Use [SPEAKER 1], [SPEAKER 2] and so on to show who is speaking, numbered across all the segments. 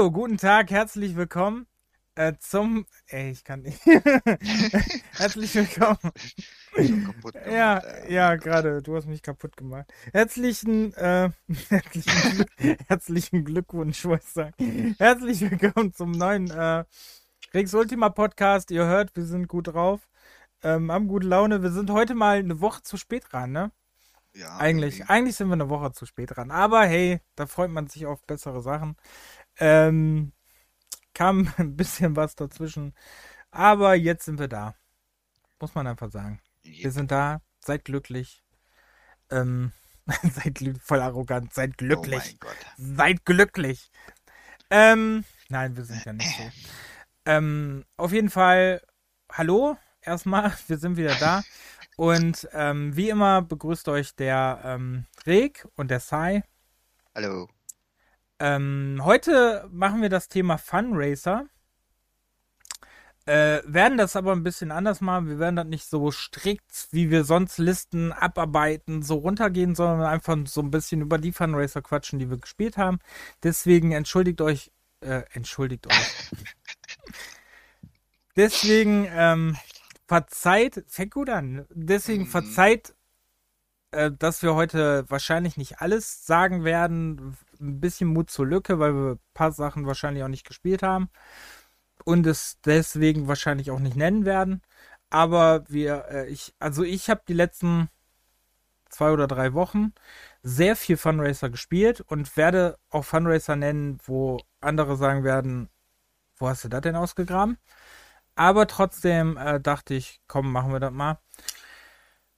[SPEAKER 1] Hallo, guten Tag, herzlich willkommen äh, zum. Ey, ich kann nicht. herzlich willkommen. Gemacht, ja, äh, ja, gerade. Du hast mich kaputt gemacht. Herzlichen, äh, herzlichen, herzlichen Glückwunsch, wollte ich sagen. Herzlich willkommen zum neuen äh, Rex Ultima Podcast. Ihr hört, wir sind gut drauf, ähm, haben gute Laune. Wir sind heute mal eine Woche zu spät dran, ne? Ja, eigentlich, irgendwie. eigentlich sind wir eine Woche zu spät dran. Aber hey, da freut man sich auf bessere Sachen. Ähm, kam ein bisschen was dazwischen. Aber jetzt sind wir da. Muss man einfach sagen. Yep. Wir sind da. Seid glücklich. Ähm, seid glück voll arrogant. Seid oh glücklich. Oh seid glücklich. Ähm, nein, wir sind ja nicht so. Ähm, auf jeden Fall, hallo erstmal. Wir sind wieder da. Und ähm, wie immer begrüßt euch der ähm, Reg und der Sai. Hallo. Ähm, heute machen wir das Thema Funracer. Äh, werden das aber ein bisschen anders machen. Wir werden das nicht so strikt, wie wir sonst Listen abarbeiten, so runtergehen, sondern einfach so ein bisschen über die Funracer quatschen, die wir gespielt haben. Deswegen entschuldigt euch, äh, entschuldigt euch. Deswegen ähm, verzeiht, fängt gut an. Deswegen mhm. verzeiht, äh, dass wir heute wahrscheinlich nicht alles sagen werden, ein bisschen Mut zur Lücke, weil wir ein paar Sachen wahrscheinlich auch nicht gespielt haben und es deswegen wahrscheinlich auch nicht nennen werden. Aber wir, äh, ich, also ich habe die letzten zwei oder drei Wochen sehr viel Funracer gespielt und werde auch Funracer nennen, wo andere sagen werden, wo hast du das denn ausgegraben? Aber trotzdem äh, dachte ich, komm, machen wir das mal.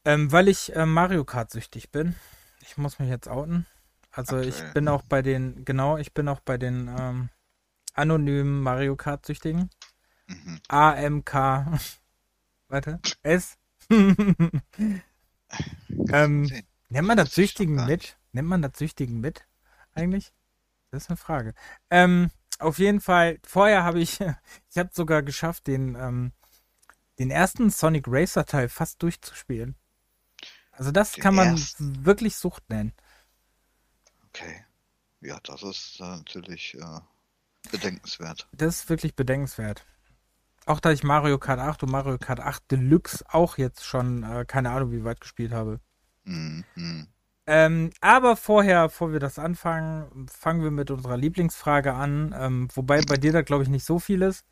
[SPEAKER 1] Ähm, weil ich äh, Mario Kart süchtig bin. Ich muss mich jetzt outen. Also Aktuell. ich bin auch bei den, genau, ich bin auch bei den ähm, anonymen Mario Kart-Süchtigen. Mhm. AMK. Warte, S. ähm, nennt man das Süchtigen mit? Nennt man das Süchtigen mit eigentlich? Das ist eine Frage. Ähm, auf jeden Fall, vorher habe ich, ich habe sogar geschafft, den, ähm, den ersten Sonic Racer Teil fast durchzuspielen. Also das den kann man ersten. wirklich Sucht nennen. Okay. Ja, das ist äh, natürlich äh, bedenkenswert. Das ist wirklich bedenkenswert. Auch da ich Mario Kart 8 und Mario Kart 8 Deluxe auch jetzt schon äh, keine Ahnung wie weit gespielt habe. Mhm. Ähm, aber vorher, bevor wir das anfangen, fangen wir mit unserer Lieblingsfrage an. Ähm, wobei bei dir da glaube ich nicht so viel ist.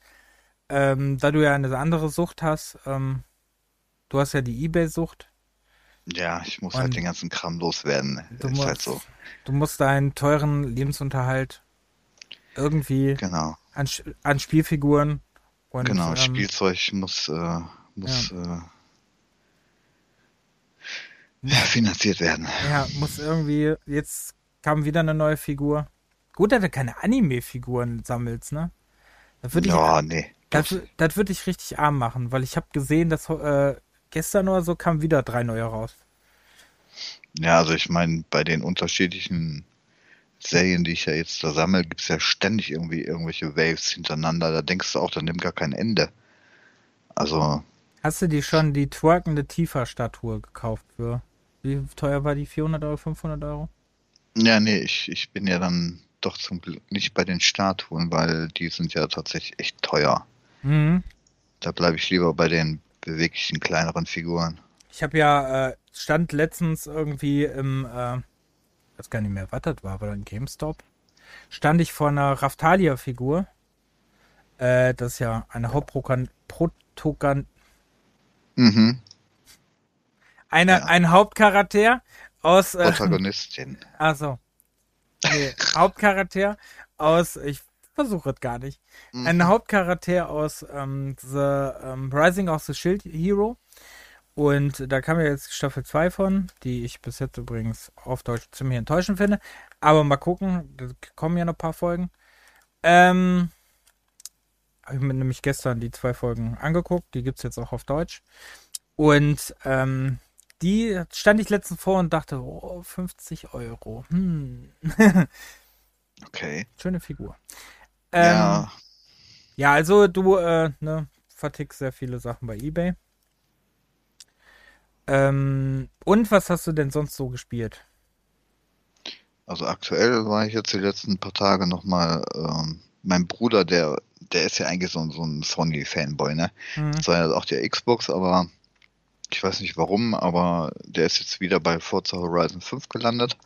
[SPEAKER 1] Ähm, da du ja eine andere Sucht hast, ähm, du hast ja die Ebay-Sucht. Ja, ich muss halt Und halt den ganzen Kram loswerden. Du Ist halt musst, halt so. Du musst deinen teuren Lebensunterhalt irgendwie genau. an, an Spielfiguren und genau, ähm, Spielzeug muss, äh, muss ja. äh, finanziert werden. Ja, muss irgendwie, jetzt kam wieder eine neue Figur. Gut, dass du keine Anime-Figuren sammelst, ne? Da würde ich, ja, nee. Das, das würde ich richtig arm machen, weil ich habe gesehen, dass äh, gestern oder so kamen wieder drei neue raus. Ja, also ich meine, bei den unterschiedlichen Serien, die ich ja jetzt da sammle, gibt es ja ständig irgendwie irgendwelche Waves hintereinander. Da denkst du auch, da nimmt gar kein Ende. Also. Hast du dir schon die twerkende Tifa-Statue gekauft für? Wie teuer war die? 400 Euro, 500 Euro? Ja, nee, ich, ich bin ja dann doch zum Glück nicht bei den Statuen, weil die sind ja tatsächlich echt teuer. Mhm. Da bleibe ich lieber bei den beweglichen, kleineren Figuren. Ich habe ja, äh, stand letztens irgendwie im, äh, weiß gar nicht mehr, was das war, aber in GameStop, stand ich vor einer Raftalia-Figur. Äh, das ist ja eine Hauptprotogan... Mhm. Eine, ja. Ein Hauptcharakter aus... Äh, Protagonistin. Achso. Nee, Hauptcharakter aus, ich versuche es gar nicht. Mhm. Ein Hauptcharakter aus ähm, The ähm, Rising of the Shield Hero. Und da kam ja jetzt Staffel 2 von, die ich bis jetzt übrigens auf Deutsch ziemlich enttäuschend finde. Aber mal gucken, da kommen ja noch ein paar Folgen. Ähm, habe ich mir nämlich gestern die zwei Folgen angeguckt, die gibt es jetzt auch auf Deutsch. Und ähm, die stand ich letztens vor und dachte, oh, 50 Euro. Hm. okay. Schöne Figur. Ähm, ja. Ja, also du äh, ne, vertickst sehr viele Sachen bei eBay. Ähm, und was hast du denn sonst so gespielt? Also aktuell war ich jetzt die letzten paar Tage nochmal, ähm, mein Bruder, der, der ist ja eigentlich so, so ein Sony-Fanboy, ne? Mhm. Zwar also auch der Xbox, aber ich weiß nicht warum, aber der ist jetzt wieder bei Forza Horizon 5 gelandet.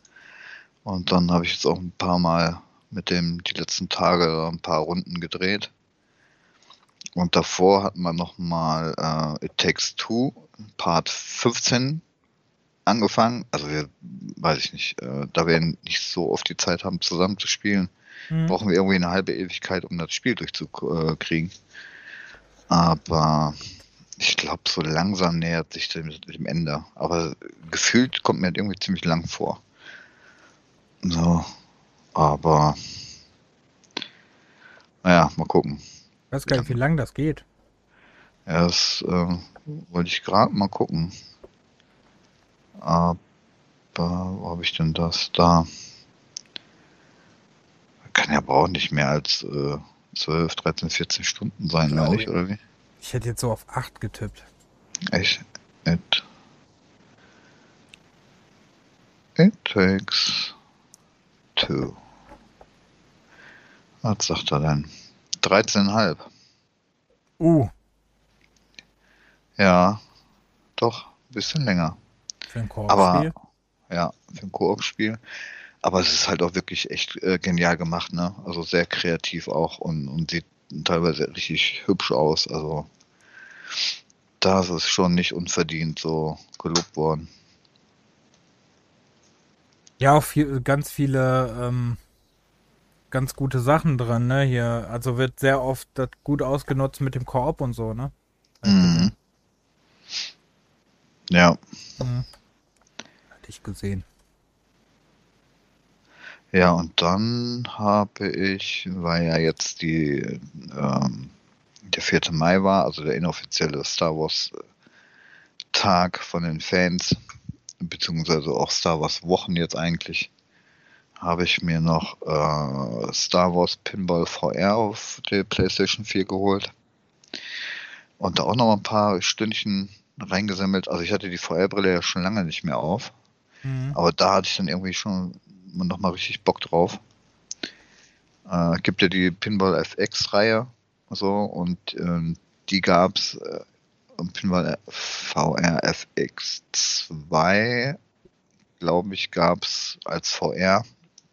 [SPEAKER 1] Und dann habe ich jetzt auch ein paar Mal mit dem die letzten Tage ein paar Runden gedreht. Und davor hat man nochmal äh, It Takes Two, Part 15 angefangen. Also wir, weiß ich nicht, äh, da wir nicht so oft die Zeit haben, zusammen zu spielen, mhm. brauchen wir irgendwie eine halbe Ewigkeit, um das Spiel durchzukriegen. Aber ich glaube, so langsam nähert sich dem, dem Ende. Aber gefühlt kommt mir das irgendwie ziemlich lang vor. So, aber naja, mal gucken. Ich weiß gar nicht, wie lange das geht. Ja, das äh, wollte ich gerade mal gucken. Aber wo habe ich denn das? Da. Kann ja aber auch nicht mehr als äh, 12, 13, 14 Stunden sein, ich, nicht, oder wie? Ich hätte jetzt so auf 8 getippt. Ich It, it takes two. Was sagt er denn? 13,5. Uh. Ja, doch, ein bisschen länger. Für ein Koop-Spiel? Ja, für ein Koop-Spiel. Aber es ist halt auch wirklich echt äh, genial gemacht, ne? Also sehr kreativ auch und, und sieht teilweise richtig hübsch aus. Also da ist es schon nicht unverdient so gelobt worden. Ja, auch viel, ganz viele ähm, ganz gute Sachen drin, ne? Hier, also wird sehr oft das gut ausgenutzt mit dem Koop und so, ne? Mhm. Ja. Mhm. Hatte ich gesehen. Ja, und dann habe ich, weil ja jetzt die ähm, der 4. Mai war, also der inoffizielle Star Wars äh, Tag von den Fans, beziehungsweise auch Star Wars Wochen jetzt eigentlich, habe ich mir noch äh, Star Wars Pinball VR auf der PlayStation 4 geholt und da auch noch ein paar Stündchen reingesammelt. Also ich hatte die VR-Brille ja schon lange nicht mehr auf, mhm. aber da hatte ich dann irgendwie schon noch mal richtig Bock drauf. Äh, gibt ja die Pinball FX-Reihe so und ähm, die gab es äh, Pinball VR FX 2 glaube ich, gab es als VR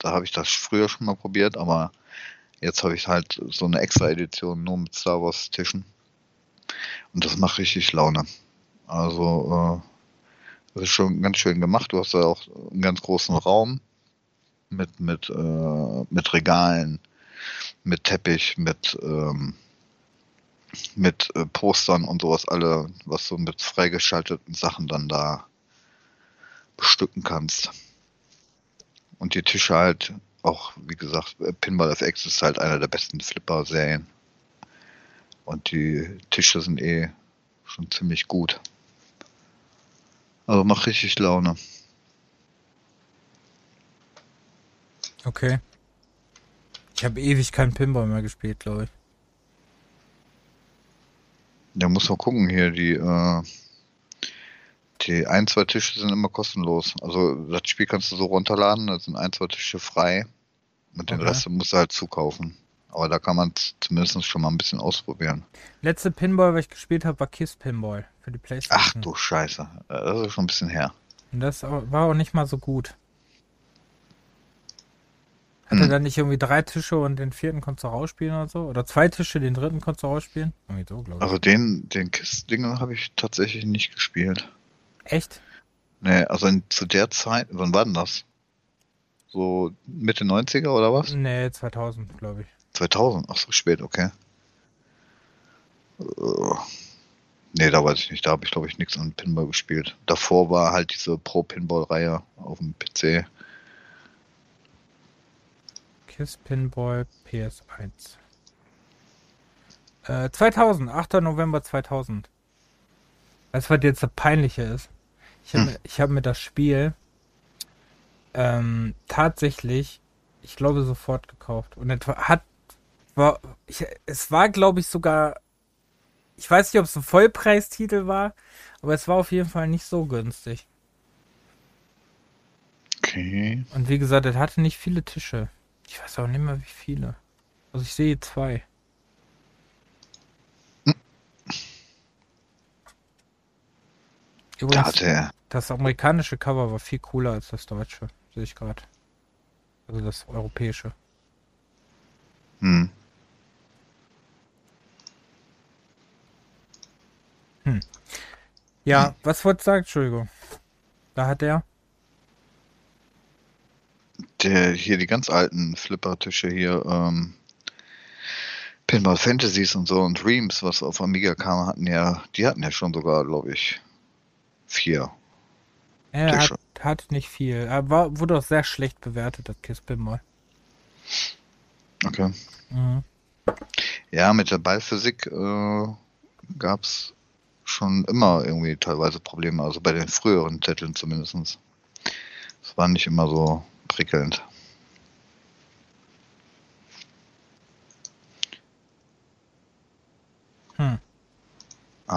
[SPEAKER 1] da habe ich das früher schon mal probiert, aber jetzt habe ich halt so eine extra Edition nur mit Star Wars Tischen. Und das macht richtig Laune. Also, äh, das ist schon ganz schön gemacht. Du hast da auch einen ganz großen Raum mit, mit, äh, mit Regalen, mit Teppich, mit, ähm, mit äh, Postern und sowas, alle, was du mit freigeschalteten Sachen dann da bestücken kannst und die Tische halt auch, wie gesagt, äh, Pinball FX ist halt einer der besten Flipper-Serien. Und die Tische sind eh schon ziemlich gut. Also macht richtig Laune. Okay. Ich habe ewig keinen Pinball mehr gespielt, glaube ich. Ja, muss man gucken hier, die äh, die ein, zwei Tische sind immer kostenlos. Also das Spiel kannst du so runterladen, da sind ein, zwei Tische frei. Mit okay. den Rest musst du halt zukaufen. Aber da kann man es zumindest schon mal ein bisschen ausprobieren. Letzte Pinball, was ich gespielt habe, war Kiss Pinball für die Playstation. Ach du Scheiße, das ist schon ein bisschen her. Und das war auch nicht mal so gut. Hatte hm. dann nicht irgendwie drei Tische und den vierten konntest du rausspielen oder so? Oder zwei Tische, den dritten konntest du rausspielen? So, also den, den Kiss-Dinger habe ich tatsächlich nicht gespielt. Echt? Nee, also in, zu der Zeit, wann war denn das? So Mitte 90er oder was? Nee, 2000, glaube ich. 2000? Ach so, spät, okay. Uh, nee, da weiß ich nicht. Da habe ich, glaube ich, nichts an Pinball gespielt. Davor war halt diese Pro-Pinball-Reihe auf dem PC. Kiss Pinball PS1. Äh, 2000, 8. November 2000. Weißt du, was jetzt das Peinliche ist? Ich habe hm. mir, hab mir das Spiel ähm, tatsächlich, ich glaube, sofort gekauft. Und es hat, war, ich, es war, glaube ich, sogar, ich weiß nicht, ob es ein Vollpreistitel war, aber es war auf jeden Fall nicht so günstig. Okay. Und wie gesagt, es hatte nicht viele Tische. Ich weiß auch nicht mehr, wie viele. Also ich sehe zwei. Übrigens, da hatte er. Das amerikanische Cover war viel cooler als das deutsche, sehe ich gerade. Also das europäische. Hm. Hm. Ja, hm. was wollte ich sagen? Entschuldigung. Da hat er. Der, hier die ganz alten Flippertische hier, ähm, Pinball Fantasies und so und Dreams, was auf Amiga kam, hatten ja, die hatten ja schon sogar, glaube ich, vier. Er hat, hat, nicht viel. Er war, wurde auch sehr schlecht bewertet, das Kispel mal. Okay. Mhm. Ja, mit der Ballphysik äh, gab es schon immer irgendwie teilweise Probleme, also bei den früheren Zetteln zumindest. Es war nicht immer so prickelnd.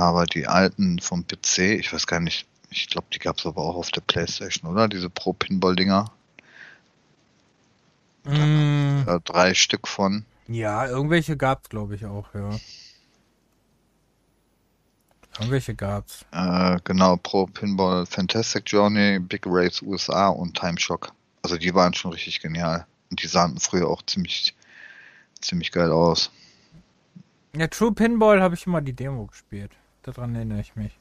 [SPEAKER 1] aber die alten vom PC, ich weiß gar nicht, ich glaube, die gab es aber auch auf der Playstation, oder? Diese Pro-Pinball-Dinger. Mm. Da drei Stück von. Ja, irgendwelche gab es, glaube ich, auch, ja. Irgendwelche gab's. Äh, genau, Pro Pinball Fantastic Journey, Big Race USA und Time Shock. Also die waren schon richtig genial. Und die sahen früher auch ziemlich, ziemlich geil aus. Ja, True Pinball habe ich immer die Demo gespielt daran erinnere ich mich.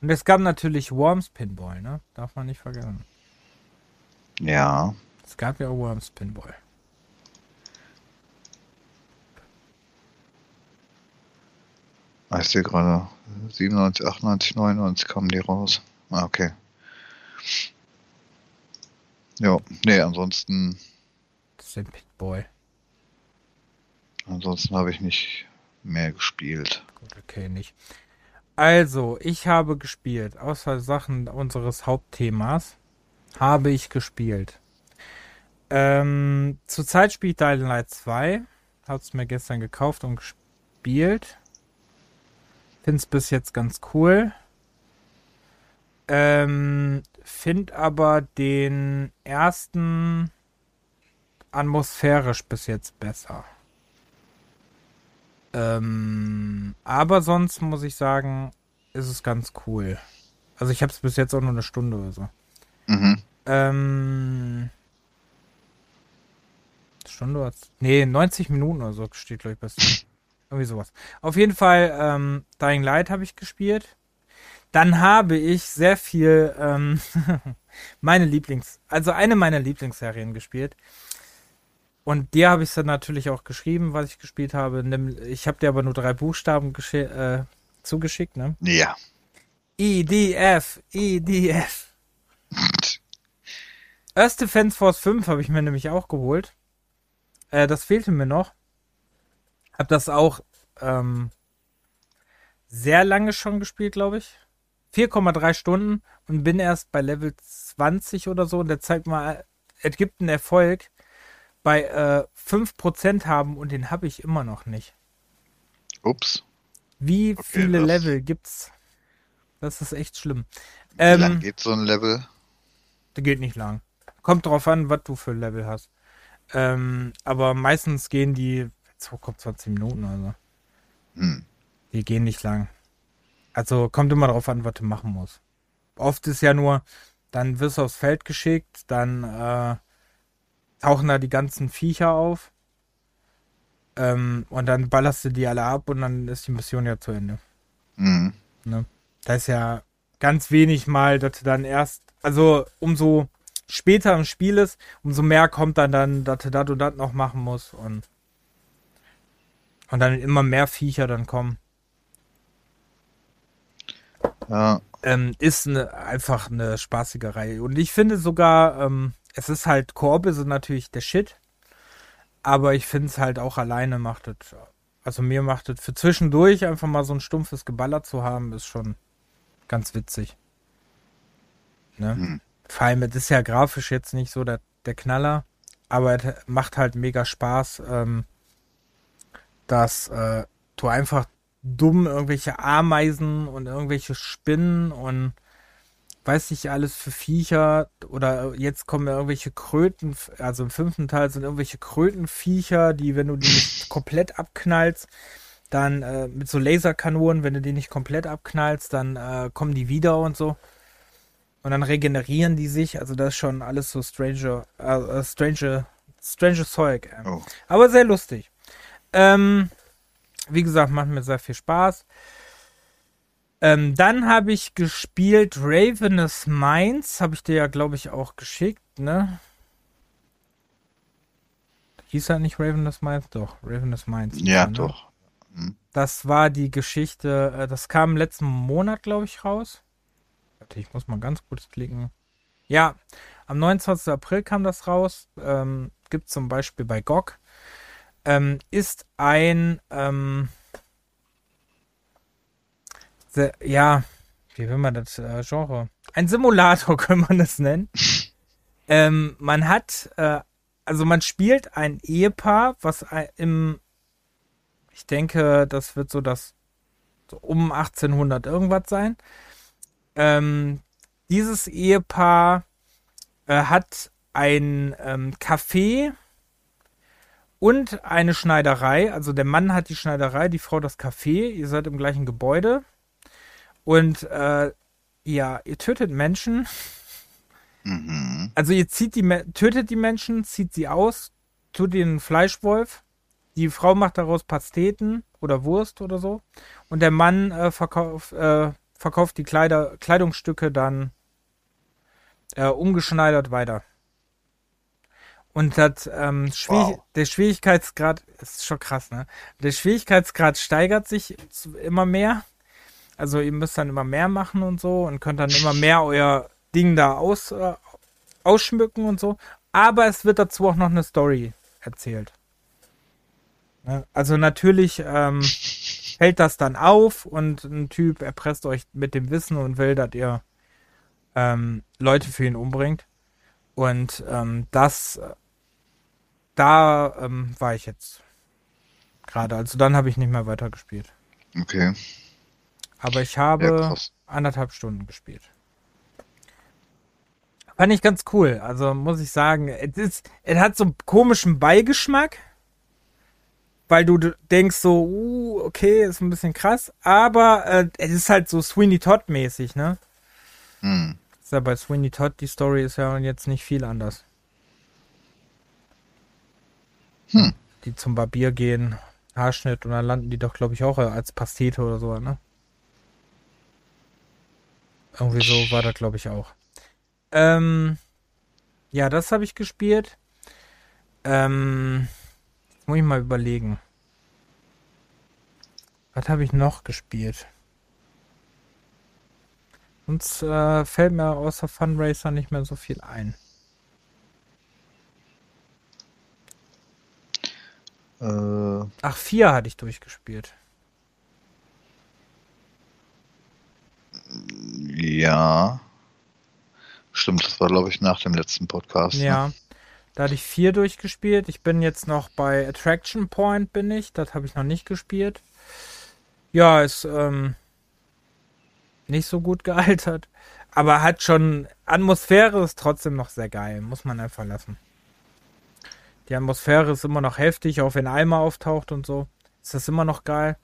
[SPEAKER 1] Und es gab natürlich Worms Pinball, ne? Darf man nicht vergessen. Ja. Es gab ja Worms Pinball. Weißt du gerade, 97, 98, 99 kamen die raus. Ah, okay. Ja, nee, ansonsten. Das ist ein Pitboy. Ansonsten habe ich nicht mehr gespielt. Gut, okay, nicht. Also, ich habe gespielt, außer Sachen unseres Hauptthemas, habe ich gespielt. Ähm, zurzeit spiele ich Dying Light 2. Hab's mir gestern gekauft und gespielt. Find's bis jetzt ganz cool. Ähm, find aber den ersten atmosphärisch bis jetzt besser. Ähm, aber sonst muss ich sagen, ist es ganz cool. Also ich habe es bis jetzt auch nur eine Stunde oder so. Mhm. Ähm, Stunde oder Nee, 90 Minuten oder so steht, glaube ich, bis. Irgendwie sowas. Auf jeden Fall, ähm, Dying Light habe ich gespielt. Dann habe ich sehr viel ähm, meine Lieblings-, also eine meiner Lieblingsserien gespielt. Und dir habe ich es dann natürlich auch geschrieben, was ich gespielt habe. Ich habe dir aber nur drei Buchstaben äh, zugeschickt, ne? Ja. EDF, EDF. Earth Defense Force 5 habe ich mir nämlich auch geholt. Äh, das fehlte mir noch. Hab das auch ähm, sehr lange schon gespielt, glaube ich. 4,3 Stunden und bin erst bei Level 20 oder so. Und der zeigt mal, äh, es gibt einen Erfolg bei äh, 5% haben und den habe ich immer noch nicht. Ups. Wie okay, viele das... Level gibt's? Das ist echt schlimm. Ähm, Wie ähm, lang geht so ein Level? Der geht nicht lang. Kommt drauf an, was du für Level hast. Ähm, aber meistens gehen die, jetzt kommt 20 Minuten, also. Hm. Die gehen nicht lang. Also kommt immer drauf an, was du machen musst. Oft ist ja nur, dann wirst du aufs Feld geschickt, dann äh, tauchen da die ganzen Viecher auf. Ähm, und dann ballerst du die alle ab und dann ist die Mission ja zu Ende. Mhm. Ne? Da ist ja ganz wenig mal, dass du dann erst, also umso später im Spiel ist, umso mehr kommt dann dann, dass du das und das noch machen musst und und dann immer mehr Viecher dann kommen. Ja. Ähm, ist eine, einfach eine spaßige Reihe. Und ich finde sogar, ähm, es ist halt, Koop ist natürlich der Shit, aber ich finde es halt auch alleine macht es, also mir macht es für zwischendurch einfach mal so ein stumpfes Geballer zu haben, ist schon ganz witzig. Ne? Mhm. Vor allem, es ist ja grafisch jetzt nicht so der, der Knaller, aber es macht halt mega Spaß, ähm, dass äh, du einfach dumm irgendwelche Ameisen und irgendwelche Spinnen und weiß nicht alles für Viecher oder jetzt kommen irgendwelche Kröten, also im fünften Teil sind irgendwelche Krötenviecher, die, wenn du die nicht komplett abknallst, dann äh, mit so Laserkanonen, wenn du die nicht komplett abknallst, dann äh, kommen die wieder und so. Und dann regenerieren die sich, also das ist schon alles so Stranger, äh, äh strange, Stranger Zeug. Ähm. Oh. Aber sehr lustig. Ähm, wie gesagt, macht mir sehr viel Spaß. Ähm, dann habe ich gespielt Ravenous Minds. Habe ich dir ja, glaube ich, auch geschickt, ne? Hieß er halt nicht Ravenous Minds? Doch, Ravenous Minds. Ja, ne? doch. Hm. Das war die Geschichte, äh, das kam letzten Monat, glaube ich, raus. Ich muss mal ganz kurz klicken. Ja, am 29. April kam das raus. Ähm, Gibt zum Beispiel bei GOG. Ähm, ist ein. Ähm, ja, wie will man das äh, Genre? Ein Simulator kann man das nennen. ähm, man hat, äh, also man spielt ein Ehepaar, was im, ich denke, das wird so das so um 1800 irgendwas sein. Ähm, dieses Ehepaar äh, hat ein ähm, Café und eine Schneiderei. Also der Mann hat die Schneiderei, die Frau das Café. Ihr seid im gleichen Gebäude. Und äh, ja, ihr tötet Menschen. Mhm. Also ihr zieht die, tötet die Menschen, zieht sie aus, tut den Fleischwolf. Die Frau macht daraus Pasteten oder Wurst oder so. Und der Mann äh, verkauf, äh, verkauft die Kleider, Kleidungsstücke dann äh, umgeschneidert weiter. Und das, ähm, wow. der Schwierigkeitsgrad ist schon krass, ne? Der Schwierigkeitsgrad steigert sich immer mehr. Also ihr müsst dann immer mehr machen und so und könnt dann immer mehr euer Ding da aus, äh, ausschmücken und so. Aber es wird dazu auch noch eine Story erzählt. Ne? also natürlich ähm, hält das dann auf und ein Typ erpresst euch mit dem Wissen und will, dass ihr ähm, Leute für ihn umbringt. Und ähm, das, da ähm, war ich jetzt gerade. Also dann habe ich nicht mehr weitergespielt. Okay. Aber ich habe ja, anderthalb Stunden gespielt. Fand ich ganz cool. Also muss ich sagen, es, ist, es hat so einen komischen Beigeschmack, weil du denkst so, uh, okay, ist ein bisschen krass, aber äh, es ist halt so Sweeney Todd mäßig, ne? Mhm. Ist ja bei Sweeney Todd, die Story ist ja jetzt nicht viel anders. Hm. Die zum Barbier gehen, Haarschnitt und dann landen die doch, glaube ich, auch als Pastete oder so, ne? Irgendwie so war das, glaube ich, auch. Ähm, ja, das habe ich gespielt. Ähm, jetzt muss ich mal überlegen. Was habe ich noch gespielt? Sonst äh, fällt mir außer Fundraiser nicht mehr so viel ein. Äh, Ach, vier hatte ich durchgespielt. Ja. Stimmt, das war, glaube ich, nach dem letzten Podcast. Ja. Ne? Da hatte ich vier durchgespielt. Ich bin jetzt noch bei Attraction Point, bin ich. Das habe ich noch nicht gespielt. Ja, ist ähm, nicht so gut gealtert. Aber hat schon. Atmosphäre ist trotzdem noch sehr geil. Muss man einfach lassen. Die Atmosphäre ist immer noch heftig, auch wenn Eimer auftaucht und so. Ist das immer noch geil.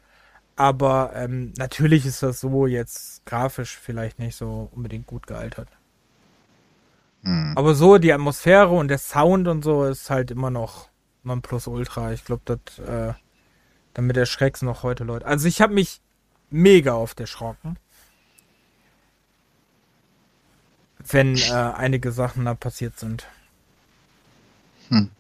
[SPEAKER 1] Aber ähm, natürlich ist das so jetzt grafisch vielleicht nicht so unbedingt gut gealtert. Mhm. Aber so die Atmosphäre und der Sound und so ist halt immer noch man plus ultra. Ich glaube, das äh, damit erschreckst noch heute Leute. Also ich habe mich mega oft erschrocken. Wenn äh, einige Sachen da passiert sind. Hm.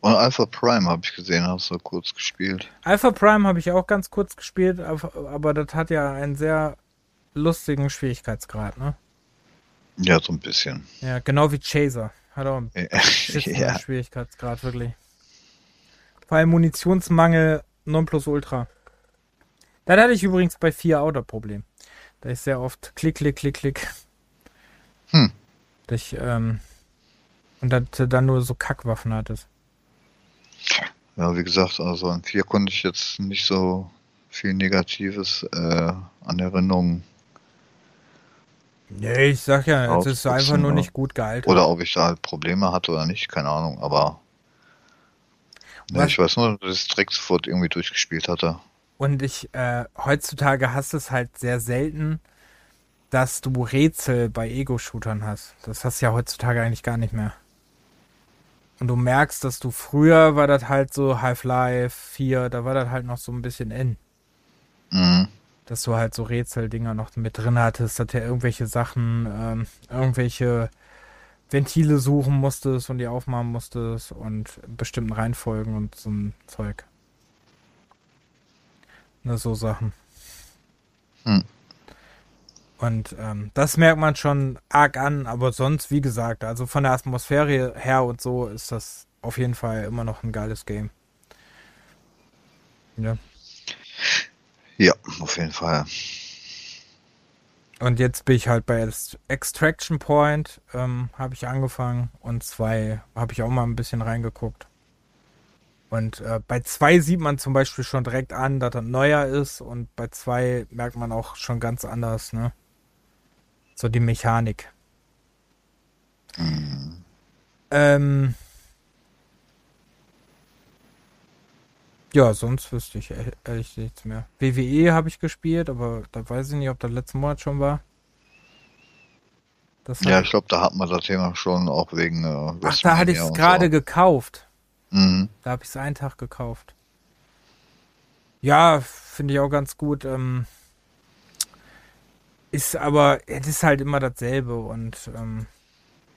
[SPEAKER 1] Und Alpha Prime habe ich gesehen, hast du kurz gespielt. Alpha Prime habe ich auch ganz kurz gespielt, aber das hat ja einen sehr lustigen Schwierigkeitsgrad, ne? Ja, so ein bisschen. Ja, genau wie Chaser. Hat auch einen ja. Schwierigkeitsgrad, wirklich. Vor allem Munitionsmangel Nonplus Ultra. Das hatte ich übrigens bei 4 auch das Problem. Da ich sehr oft klick, klick, klick, klick. Hm. Dass ich, ähm, und dass du dann nur so Kackwaffen hattest. Ja, wie gesagt, also an vier konnte ich jetzt nicht so viel Negatives äh, an Erinnerungen. Nee, ich sag ja, es ist einfach nur nicht gut gehalten. Oder ob ich da halt Probleme hatte oder nicht, keine Ahnung, aber nee, ich weiß nur, dass ich direkt sofort irgendwie durchgespielt hatte. Und ich, äh, heutzutage hast es halt sehr selten, dass du Rätsel bei Ego-Shootern hast. Das hast du ja heutzutage eigentlich gar nicht mehr. Und du merkst, dass du früher war das halt so Half-Life 4, da war das halt noch so ein bisschen in. Mhm. Dass du halt so Rätseldinger noch mit drin hattest, dass du ja irgendwelche Sachen, ähm, irgendwelche Ventile suchen musstest und die aufmachen musstest und bestimmten Reihenfolgen und so ein Zeug. Ne, so Sachen. Mhm. Und ähm, das merkt man schon arg an, aber sonst, wie gesagt, also von der Atmosphäre her und so ist das auf jeden Fall immer noch ein geiles Game. Ja. Ja, auf jeden Fall. Und jetzt bin ich halt bei Extraction Point, ähm, habe ich angefangen und zwei habe ich auch mal ein bisschen reingeguckt. Und äh, bei zwei sieht man zum Beispiel schon direkt an, dass er neuer ist und bei zwei merkt man auch schon ganz anders, ne? So die Mechanik. Mhm. Ähm, ja, sonst wüsste ich ehrlich nichts mehr. WWE habe ich gespielt, aber da weiß ich nicht, ob das letzten Monat schon war. Das ja, ich glaube, da hat man das Thema schon auch wegen. Äh, Ach, da hatte ich es gerade so. gekauft. Mhm. Da habe ich es einen Tag gekauft. Ja, finde ich auch ganz gut. Ähm, ist aber, es ist halt immer dasselbe und ähm,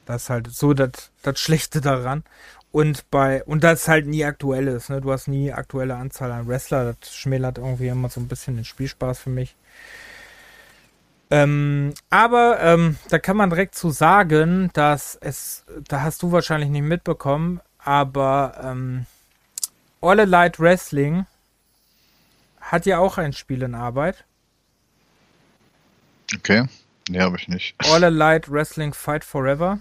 [SPEAKER 1] das ist halt so das Schlechte daran. Und bei, und das halt nie aktuell ist, ne? Du hast nie aktuelle Anzahl an Wrestler, das schmälert irgendwie immer so ein bisschen den Spielspaß für mich. Ähm, aber ähm, da kann man direkt zu sagen, dass es, da hast du wahrscheinlich nicht mitbekommen, aber ähm, All Light Wrestling hat ja auch ein Spiel in Arbeit. Okay. Nee, habe ich nicht. All Light Wrestling Fight Forever.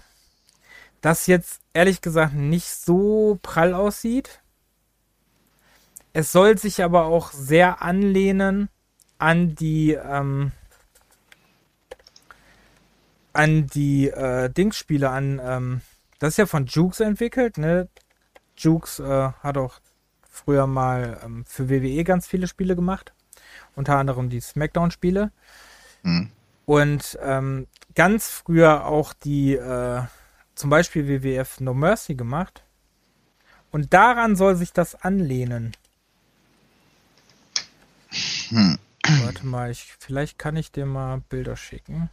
[SPEAKER 1] Das jetzt ehrlich gesagt nicht so prall aussieht. Es soll sich aber auch sehr anlehnen an die ähm, an die äh, Dingsspiele an ähm, das ist ja von Jukes entwickelt, ne? Jukes äh, hat auch früher mal ähm, für WWE ganz viele Spiele gemacht, unter anderem die Smackdown Spiele. Mhm. Und ähm, ganz früher auch die äh, zum Beispiel WWF No Mercy gemacht. Und daran soll sich das anlehnen. Hm. Warte mal, ich, vielleicht kann ich dir mal Bilder schicken.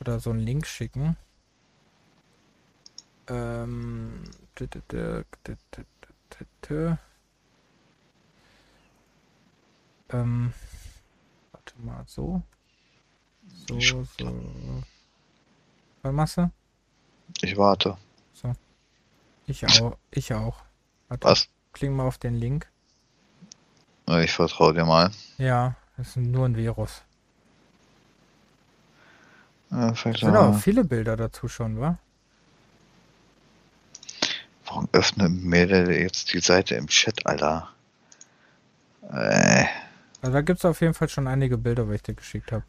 [SPEAKER 1] Oder so einen Link schicken. Ähm, ähm Warte mal, so. So, so. Vollmasse? Ich warte. So. Ich auch. Ich auch. Warte, Was? Kling mal auf den Link. Ich vertraue dir mal. Ja, es ist nur ein Virus. Ja, es sind aber viele Bilder dazu schon, wa? Warum öffnet mir jetzt die Seite im Chat, Alter? Äh. Also da gibt es auf jeden Fall schon einige Bilder, welche ich dir geschickt habe.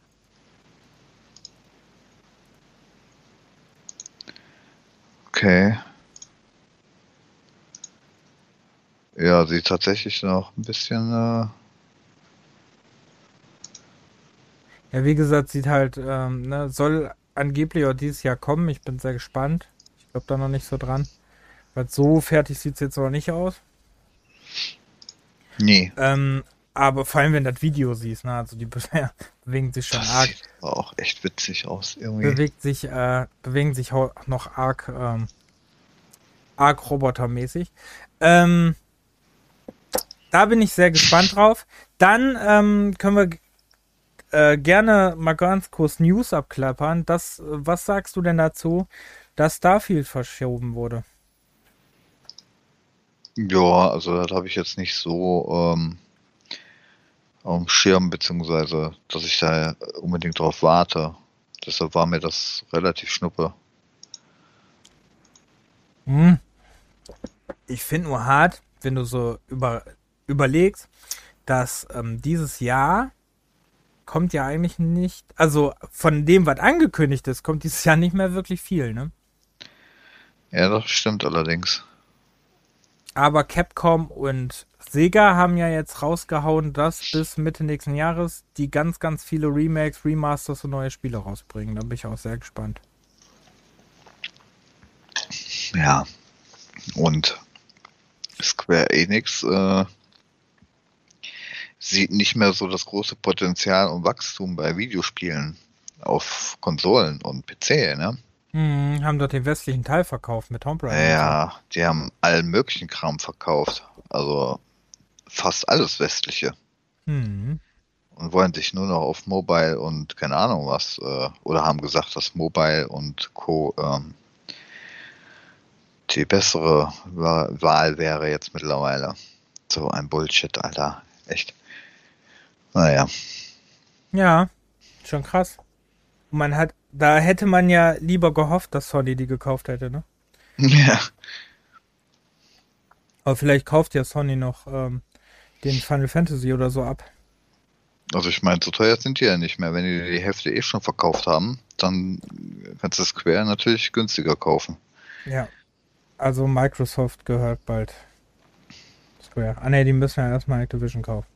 [SPEAKER 1] Okay. Ja, sieht tatsächlich noch ein bisschen. Äh ja, wie gesagt, sieht halt, ähm, ne, soll angeblich auch dieses Jahr kommen. Ich bin sehr gespannt. Ich glaube da noch nicht so dran. Weil so fertig sieht es jetzt aber nicht aus. Nee. Ähm, aber vor allem, wenn du das Video siehst, ne? also die bewegen sich schon das arg. Sieht auch echt witzig aus irgendwie. Bewegt sich, äh, bewegen sich noch arg, ähm, arg robotermäßig. Ähm, da bin ich sehr gespannt drauf. Dann ähm, können wir äh, gerne mal ganz kurz News abklappern. Das, was sagst du denn dazu, dass Starfield verschoben wurde? Ja, also das habe ich jetzt nicht so ähm, auf dem Schirm, beziehungsweise dass ich da unbedingt drauf warte. Deshalb war mir das relativ schnuppe. Hm. Ich finde nur hart, wenn du so über, überlegst, dass ähm, dieses Jahr kommt ja eigentlich nicht, also von dem, was angekündigt ist, kommt dieses Jahr nicht mehr wirklich viel, ne? Ja, das stimmt allerdings aber Capcom und Sega haben ja jetzt rausgehauen, dass bis Mitte nächsten Jahres die ganz, ganz viele Remakes, Remasters und neue Spiele rausbringen. Da bin ich auch sehr gespannt. Ja. Und Square Enix äh, sieht nicht mehr so das große Potenzial und Wachstum bei Videospielen auf Konsolen und PC, ne? Hm, haben dort den westlichen Teil verkauft mit Tomb Raider. Ja, die haben allen möglichen Kram verkauft. Also fast alles westliche. Hm. Und wollen sich nur noch auf Mobile und keine Ahnung was, äh, oder haben gesagt, dass Mobile und Co. Ähm, die bessere Wahl wäre jetzt mittlerweile. So ein Bullshit, Alter. Echt. Naja. Ja, schon krass. man hat da hätte man ja lieber gehofft, dass Sony die gekauft hätte, ne? Ja. Aber vielleicht kauft ja Sony noch ähm, den Final Fantasy oder so ab. Also ich meine, so teuer sind die ja nicht mehr. Wenn die die Hälfte eh schon verkauft haben, dann kannst du Square natürlich günstiger kaufen. Ja. Also Microsoft gehört bald Square. Ah ne, die müssen ja erstmal Activision kaufen.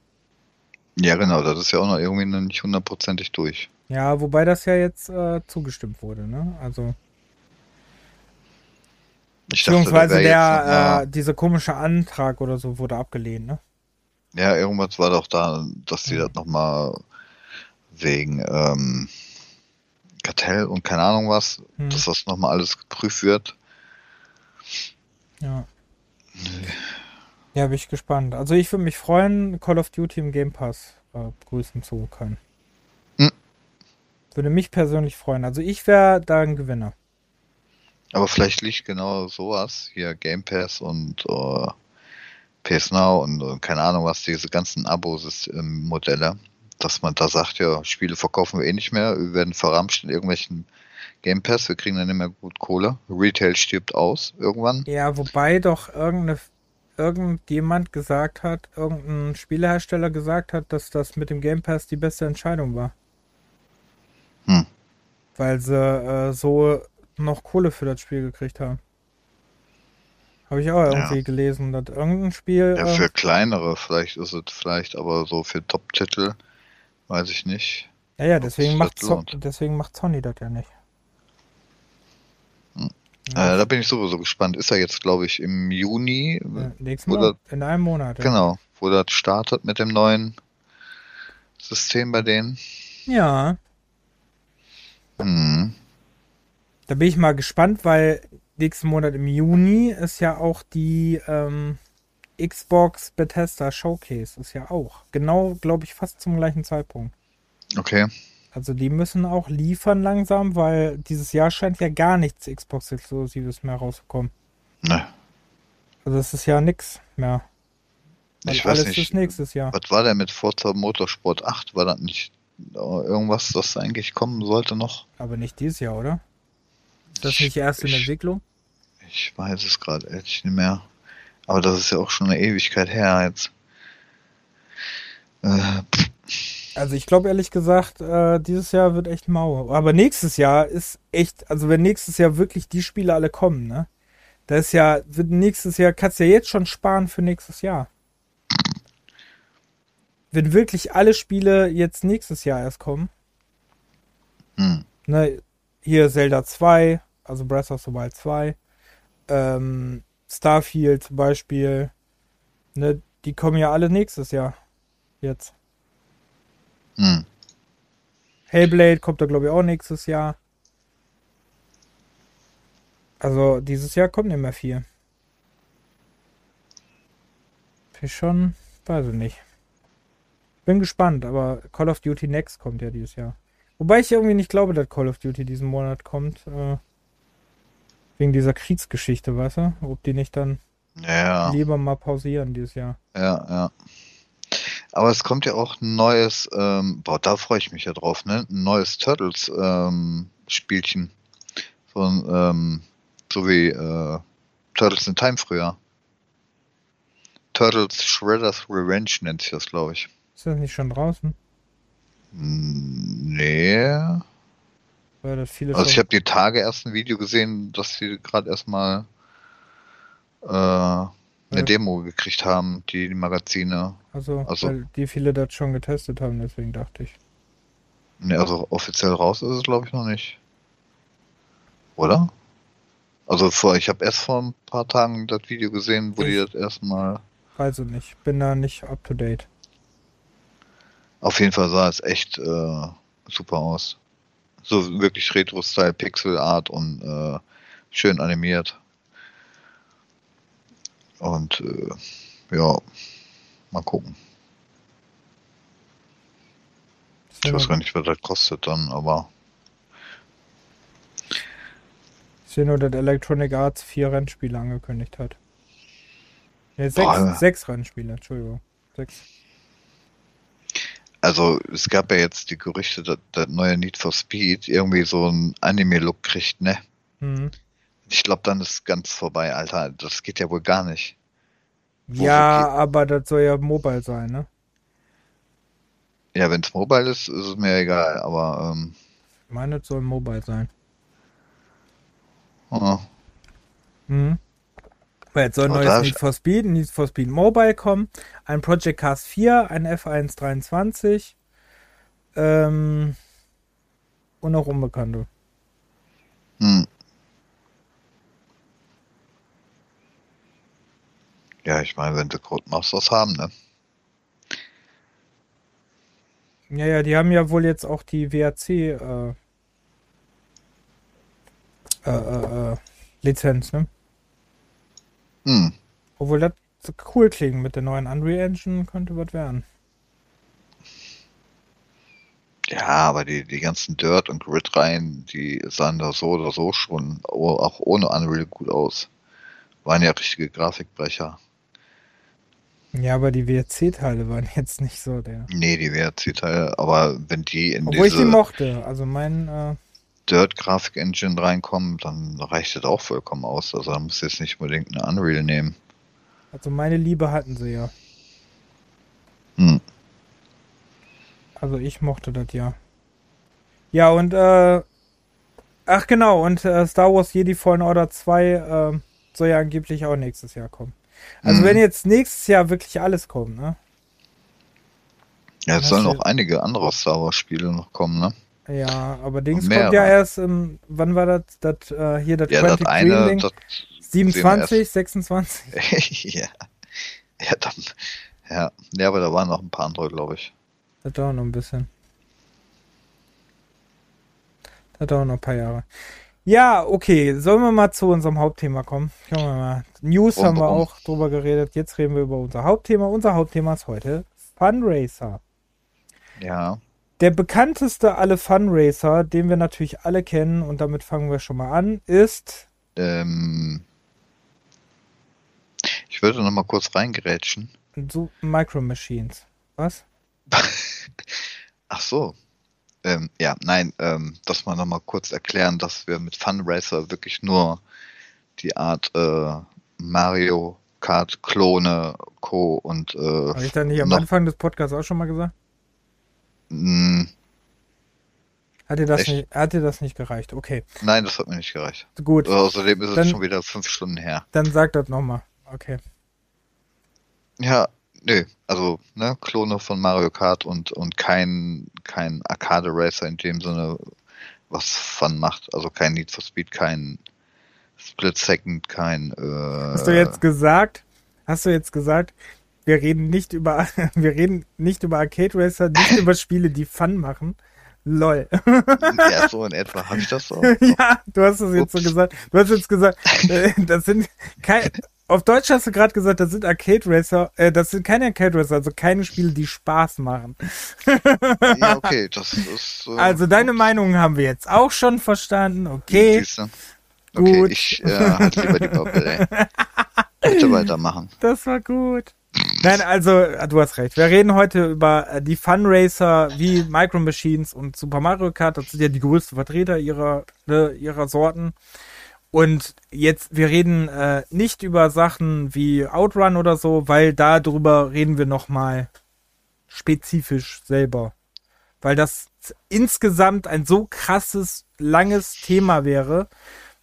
[SPEAKER 1] Ja genau, das ist ja auch noch irgendwie noch nicht hundertprozentig durch. Ja, wobei das ja jetzt äh, zugestimmt wurde, ne? Also. Ich beziehungsweise dachte, der, jetzt, na, äh, diese komische Antrag oder so wurde abgelehnt, ne? Ja, irgendwas war doch da, dass die das nochmal wegen ähm, Kartell und keine Ahnung was, hm. dass das nochmal alles geprüft wird. Ja. Ja, bin ich gespannt. Also ich würde mich freuen, Call of Duty im Game Pass äh, begrüßen zu können. Würde mich persönlich freuen. Also ich wäre da ein Gewinner. Aber vielleicht liegt genau sowas hier Game Pass und uh, äh, PS Now und uh, keine Ahnung was, diese ganzen abos ähm, modelle dass man da sagt, ja, Spiele verkaufen wir eh nicht mehr, wir werden verramscht in irgendwelchen Game Pass, wir kriegen dann nicht mehr gut Kohle. Retail stirbt aus irgendwann. Ja, wobei doch irgendeine, irgendjemand gesagt hat, irgendein Spielehersteller gesagt hat, dass das mit dem Game Pass die beste Entscheidung war. Weil sie äh, so noch Kohle für das Spiel gekriegt haben. Habe ich auch irgendwie ja. gelesen, dass irgendein Spiel. Ja, für äh, kleinere vielleicht ist es vielleicht, aber so für Top-Titel weiß ich nicht. Ja, ja, deswegen macht, deswegen macht Sony das ja nicht. Hm. Ja. Äh, da bin ich sowieso gespannt. Ist er jetzt, glaube ich, im Juni? Ja, nächsten Monat, das, in einem Monat. Ja. Genau, wo das startet mit dem neuen System bei denen. Ja. Mhm. Da bin ich mal gespannt, weil nächsten Monat im Juni ist ja auch die ähm, Xbox Bethesda Showcase, ist ja auch. Genau, glaube ich, fast zum gleichen Zeitpunkt. Okay. Also die müssen auch liefern langsam, weil dieses Jahr scheint ja gar nichts Xbox-Exklusives mehr rauszukommen. Ne. Also das ist ja nix mehr. ich weiß nicht. Was war denn mit Forza Motorsport 8? War das nicht irgendwas, das eigentlich kommen sollte noch. Aber nicht dieses Jahr, oder? Ist das nicht erst in Entwicklung? Ich weiß es gerade ehrlich nicht mehr. Aber das ist ja auch schon eine Ewigkeit her jetzt. Äh, also ich glaube ehrlich gesagt, äh, dieses Jahr wird echt mau. Aber nächstes Jahr ist echt, also wenn nächstes Jahr wirklich die Spiele alle kommen, ne? Das ist ja, wird nächstes Jahr, kannst du ja jetzt schon sparen für nächstes Jahr wenn wirklich alle Spiele jetzt nächstes Jahr erst kommen. Hm. Ne, hier Zelda 2, also Breath of the Wild 2, ähm, Starfield zum Beispiel, ne, die kommen ja alle nächstes Jahr. Jetzt. Hm. Hellblade kommt da, glaube ich, auch nächstes Jahr. Also, dieses Jahr kommen nicht mehr viel. Ich schon, weiß ich nicht bin gespannt, aber Call of Duty Next kommt ja dieses Jahr. Wobei ich irgendwie nicht glaube, dass Call of Duty diesen Monat kommt. Äh, wegen dieser Kriegsgeschichte, weißt du? Ob die nicht dann
[SPEAKER 2] ja.
[SPEAKER 1] lieber mal pausieren dieses Jahr.
[SPEAKER 2] Ja, ja. Aber es kommt ja auch ein neues, ähm, boah, da freue ich mich ja drauf, ne? Ein neues Turtles-Spielchen. Ähm, so, ähm, so wie äh, Turtles in Time früher. Turtles Shredder's Revenge nennt sich das, glaube ich.
[SPEAKER 1] Ist das nicht schon draußen?
[SPEAKER 2] Nee. Weil das viele also ich habe die Tage erst ein Video gesehen, dass sie gerade erstmal äh, eine ja. Demo gekriegt haben, die, die Magazine.
[SPEAKER 1] Also, also weil die viele das schon getestet haben, deswegen dachte ich.
[SPEAKER 2] Nee, also offiziell raus ist es glaube ich noch nicht. Oder? Also vor, ich habe erst vor ein paar Tagen das Video gesehen,
[SPEAKER 1] wo
[SPEAKER 2] ich die das erstmal.
[SPEAKER 1] Also nicht, bin da nicht up to date.
[SPEAKER 2] Auf jeden Fall sah es echt äh, super aus. So wirklich Retro-Style, Pixel-Art und äh, schön animiert. Und äh, ja, mal gucken. Ich weiß gar nicht, was das kostet dann, aber.
[SPEAKER 1] Ich sehe nur, dass Electronic Arts vier Rennspiele angekündigt hat. Ne, sechs, sechs Rennspiele, Entschuldigung. Sechs
[SPEAKER 2] also es gab ja jetzt die Gerüchte, dass das neue Need for Speed irgendwie so einen Anime-Look kriegt, ne? Mhm. Ich glaube, dann ist ganz vorbei, Alter. Das geht ja wohl gar nicht.
[SPEAKER 1] Wo ja, aber das soll ja mobile sein, ne?
[SPEAKER 2] Ja, wenn es mobile ist, ist es mir egal, aber. Ähm,
[SPEAKER 1] ich meine, das soll mobile sein.
[SPEAKER 2] Oh.
[SPEAKER 1] Mhm. Aber jetzt soll ein oh, neues Need for Speed, Need for Speed Mobile kommen, ein Project Cars 4, ein F1 23 ähm, und noch Unbekannte. Hm.
[SPEAKER 2] Ja, ich meine, wenn du sie Codemasters haben, ne?
[SPEAKER 1] Ja, ja, die haben ja wohl jetzt auch die WAC äh, äh, äh, äh, Lizenz, ne? Hm. Obwohl das cool klingt mit der neuen Unreal Engine, könnte was werden.
[SPEAKER 2] Ja, aber die, die ganzen Dirt- und Grid-Reihen, die sahen da so oder so schon auch ohne Unreal gut aus. Waren ja richtige Grafikbrecher.
[SPEAKER 1] Ja, aber die WRC-Teile waren jetzt nicht so der.
[SPEAKER 2] Nee, die WRC-Teile, aber wenn die in
[SPEAKER 1] Obwohl diese...
[SPEAKER 2] ich die
[SPEAKER 1] mochte, also mein... Äh
[SPEAKER 2] Dirt-Grafik-Engine reinkommen, dann reicht das auch vollkommen aus. Also da muss jetzt nicht unbedingt eine Unreal nehmen.
[SPEAKER 1] Also meine Liebe hatten sie ja. Hm. Also ich mochte das ja. Ja, und äh, ach genau, und äh, Star Wars Jedi Fallen Order 2 äh, soll ja angeblich auch nächstes Jahr kommen. Also hm. wenn jetzt nächstes Jahr wirklich alles kommt, ne?
[SPEAKER 2] Ja, es sollen auch einige andere Star Wars Spiele noch kommen, ne?
[SPEAKER 1] Ja, aber Dings kommt ja erst im, wann war das, das äh, hier, das ja,
[SPEAKER 2] Quantic das eine, Dream Ding?
[SPEAKER 1] Das 27, 26?
[SPEAKER 2] ja. Ja, dann, ja. ja, aber da waren noch ein paar andere, glaube ich.
[SPEAKER 1] Das dauert noch ein bisschen. Das dauert noch ein paar Jahre. Ja, okay. Sollen wir mal zu unserem Hauptthema kommen? Können wir mal. News haben wir auch drüber geredet. Jetzt reden wir über unser Hauptthema. Unser Hauptthema ist heute Fundraiser. Ja. Der bekannteste alle Funracer, den wir natürlich alle kennen, und damit fangen wir schon mal an, ist. Ähm,
[SPEAKER 2] ich würde noch mal kurz reingerätschen.
[SPEAKER 1] So Micro Machines. Was?
[SPEAKER 2] Ach so. Ähm, ja, nein, ähm, dass wir noch mal kurz erklären, dass wir mit Funracer wirklich nur die Art äh, Mario Kart Klone Co. und. Äh, Habe
[SPEAKER 1] ich da nicht am Anfang des Podcasts auch schon mal gesagt? Hm. hat dir, das nicht, hat dir das nicht gereicht? Okay.
[SPEAKER 2] Nein, das hat mir nicht gereicht.
[SPEAKER 1] Gut. Äh,
[SPEAKER 2] außerdem ist dann, es schon wieder fünf Stunden her.
[SPEAKER 1] Dann sag das nochmal. Okay.
[SPEAKER 2] Ja, nö. Also, ne, Klone von Mario Kart und, und kein, kein Arcade Racer in dem Sinne, was Fun macht. Also kein Need for Speed, kein Split Second, kein. Äh,
[SPEAKER 1] hast du jetzt gesagt? Hast du jetzt gesagt, wir reden nicht über, wir reden nicht über Arcade Racer, nicht über Spiele, die Fun machen. Lol.
[SPEAKER 2] ja, so in etwa habe ich das so. ja,
[SPEAKER 1] du hast es jetzt so gesagt. Du hast jetzt gesagt, äh, das sind kein, auf Deutsch hast du gerade gesagt, das sind Arcade Racer, äh, das sind keine Arcade Racer, also keine Spiele, die Spaß machen.
[SPEAKER 2] ja, okay, das ist. Äh,
[SPEAKER 1] also deine gut. Meinung haben wir jetzt auch schon verstanden, okay. Siehste. Okay, gut.
[SPEAKER 2] ich äh, hatte lieber die Bubble, ey. Bitte weitermachen.
[SPEAKER 1] Das war gut. Nein, also äh, du hast recht. Wir reden heute über äh, die Funracer wie Micro Machines und Super Mario Kart. Das sind ja die größten Vertreter ihrer, ne, ihrer Sorten. Und jetzt, wir reden äh, nicht über Sachen wie Outrun oder so, weil darüber reden wir nochmal spezifisch selber. Weil das insgesamt ein so krasses, langes Thema wäre,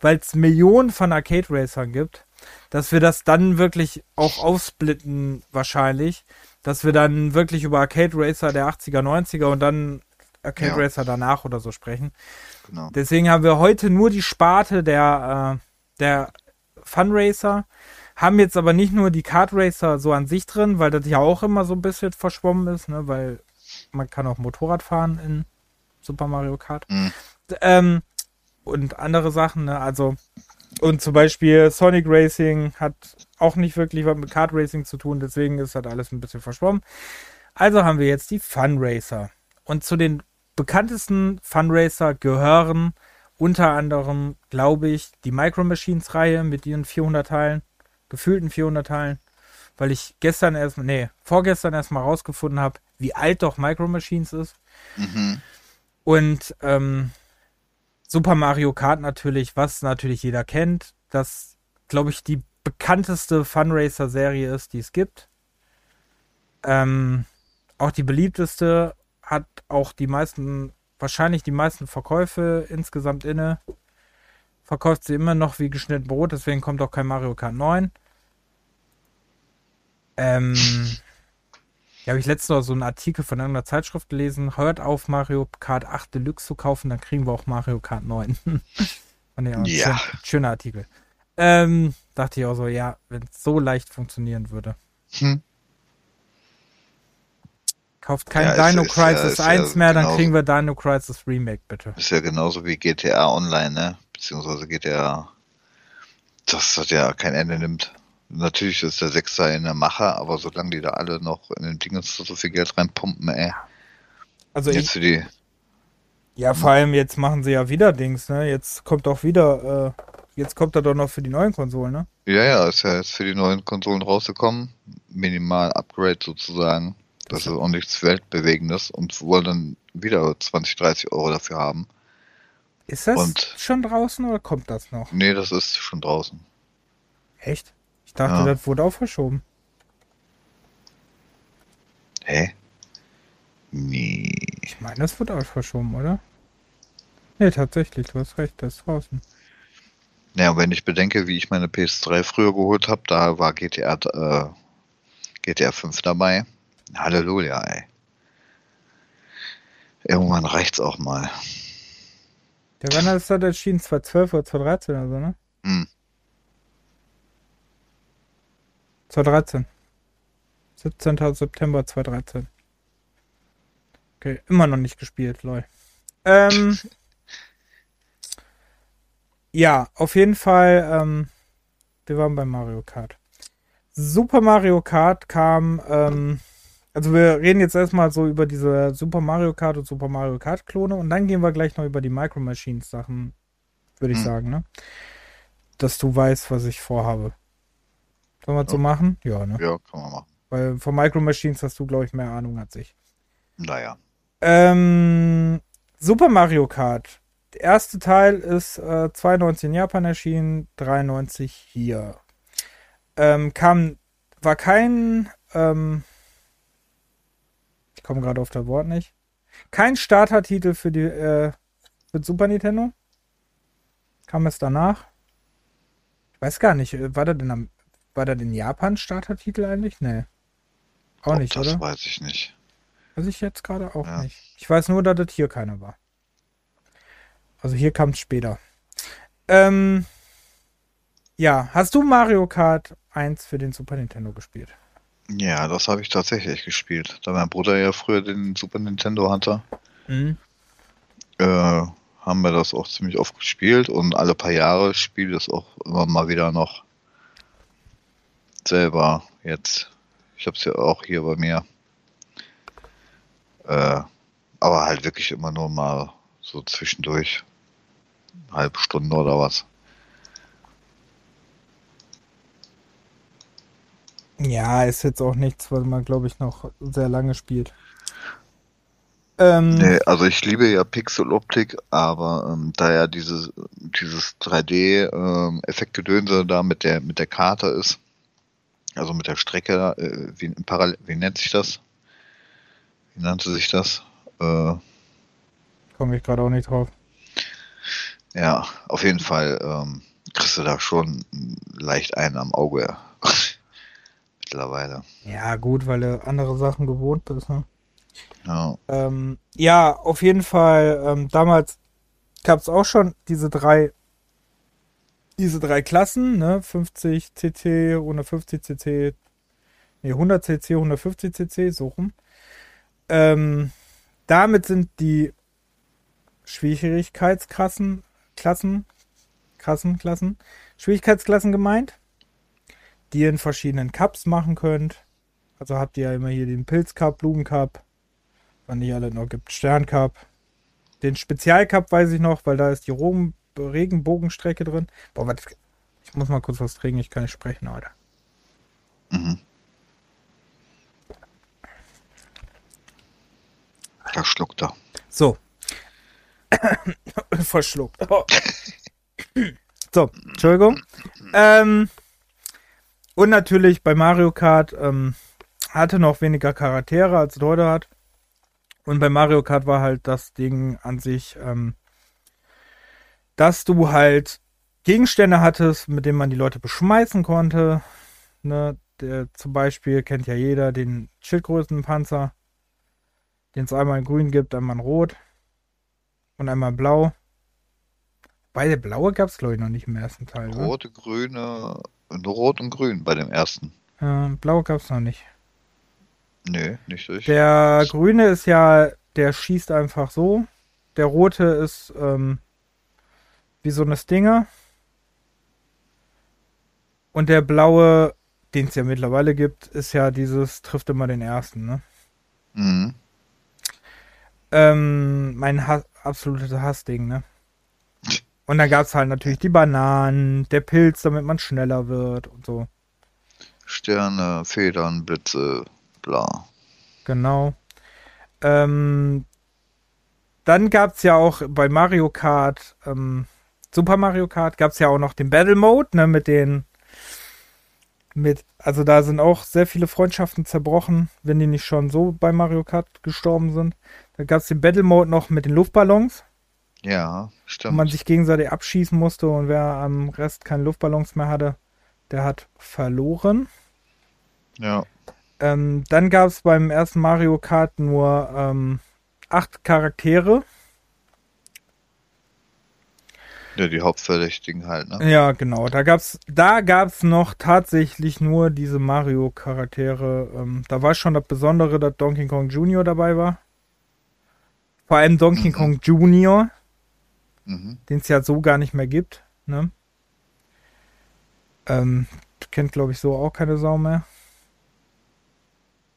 [SPEAKER 1] weil es Millionen von Arcade Racern gibt dass wir das dann wirklich auch aufsplitten wahrscheinlich, dass wir dann wirklich über Arcade Racer der 80er, 90er und dann Arcade ja. Racer danach oder so sprechen. Genau. Deswegen haben wir heute nur die Sparte der, äh, der Funracer, haben jetzt aber nicht nur die Kart Racer so an sich drin, weil das ja auch immer so ein bisschen verschwommen ist, ne? weil man kann auch Motorrad fahren in Super Mario Kart. Mhm. Ähm, und andere Sachen, ne? also und zum Beispiel Sonic Racing hat auch nicht wirklich was mit Kart Racing zu tun, deswegen ist das alles ein bisschen verschwommen. Also haben wir jetzt die Fun Racer. Und zu den bekanntesten Fun Racer gehören unter anderem, glaube ich, die Micro Machines Reihe mit ihren 400 Teilen, gefühlten 400 Teilen, weil ich gestern erst, nee, vorgestern erst mal rausgefunden habe, wie alt doch Micro Machines ist. Mhm. Und ähm, Super Mario Kart natürlich, was natürlich jeder kennt. Das, glaube ich, die bekannteste Funracer-Serie ist, die es gibt. Ähm, auch die beliebteste, hat auch die meisten, wahrscheinlich die meisten Verkäufe insgesamt inne. Verkauft sie immer noch wie geschnitten Brot, deswegen kommt auch kein Mario Kart 9. Ähm, ja, habe ich letztens noch so einen Artikel von irgendeiner Zeitschrift gelesen. Hört auf, Mario Kart 8 Deluxe zu kaufen, dann kriegen wir auch Mario Kart 9. Fand ich ja. Schön, schöner Artikel. Ähm, dachte ich auch so, ja, wenn es so leicht funktionieren würde. Hm. Kauft kein ja, Dino ist, Crisis ist ja, 1 mehr, genauso, dann genau kriegen wir Dino Crisis Remake, bitte.
[SPEAKER 2] Ist ja genauso wie GTA Online, ne? Beziehungsweise GTA, dass das ja kein Ende nimmt natürlich ist der Sechser in der Mache, aber solange die da alle noch in den Dingens so viel Geld reinpumpen, ey.
[SPEAKER 1] Also jetzt ich, die. Ja, vor allem jetzt machen sie ja wieder Dings, ne? Jetzt kommt auch wieder, äh, jetzt kommt er doch noch für die neuen Konsolen, ne?
[SPEAKER 2] Ja, ja, ist ja jetzt für die neuen Konsolen rausgekommen. Minimal Upgrade sozusagen. Das ist auch nichts Weltbewegendes und wollen dann wieder 20, 30 Euro dafür haben.
[SPEAKER 1] Ist das und schon draußen oder kommt das noch?
[SPEAKER 2] Nee, das ist schon draußen.
[SPEAKER 1] Echt? Ich dachte, ja. das wurde auch verschoben.
[SPEAKER 2] Hä?
[SPEAKER 1] Nee. Ich meine, das wurde auch verschoben, oder? Nee, tatsächlich, du hast recht, das ist draußen.
[SPEAKER 2] Naja, wenn ich bedenke, wie ich meine PS3 früher geholt habe, da war GTR, äh, GTA 5 dabei. Halleluja, ey. Irgendwann reicht's auch mal.
[SPEAKER 1] Der Wann
[SPEAKER 2] ist
[SPEAKER 1] das erschienen? 2012 oder 2013 oder so, ne? Mhm. 2013. 17. September 2013. Okay, immer noch nicht gespielt, lol. Ähm, ja, auf jeden Fall, ähm, wir waren bei Mario Kart. Super Mario Kart kam, ähm, also wir reden jetzt erstmal so über diese Super Mario Kart und Super Mario Kart Klone und dann gehen wir gleich noch über die Micro Machines Sachen, würde ich hm. sagen, ne? Dass du weißt, was ich vorhabe. Sollen wir ja. so machen? Ja, ne? Ja, können wir machen. Weil von Micro Machines hast du, glaube ich, mehr Ahnung als ich.
[SPEAKER 2] Naja.
[SPEAKER 1] Ähm, Super Mario Kart. Der erste Teil ist äh, 92 in Japan erschienen, 93 hier. Ähm, kam, war kein, ähm, ich komme gerade auf das Wort nicht. Kein Starter-Titel für die äh, für Super Nintendo. Kam es danach? Ich weiß gar nicht, äh, war der denn am, war da den Japan-Startertitel eigentlich? Nee.
[SPEAKER 2] Auch Ob nicht, das oder? Das weiß ich nicht.
[SPEAKER 1] Weiß ich jetzt gerade auch ja. nicht. Ich weiß nur, dass das hier keiner war. Also hier kam es später. Ähm, ja, hast du Mario Kart 1 für den Super Nintendo gespielt?
[SPEAKER 2] Ja, das habe ich tatsächlich gespielt. Da mein Bruder ja früher den Super Nintendo hatte, mhm. äh, haben wir das auch ziemlich oft gespielt und alle paar Jahre spiele ich das auch immer mal wieder noch selber jetzt. Ich habe es ja auch hier bei mir. Äh, aber halt wirklich immer nur mal so zwischendurch. Eine halbe Stunde oder was.
[SPEAKER 1] Ja, ist jetzt auch nichts, weil man, glaube ich, noch sehr lange spielt.
[SPEAKER 2] Ähm, nee, also ich liebe ja Pixeloptik, aber ähm, da ja dieses, dieses 3D-Effektgedönse ähm, da mit der, mit der Karte ist, also mit der Strecke, äh, wie, Parallel, wie nennt sich das? Wie nannte sich das? Äh,
[SPEAKER 1] Komme ich gerade auch nicht drauf.
[SPEAKER 2] Ja, auf jeden Fall ähm, kriegst du da schon leicht einen am Auge mittlerweile.
[SPEAKER 1] Ja, gut, weil du andere Sachen gewohnt bist, ne? Ja. Ähm, ja, auf jeden Fall, ähm, damals gab es auch schon diese drei diese drei Klassen, ne, 50 cc, 150 cc, nee, 100 cc, 150 cc, so rum. Ähm, damit sind die Schwierigkeitsklassen, Klassen, Klassen, Klassen, Schwierigkeitsklassen gemeint, die ihr in verschiedenen Cups machen könnt. Also habt ihr ja immer hier den Pilzcup, Blumencup, wann die alle noch gibt, Sterncup. Den Spezialcup weiß ich noch, weil da ist die Rom Regenbogenstrecke drin. Boah, warte, ich muss mal kurz was trinken, ich kann nicht sprechen heute. Mhm. Da er. So. Verschluckt. Oh. so, Entschuldigung. Ähm, und natürlich bei Mario Kart ähm, hatte noch weniger Charaktere als es heute hat. Und bei Mario Kart war halt das Ding an sich ähm, dass du halt Gegenstände hattest, mit denen man die Leute beschmeißen konnte. Ne? Der, zum Beispiel kennt ja jeder den Schildgrößenpanzer, den es einmal in grün gibt, einmal in rot und einmal in blau. Bei der blaue gab es, glaube ich, noch nicht im ersten Teil.
[SPEAKER 2] Ne? Rote,
[SPEAKER 1] oder?
[SPEAKER 2] grüne, rot und grün bei dem ersten.
[SPEAKER 1] Äh, blaue gab es noch nicht.
[SPEAKER 2] Nee, nicht durch.
[SPEAKER 1] Der grüne ist ja, der schießt einfach so. Der rote ist, ähm, wie so eine Stinger. Und der blaue, den es ja mittlerweile gibt, ist ja dieses trifft immer den ersten, ne? Mhm. Ähm, mein ha absolutes Hassding, ne? Und dann gab es halt natürlich die Bananen, der Pilz, damit man schneller wird und so.
[SPEAKER 2] Sterne, Federn, Blitze, bla.
[SPEAKER 1] Genau. Ähm, dann gab es ja auch bei Mario Kart ähm, Super Mario Kart gab es ja auch noch den Battle Mode, ne, mit den mit, also da sind auch sehr viele Freundschaften zerbrochen, wenn die nicht schon so bei Mario Kart gestorben sind. Da gab es den Battle Mode noch mit den Luftballons.
[SPEAKER 2] Ja, stimmt. Wo
[SPEAKER 1] man sich gegenseitig abschießen musste und wer am Rest keine Luftballons mehr hatte, der hat verloren.
[SPEAKER 2] Ja.
[SPEAKER 1] Ähm, dann gab es beim ersten Mario Kart nur ähm, acht Charaktere.
[SPEAKER 2] Ja, die Hauptverdächtigen halt, ne?
[SPEAKER 1] Ja, genau. Da gab's, da gab's noch tatsächlich nur diese Mario-Charaktere. Ähm, da war schon das Besondere, dass Donkey Kong Jr. dabei war. Vor allem Donkey mhm. Kong Jr., mhm. den es ja so gar nicht mehr gibt, ne? Ähm, kennt, glaube ich, so auch keine Sau mehr.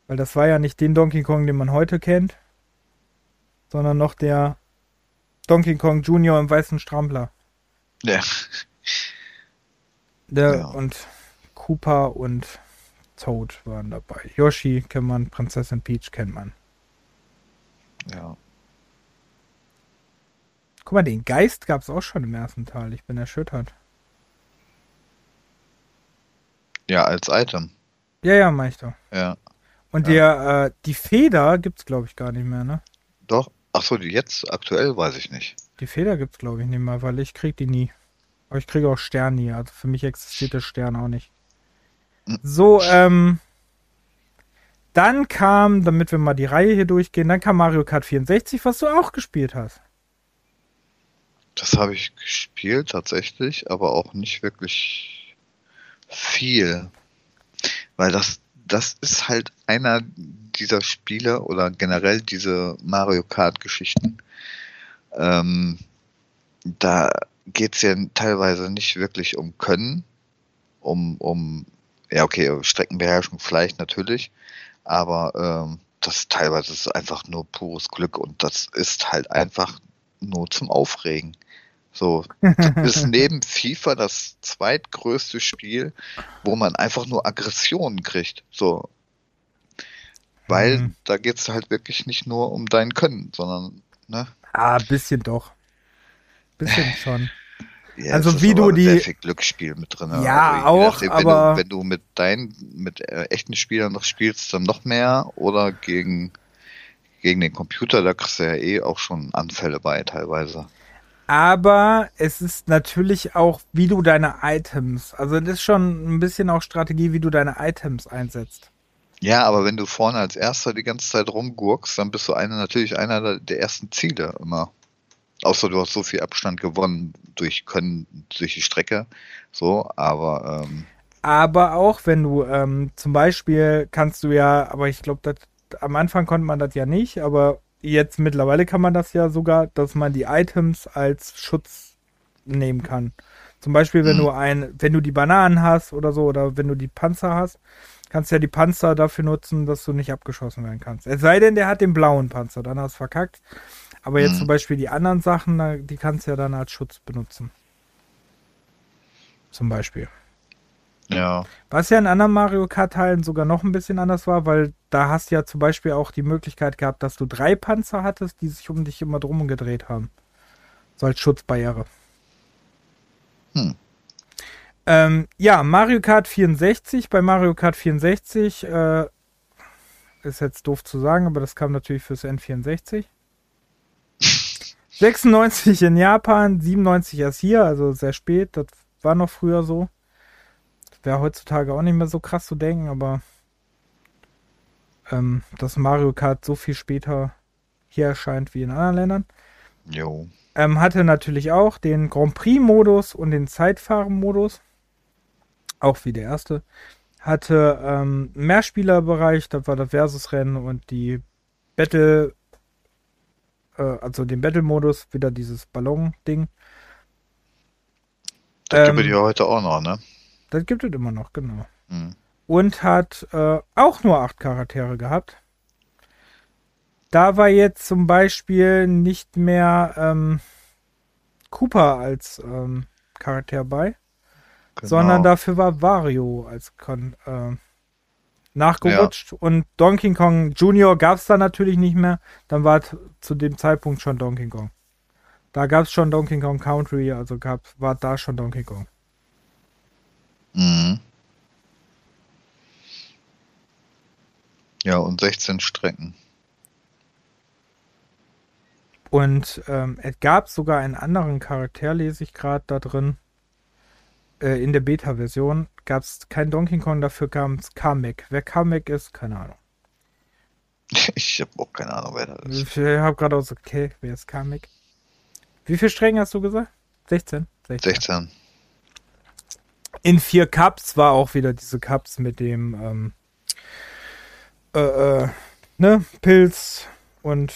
[SPEAKER 1] Weil das war ja nicht den Donkey Kong, den man heute kennt, sondern noch der Donkey Kong Jr. im weißen Strampler. Ja. Der ja. und Cooper und Toad waren dabei. Yoshi kennt man, Prinzessin Peach kennt man.
[SPEAKER 2] Ja.
[SPEAKER 1] Guck mal, den Geist gab es auch schon im ersten Teil. Ich bin erschüttert.
[SPEAKER 2] Ja, als Item.
[SPEAKER 1] Ja, ja, mach ich doch.
[SPEAKER 2] Ja.
[SPEAKER 1] Und ja. Der, äh, die Feder gibt es, glaube ich, gar nicht mehr, ne?
[SPEAKER 2] Doch. Achso, jetzt aktuell weiß ich nicht.
[SPEAKER 1] Die Feder gibt's glaube ich nicht mehr, weil ich krieg die nie. Aber ich kriege auch Stern nie. Also für mich existiert der Stern auch nicht. So, ähm. Dann kam, damit wir mal die Reihe hier durchgehen, dann kam Mario Kart 64, was du auch gespielt hast.
[SPEAKER 2] Das habe ich gespielt tatsächlich, aber auch nicht wirklich viel. Weil das, das ist halt einer dieser Spiele oder generell diese Mario Kart-Geschichten, ähm, da geht es ja teilweise nicht wirklich um Können, um, um ja, okay, Streckenbeherrschung vielleicht natürlich, aber ähm, das teilweise ist einfach nur pures Glück und das ist halt einfach nur zum Aufregen. So, das ist neben FIFA das zweitgrößte Spiel, wo man einfach nur Aggressionen kriegt. So. Weil mhm. da geht es halt wirklich nicht nur um dein Können, sondern, ne?
[SPEAKER 1] Ah, ein bisschen doch. Ein bisschen schon. Ja, also wie du die
[SPEAKER 2] Glücksspiel mit drin.
[SPEAKER 1] Ja, also auch,
[SPEAKER 2] nachdem,
[SPEAKER 1] wenn
[SPEAKER 2] du, wenn du, mit deinen mit äh, echten Spielern noch spielst, dann noch mehr oder gegen gegen den Computer, da kriegst du ja eh auch schon Anfälle bei teilweise.
[SPEAKER 1] Aber es ist natürlich auch, wie du deine Items, also das ist schon ein bisschen auch Strategie, wie du deine Items einsetzt.
[SPEAKER 2] Ja, aber wenn du vorne als Erster die ganze Zeit rumgurkst, dann bist du eine, natürlich einer der ersten Ziele immer. Außer du hast so viel Abstand gewonnen durch Können, durch die Strecke. So, aber. Ähm
[SPEAKER 1] aber auch wenn du ähm, zum Beispiel kannst du ja, aber ich glaube, am Anfang konnte man das ja nicht, aber jetzt mittlerweile kann man das ja sogar, dass man die Items als Schutz nehmen kann. Zum Beispiel, wenn mhm. du ein, wenn du die Bananen hast oder so, oder wenn du die Panzer hast, kannst ja die Panzer dafür nutzen, dass du nicht abgeschossen werden kannst. Es sei denn, der hat den blauen Panzer, dann hast du verkackt. Aber jetzt mhm. zum Beispiel die anderen Sachen, die kannst du ja dann als Schutz benutzen. Zum Beispiel.
[SPEAKER 2] Ja.
[SPEAKER 1] Was ja in anderen Mario Kart-Teilen sogar noch ein bisschen anders war, weil da hast du ja zum Beispiel auch die Möglichkeit gehabt, dass du drei Panzer hattest, die sich um dich immer drum gedreht haben. So als Schutzbarriere. Hm. Ähm, ja, Mario Kart 64. Bei Mario Kart 64 äh, ist jetzt doof zu sagen, aber das kam natürlich fürs N64. 96 in Japan, 97 erst hier, also sehr spät. Das war noch früher so. Wäre heutzutage auch nicht mehr so krass zu denken, aber ähm, dass Mario Kart so viel später hier erscheint wie in anderen Ländern.
[SPEAKER 2] Jo.
[SPEAKER 1] Ähm, hatte natürlich auch den Grand Prix-Modus und den Zeitfahren-Modus auch wie der erste, hatte ähm, Mehrspielerbereich, da war das Versus-Rennen und die Battle, äh, also den Battle-Modus, wieder dieses Ballon-Ding.
[SPEAKER 2] Das ähm, gibt es ähm, ja heute auch noch, ne?
[SPEAKER 1] Das gibt es immer noch, genau. Mhm. Und hat äh, auch nur acht Charaktere gehabt. Da war jetzt zum Beispiel nicht mehr ähm, Cooper als ähm, Charakter bei, Genau. Sondern dafür war Wario als Kon äh, nachgerutscht. Ja. Und Donkey Kong Jr. gab es da natürlich nicht mehr. Dann war zu dem Zeitpunkt schon Donkey Kong. Da gab es schon Donkey Kong Country, also gab, war da schon Donkey Kong. Mhm.
[SPEAKER 2] Ja, und 16 Strecken.
[SPEAKER 1] Und ähm, es gab sogar einen anderen Charakter, lese ich gerade da drin. Äh, in der Beta-Version gab es kein Donkey Kong, dafür kam es Kamek. Wer Kamek ist, keine Ahnung.
[SPEAKER 2] Ich habe auch keine Ahnung, wer das ist.
[SPEAKER 1] Ich habe gerade auch so, okay, wer ist Kamek? Wie viele Stränge hast du gesagt? 16?
[SPEAKER 2] 16. 16.
[SPEAKER 1] In vier Cups war auch wieder diese Cups mit dem ähm, äh, äh, ne? Pilz und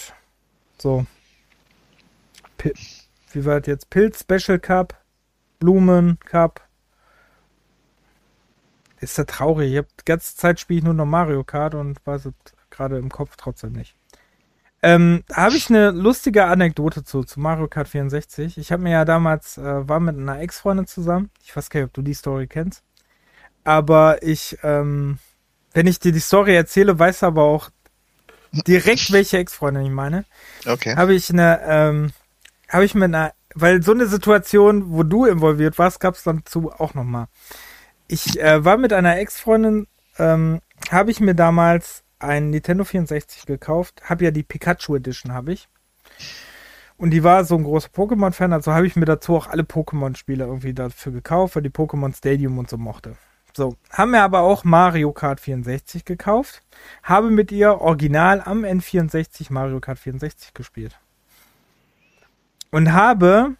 [SPEAKER 1] so. Pi wie war das jetzt? Pilz Special Cup, Blumen Cup, ist ja traurig. Ich hab, die ganze Zeit spiele ich nur noch Mario Kart und weiß es gerade im Kopf trotzdem nicht. Ähm, da habe ich eine lustige Anekdote zu, zu Mario Kart 64. Ich habe mir ja damals, äh, war mit einer Ex-Freundin zusammen. Ich weiß gar nicht, ob du die Story kennst. Aber ich, ähm, wenn ich dir die Story erzähle, weißt du aber auch direkt, welche Ex-Freundin ich meine.
[SPEAKER 2] Okay.
[SPEAKER 1] Habe ich eine, ähm, habe ich mit einer, weil so eine Situation, wo du involviert warst, gab es dann zu auch nochmal. mal ich äh, war mit einer Ex-Freundin, ähm, habe ich mir damals ein Nintendo 64 gekauft. Habe ja die Pikachu Edition, habe ich. Und die war so ein großer Pokémon-Fan, also habe ich mir dazu auch alle Pokémon-Spiele irgendwie dafür gekauft, weil die Pokémon Stadium und so mochte. So, haben wir aber auch Mario Kart 64 gekauft, habe mit ihr original am N64 Mario Kart 64 gespielt. Und habe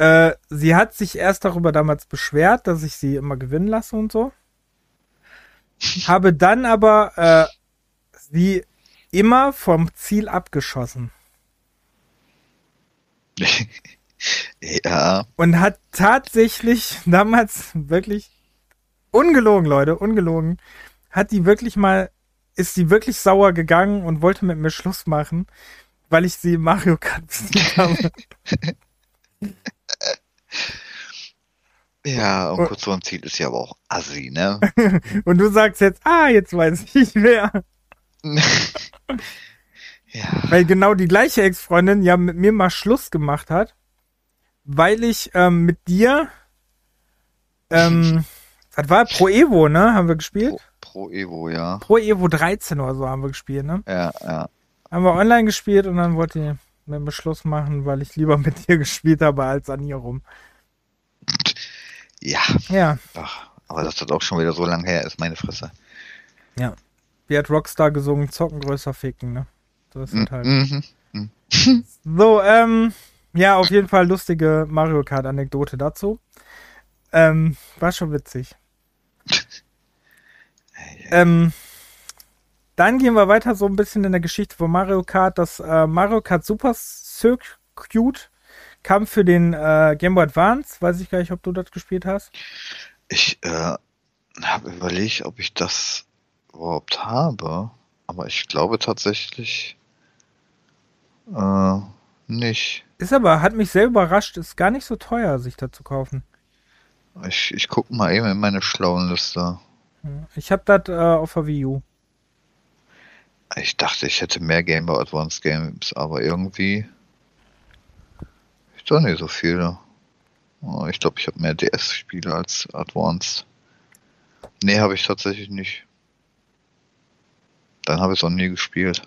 [SPEAKER 1] äh, sie hat sich erst darüber damals beschwert, dass ich sie immer gewinnen lasse und so. Habe dann aber äh, sie immer vom Ziel abgeschossen.
[SPEAKER 2] ja.
[SPEAKER 1] Und hat tatsächlich damals wirklich ungelogen, Leute, ungelogen, hat die wirklich mal, ist sie wirklich sauer gegangen und wollte mit mir Schluss machen, weil ich sie Mario Kart besiegt habe.
[SPEAKER 2] Ja, und, und kurz dem Ziel ist ja aber auch assi, ne?
[SPEAKER 1] und du sagst jetzt, ah, jetzt weiß ich wer. ja. Weil genau die gleiche Ex-Freundin ja mit mir mal Schluss gemacht hat, weil ich ähm, mit dir, ähm, was war Pro Evo, ne? Haben wir gespielt?
[SPEAKER 2] Pro, Pro Evo, ja.
[SPEAKER 1] Pro Evo 13 oder so haben wir gespielt, ne?
[SPEAKER 2] Ja, ja.
[SPEAKER 1] Haben wir online gespielt und dann wollte ich einen Beschluss machen, weil ich lieber mit dir gespielt habe als an ihr rum.
[SPEAKER 2] Ja. Ja. Ach, aber dass das auch schon wieder so lange her ist, meine Fresse.
[SPEAKER 1] Ja. Wie hat Rockstar gesungen? Zocken größer ficken, ne? So ist mm, halt. Mhm. Mhm. So, ähm, ja, auf jeden Fall lustige Mario Kart-Anekdote dazu. Ähm, war schon witzig. ähm, dann gehen wir weiter so ein bisschen in der Geschichte von Mario Kart. Das äh, Mario Kart Super Circuit kam für den äh, Game Boy Advance. Weiß ich gar nicht, ob du das gespielt hast.
[SPEAKER 2] Ich äh, habe überlegt, ob ich das überhaupt habe. Aber ich glaube tatsächlich äh, nicht.
[SPEAKER 1] Ist aber, hat mich sehr überrascht. Ist gar nicht so teuer, sich da zu kaufen.
[SPEAKER 2] Ich, ich gucke mal eben in meine schlauen Liste.
[SPEAKER 1] Hm. Ich habe das äh, auf der Wii U.
[SPEAKER 2] Ich dachte, ich hätte mehr Game Boy Advance Games, aber irgendwie. Ich doch nicht so viele. Oh, ich glaube, ich habe mehr DS-Spiele als Advance. Nee, habe ich tatsächlich nicht. Dann habe ich es auch nie gespielt.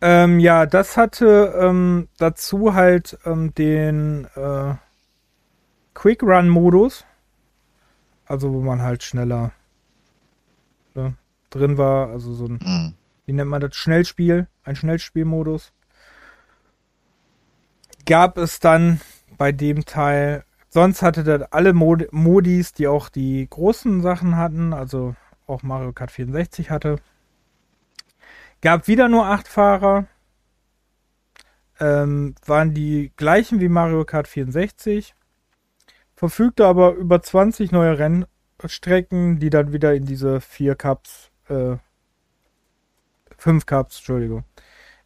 [SPEAKER 1] Ähm, ja, das hatte ähm, dazu halt ähm, den äh, Quick Run Modus also wo man halt schneller ne, drin war, also so ein, mhm. wie nennt man das, Schnellspiel, ein Schnellspielmodus, gab es dann bei dem Teil, sonst hatte das alle Mod Modis, die auch die großen Sachen hatten, also auch Mario Kart 64 hatte, gab wieder nur acht Fahrer, ähm, waren die gleichen wie Mario Kart 64, verfügte aber über 20 neue Rennstrecken, die dann wieder in diese vier Cups, äh, fünf Cups, Entschuldigung,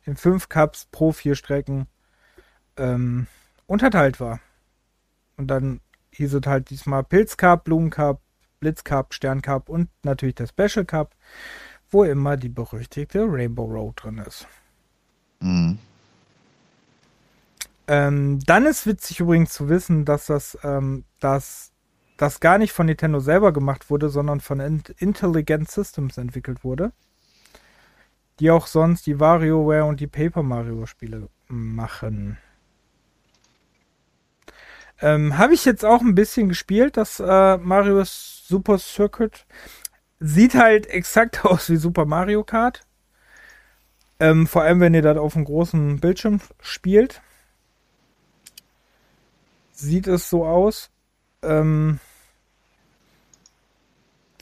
[SPEAKER 1] in fünf Cups pro vier Strecken ähm, unterteilt war. Und dann hieß es halt diesmal Pilz Cup, Blumen Cup, Blitz Cup, Stern Cup und natürlich der Special Cup, wo immer die berüchtigte Rainbow Road drin ist. Mhm. Ähm, dann ist witzig übrigens zu wissen, dass das, ähm, dass das gar nicht von Nintendo selber gemacht wurde, sondern von In Intelligent Systems entwickelt wurde, die auch sonst die WarioWare und die Paper Mario Spiele machen. Ähm, Habe ich jetzt auch ein bisschen gespielt, das äh, Mario Super Circuit. Sieht halt exakt aus wie Super Mario Kart. Ähm, vor allem, wenn ihr das auf einem großen Bildschirm spielt sieht es so aus. Ähm,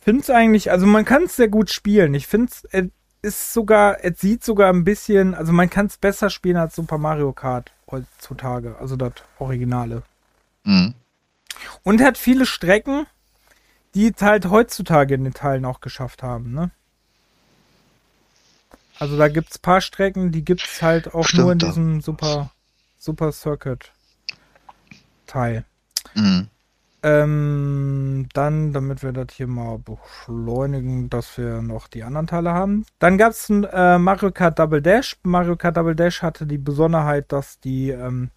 [SPEAKER 1] finde es eigentlich, also man kann es sehr gut spielen. Ich finde es ist sogar, es sieht sogar ein bisschen, also man kann es besser spielen als Super Mario Kart heutzutage, also das Originale. Mhm. Und hat viele Strecken, die es halt heutzutage in den Teilen auch geschafft haben, ne? Also da gibt es paar Strecken, die gibt es halt auch Stimmt, nur in diesem Super, Super Circuit. Teil. Mhm. Ähm, dann, damit wir das hier mal beschleunigen, dass wir noch die anderen Teile haben. Dann gab es ein äh, Mario Kart Double Dash. Mario Kart Double Dash hatte die Besonderheit, dass die, ähm,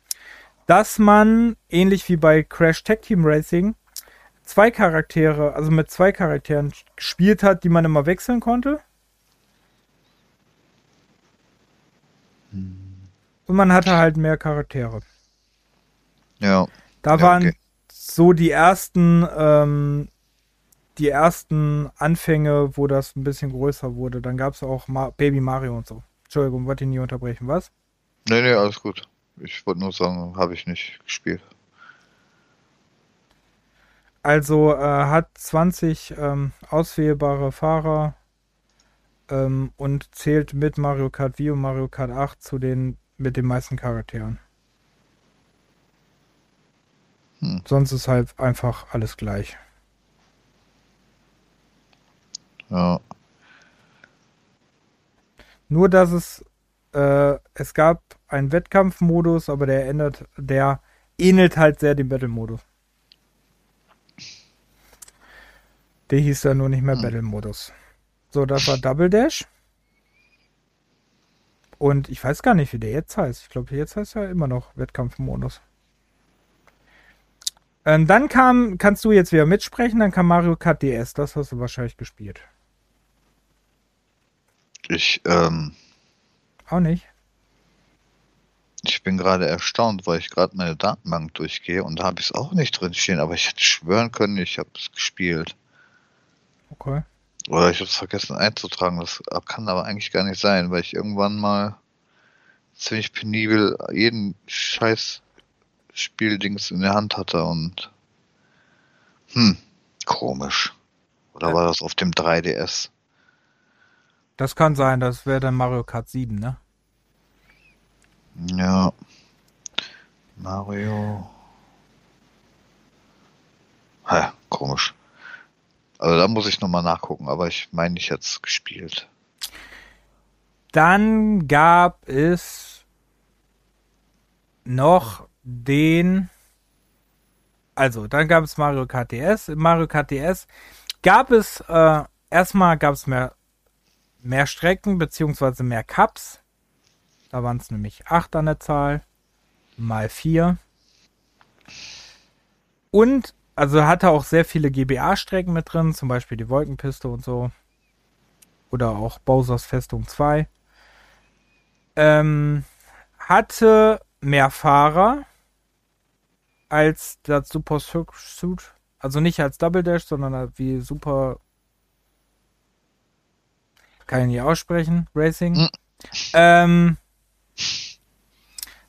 [SPEAKER 1] dass man ähnlich wie bei Crash Tag Team Racing zwei Charaktere, also mit zwei Charakteren gespielt hat, die man immer wechseln konnte. Hm. Und man hatte halt mehr Charaktere. Ja. Da ja, waren okay. so die ersten, ähm, die ersten Anfänge, wo das ein bisschen größer wurde. Dann gab es auch Ma Baby Mario und so. Entschuldigung, wollte ich nie unterbrechen, was?
[SPEAKER 2] Nee, nee, alles gut. Ich wollte nur sagen, habe ich nicht gespielt.
[SPEAKER 1] Also äh, hat 20 ähm, auswählbare Fahrer ähm, und zählt mit Mario Kart Wii und Mario Kart 8 zu den mit den meisten Charakteren. Hm. Sonst ist halt einfach alles gleich. Ja. Nur dass es äh, es gab einen Wettkampfmodus, aber der ändert, der ähnelt halt sehr dem Battle-Modus. Der hieß ja nur nicht mehr hm. Battle-Modus. So, das war Double Dash. Und ich weiß gar nicht, wie der jetzt heißt. Ich glaube, jetzt heißt er immer noch Wettkampfmodus. Und ähm, dann kam, kannst du jetzt wieder mitsprechen, dann kam Mario Kart DS, das hast du wahrscheinlich gespielt.
[SPEAKER 2] Ich,
[SPEAKER 1] ähm. Auch nicht.
[SPEAKER 2] Ich bin gerade erstaunt, weil ich gerade meine Datenbank durchgehe und da habe ich es auch nicht drin stehen, aber ich hätte schwören können, ich habe es gespielt. Okay. Oder ich habe es vergessen einzutragen. Das kann aber eigentlich gar nicht sein, weil ich irgendwann mal ziemlich penibel jeden Scheiß Spieldings in der Hand hatte und hm, komisch. Oder ja. war das auf dem 3DS?
[SPEAKER 1] Das kann sein, das wäre dann Mario Kart 7, ne?
[SPEAKER 2] Ja. Mario. Ha, komisch. Also da muss ich nochmal nachgucken, aber ich meine, ich hätte es gespielt.
[SPEAKER 1] Dann gab es noch den. Also, dann gab es Mario Kart DS. In Mario Kart DS gab es äh, erstmal gab es mehr, mehr Strecken beziehungsweise mehr Cups. Da waren es nämlich 8 an der Zahl mal 4. Und also hatte auch sehr viele GBA-Strecken mit drin, zum Beispiel die Wolkenpiste und so. Oder auch Bowser's Festung 2. Ähm, hatte mehr Fahrer, als das Super Suit. Also nicht als Double Dash, sondern wie Super. Kann ich nicht aussprechen, Racing. Hm. Ähm,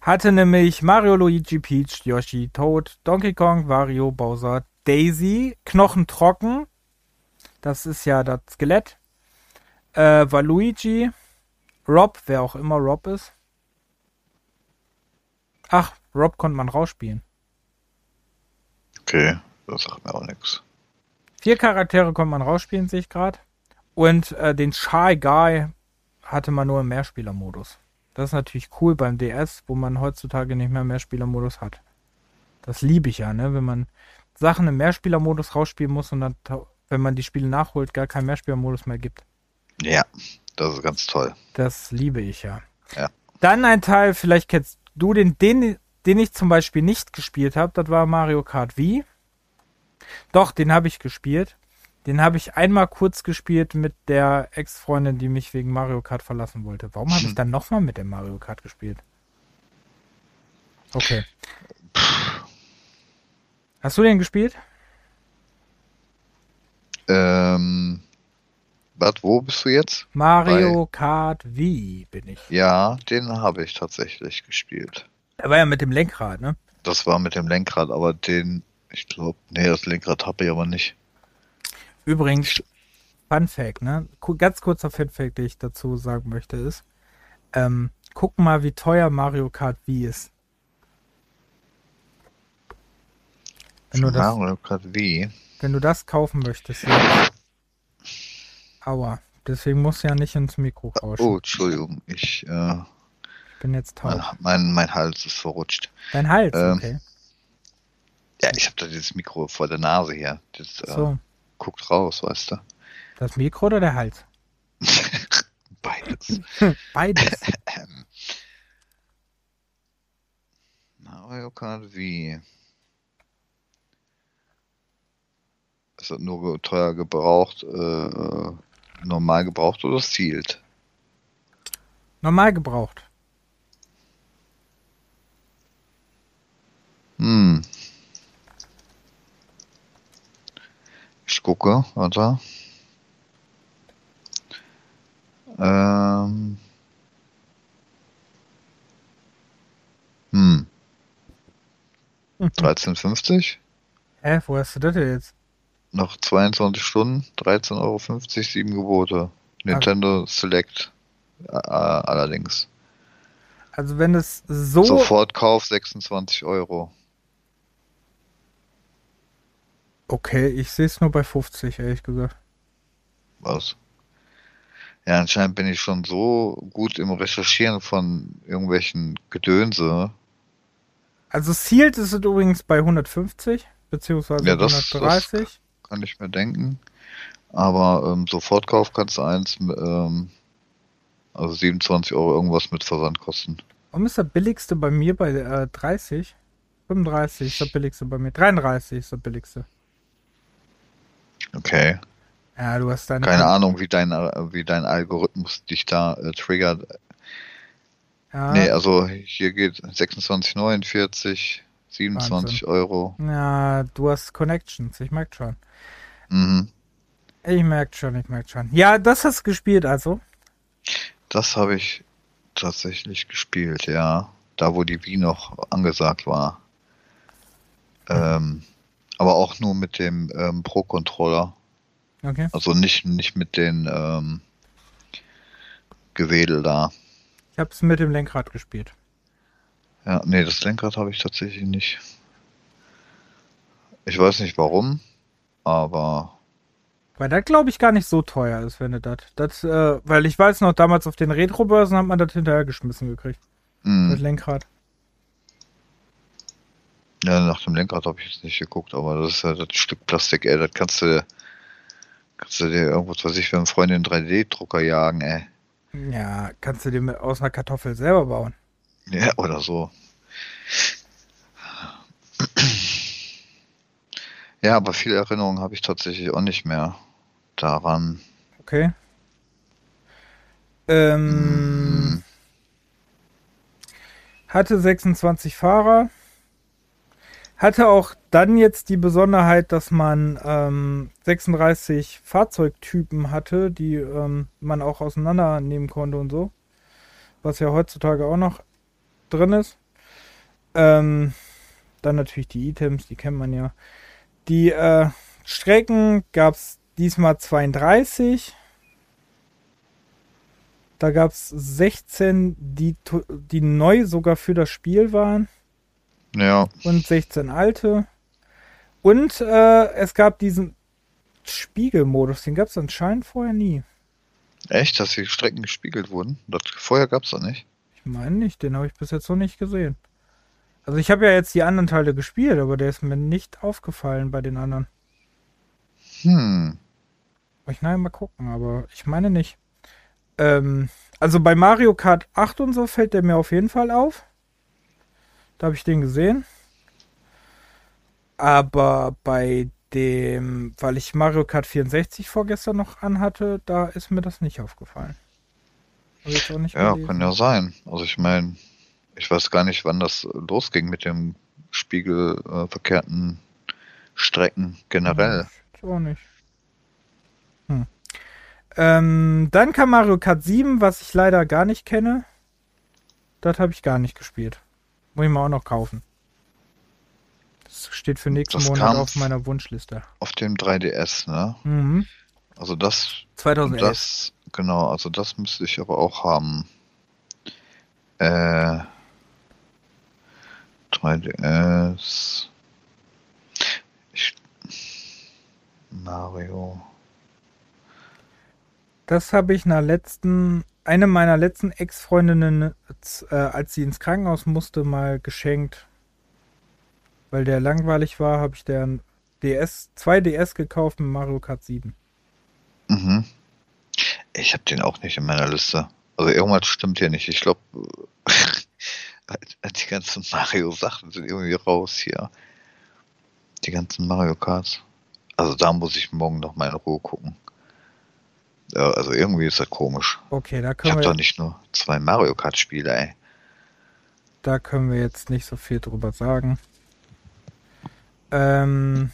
[SPEAKER 1] hatte nämlich Mario, Luigi, Peach, Yoshi, Toad, Donkey Kong, Wario, Bowser, Daisy, Knochen trocken. Das ist ja das Skelett. Äh, war Luigi, Rob, wer auch immer Rob ist. Ach, Rob konnte man rausspielen.
[SPEAKER 2] Okay, das sagt mir auch nichts.
[SPEAKER 1] Vier Charaktere konnte man rausspielen, sehe ich gerade. Und äh, den Shy Guy hatte man nur im Mehrspielermodus. Das ist natürlich cool beim DS, wo man heutzutage nicht mehr Mehrspielermodus hat. Das liebe ich ja, ne? Wenn man Sachen im Mehrspielermodus rausspielen muss und dann, wenn man die Spiele nachholt, gar keinen Mehrspielermodus mehr gibt.
[SPEAKER 2] Ja, das ist ganz toll.
[SPEAKER 1] Das liebe ich ja. ja. Dann ein Teil, vielleicht kennst du den, den den ich zum Beispiel nicht gespielt habe, das war Mario Kart Wii. Doch, den habe ich gespielt. Den habe ich einmal kurz gespielt mit der Ex-Freundin, die mich wegen Mario Kart verlassen wollte. Warum habe ich hm. dann nochmal mit dem Mario Kart gespielt? Okay. Hast du den gespielt?
[SPEAKER 2] Ähm, was, wo bist du jetzt?
[SPEAKER 1] Mario Bei... Kart Wii bin ich.
[SPEAKER 2] Ja, den habe ich tatsächlich gespielt.
[SPEAKER 1] Er war ja mit dem Lenkrad, ne?
[SPEAKER 2] Das war mit dem Lenkrad, aber den, ich glaube, nee, das Lenkrad habe ich aber nicht.
[SPEAKER 1] Übrigens, Fun Fact, ne? Ganz kurzer Fun Fact, den ich dazu sagen möchte, ist, ähm, guck mal, wie teuer Mario Kart Wii ist. Wenn du das, Mario Kart Wii? Wenn du das kaufen möchtest. Ja. Aua, deswegen muss ja nicht ins Mikro rauschen. Oh,
[SPEAKER 2] Entschuldigung, ich, äh bin jetzt taub. Mein, mein, Hals ist verrutscht.
[SPEAKER 1] Dein Hals, ähm, okay.
[SPEAKER 2] Ja, ich habe da dieses Mikro vor der Nase hier. Das äh, so. äh, guckt raus, weißt du.
[SPEAKER 1] Das Mikro oder der Hals?
[SPEAKER 2] Beides. Beides. Mario Kart wie? Ist das nur teuer gebraucht, äh, normal gebraucht oder zielt?
[SPEAKER 1] Normal gebraucht.
[SPEAKER 2] Hm. Ich gucke, warte. Ähm. Hm. 13,50?
[SPEAKER 1] Hä, wo hast du das jetzt?
[SPEAKER 2] Noch 22 Stunden, 13,50 Euro, 7 Gebote. Nintendo okay. Ah. Select äh, allerdings.
[SPEAKER 1] Also wenn es so...
[SPEAKER 2] Sofortkauf 26 Euro.
[SPEAKER 1] Okay, ich sehe es nur bei 50, ehrlich gesagt.
[SPEAKER 2] Was? Ja, anscheinend bin ich schon so gut im Recherchieren von irgendwelchen Gedönse.
[SPEAKER 1] Also Sealed ist es übrigens bei 150, beziehungsweise ja, das, 130. Das
[SPEAKER 2] kann ich mir denken. Aber ähm, Sofortkauf kannst du eins, ähm, also 27 Euro irgendwas mit Versand kosten.
[SPEAKER 1] Warum ist der billigste bei mir bei äh, 30? 35 ist der billigste bei mir. 33 ist der billigste.
[SPEAKER 2] Okay. Ja, du hast dann. Keine Ahnung, wie dein, wie dein Algorithmus dich da äh, triggert. Ja. Nee, also hier geht 26,49, 27 Wahnsinn. Euro. Ja, du
[SPEAKER 1] hast Connections, ich merke schon. Mhm. Ich merke schon, ich merke schon. Ja, das hast du gespielt also?
[SPEAKER 2] Das habe ich tatsächlich gespielt, ja. Da, wo die Wii noch angesagt war. Hm. Ähm, aber auch nur mit dem ähm, Pro-Controller. Okay. Also nicht, nicht mit den ähm, Gewedel da.
[SPEAKER 1] Ich habe es mit dem Lenkrad gespielt.
[SPEAKER 2] Ja, nee, das Lenkrad habe ich tatsächlich nicht. Ich weiß nicht warum, aber.
[SPEAKER 1] Weil das glaube ich gar nicht so teuer ist, wenn du das. äh, weil ich weiß noch, damals auf den Retro-Börsen hat man das hinterher geschmissen gekriegt. Mm. Das Lenkrad.
[SPEAKER 2] Ja, nach dem Lenkrad habe ich jetzt nicht geguckt, aber das ist ja das Stück Plastik, ey. Das kannst du, kannst du dir irgendwo, was weiß ich, für einen Freund in 3D-Drucker jagen, ey.
[SPEAKER 1] Ja, kannst du dir mit, aus einer Kartoffel selber bauen. Ja,
[SPEAKER 2] oder so. Ja, aber viele Erinnerungen habe ich tatsächlich auch nicht mehr daran.
[SPEAKER 1] Okay. Ähm, hm. Hatte 26 Fahrer. Hatte auch dann jetzt die Besonderheit, dass man ähm, 36 Fahrzeugtypen hatte, die ähm, man auch auseinandernehmen konnte und so. Was ja heutzutage auch noch drin ist. Ähm, dann natürlich die Items, die kennt man ja. Die äh, Strecken gab es diesmal 32. Da gab es 16, die, die neu sogar für das Spiel waren. Ja. Und 16 alte. Und äh, es gab diesen Spiegelmodus, den gab es anscheinend vorher nie.
[SPEAKER 2] Echt, dass die Strecken gespiegelt wurden? Das, vorher gab es da nicht.
[SPEAKER 1] Ich meine nicht, den habe ich bis jetzt noch nicht gesehen. Also ich habe ja jetzt die anderen Teile gespielt, aber der ist mir nicht aufgefallen bei den anderen. Hm. Ich nein, mal gucken, aber ich meine nicht. Ähm, also bei Mario Kart 8 und so fällt der mir auf jeden Fall auf. Da habe ich den gesehen. Aber bei dem, weil ich Mario Kart 64 vorgestern noch anhatte, da ist mir das nicht aufgefallen.
[SPEAKER 2] Nicht ja, gelesen. kann ja sein. Also ich meine, ich weiß gar nicht, wann das losging mit dem spiegelverkehrten äh, Strecken generell. Hm, ich auch nicht.
[SPEAKER 1] Hm. Ähm, dann kam Mario Kart 7, was ich leider gar nicht kenne. Das habe ich gar nicht gespielt. Muss ich mir auch noch kaufen. Das steht für nächsten das Monat auf meiner Wunschliste.
[SPEAKER 2] Auf dem 3DS, ne? Mhm. Also das. 2011. Das, genau, also das müsste ich aber auch haben. Äh. 3DS. Ich, Mario.
[SPEAKER 1] Das habe ich nach letzten eine meiner letzten Ex-Freundinnen, äh, als sie ins Krankenhaus musste, mal geschenkt. Weil der langweilig war, habe ich deren DS, 2 DS gekauft mit Mario Kart 7. Mhm.
[SPEAKER 2] Ich habe den auch nicht in meiner Liste. Also irgendwas stimmt hier nicht. Ich glaube, die ganzen Mario-Sachen sind irgendwie raus hier. Die ganzen Mario Karts. Also da muss ich morgen noch mal in Ruhe gucken. Also irgendwie ist das komisch.
[SPEAKER 1] Okay, da können ich wir. habe doch
[SPEAKER 2] nicht nur zwei Mario Kart Spiele, ey.
[SPEAKER 1] Da können wir jetzt nicht so viel drüber sagen. Ähm,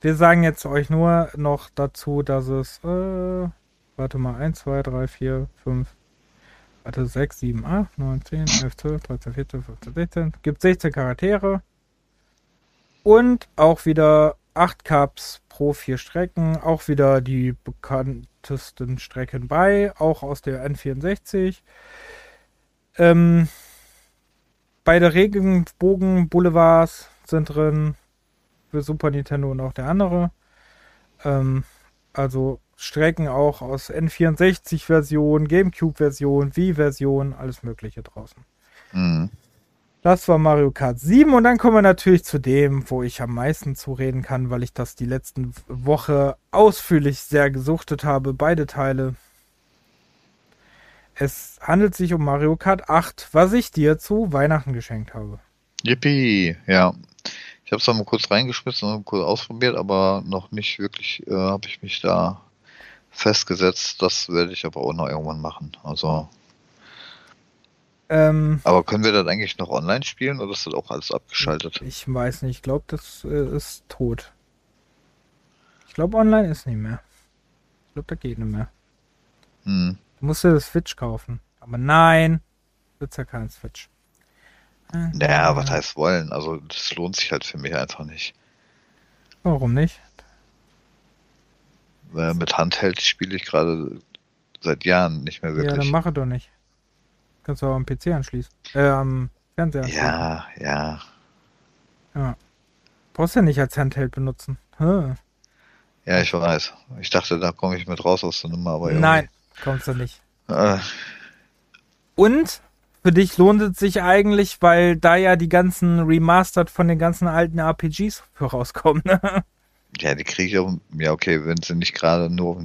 [SPEAKER 1] wir sagen jetzt euch nur noch dazu, dass es. Äh, warte mal, 1, 2, 3, 4, 5, Warte, 6, 7, 8, 9, 10, 11, 12, 13, 14, 15, 16. Gibt 16 Charaktere. Und auch wieder acht Cups pro vier Strecken, auch wieder die bekanntesten Strecken bei, auch aus der N64. Ähm, beide Regenbogen Boulevards sind drin für Super Nintendo und auch der andere. Ähm, also Strecken auch aus N64-Version, GameCube-Version, Wii-Version, alles Mögliche draußen. Mhm. Das war Mario Kart 7 und dann kommen wir natürlich zu dem, wo ich am meisten zureden kann, weil ich das die letzten Woche ausführlich sehr gesuchtet habe, beide Teile. Es handelt sich um Mario Kart 8, was ich dir zu Weihnachten geschenkt habe.
[SPEAKER 2] Yippie, ja. Ich habe es da mal kurz reingeschmissen und kurz ausprobiert, aber noch nicht wirklich äh, habe ich mich da festgesetzt. Das werde ich aber auch noch irgendwann machen. Also ähm, Aber können wir das eigentlich noch online spielen oder ist das auch alles abgeschaltet?
[SPEAKER 1] Ich weiß nicht, ich glaube, das äh, ist tot. Ich glaube, online ist nicht mehr. Ich glaube, da geht nicht mehr. Hm. Du musst dir das Switch kaufen. Aber nein, wird ja kein Switch.
[SPEAKER 2] naja, äh, was heißt wollen? Also, das lohnt sich halt für mich einfach nicht.
[SPEAKER 1] Warum nicht?
[SPEAKER 2] Weil mit Handheld spiele ich gerade seit Jahren nicht mehr wirklich. Ja,
[SPEAKER 1] dann mache doch nicht. Kannst du auch am PC anschließen. Äh, am Fernseher
[SPEAKER 2] Ja, ja.
[SPEAKER 1] Ja. Brauchst du ja nicht als Handheld benutzen. Hm.
[SPEAKER 2] Ja, ich weiß. Ich dachte, da komme ich mit raus aus der Nummer, aber irgendwie. Nein,
[SPEAKER 1] kommst du nicht. Äh. Und für dich lohnt es sich eigentlich, weil da ja die ganzen Remastered von den ganzen alten RPGs für rauskommen. Ne?
[SPEAKER 2] Ja, die kriege ich auch. Ja, okay, wenn es sie nicht gerade nur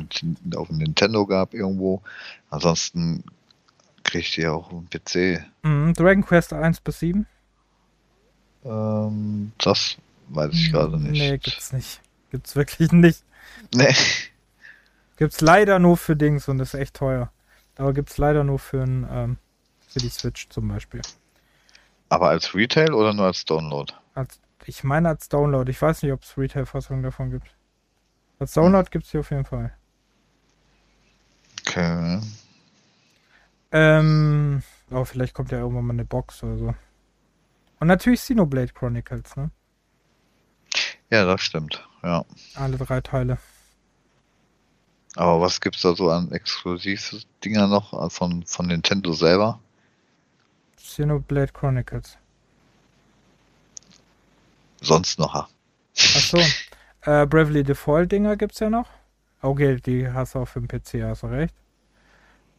[SPEAKER 2] auf, dem Nintendo gab irgendwo. Ansonsten kriegt ihr auch im PC.
[SPEAKER 1] Mhm, Dragon Quest 1 bis 7? Ähm,
[SPEAKER 2] das weiß ich gerade hm,
[SPEAKER 1] nicht.
[SPEAKER 2] Nee,
[SPEAKER 1] gibt's
[SPEAKER 2] nicht.
[SPEAKER 1] Gibt's wirklich nicht. Nee. Gibt's leider nur für Dings und ist echt teuer. Aber gibt's leider nur für, ein, ähm, für die Switch zum Beispiel.
[SPEAKER 2] Aber als Retail oder nur als Download?
[SPEAKER 1] Als, ich meine als Download. Ich weiß nicht, ob es Retail-Fassungen davon gibt. Als Download hm. gibt's hier auf jeden Fall. Okay. Ähm, aber vielleicht kommt ja irgendwann mal eine Box oder so. Und natürlich Xenoblade Chronicles, ne?
[SPEAKER 2] Ja, das stimmt, ja.
[SPEAKER 1] Alle drei Teile.
[SPEAKER 2] Aber was gibt's da so an Exklusivdinger noch äh, von, von Nintendo selber?
[SPEAKER 1] Xenoblade Chronicles.
[SPEAKER 2] Sonst noch. Achso.
[SPEAKER 1] Äh, Bravely Default Dinger gibt's ja noch. Okay, die hast du auch für den PC, hast du recht.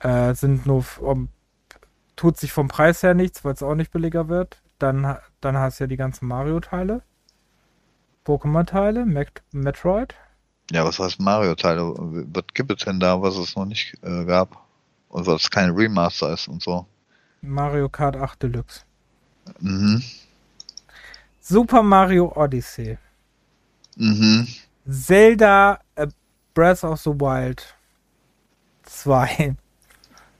[SPEAKER 1] Äh, sind nur, um, tut sich vom Preis her nichts, weil es auch nicht billiger wird. Dann, dann hast du ja die ganzen Mario-Teile, Pokémon-Teile, Metroid.
[SPEAKER 2] Ja, was heißt Mario-Teile? Was gibt es denn da, was es noch nicht äh, gab? Und was kein Remaster ist und so?
[SPEAKER 1] Mario Kart 8 Deluxe. Mhm. Super Mario Odyssey. Mhm. Zelda A Breath of the Wild 2.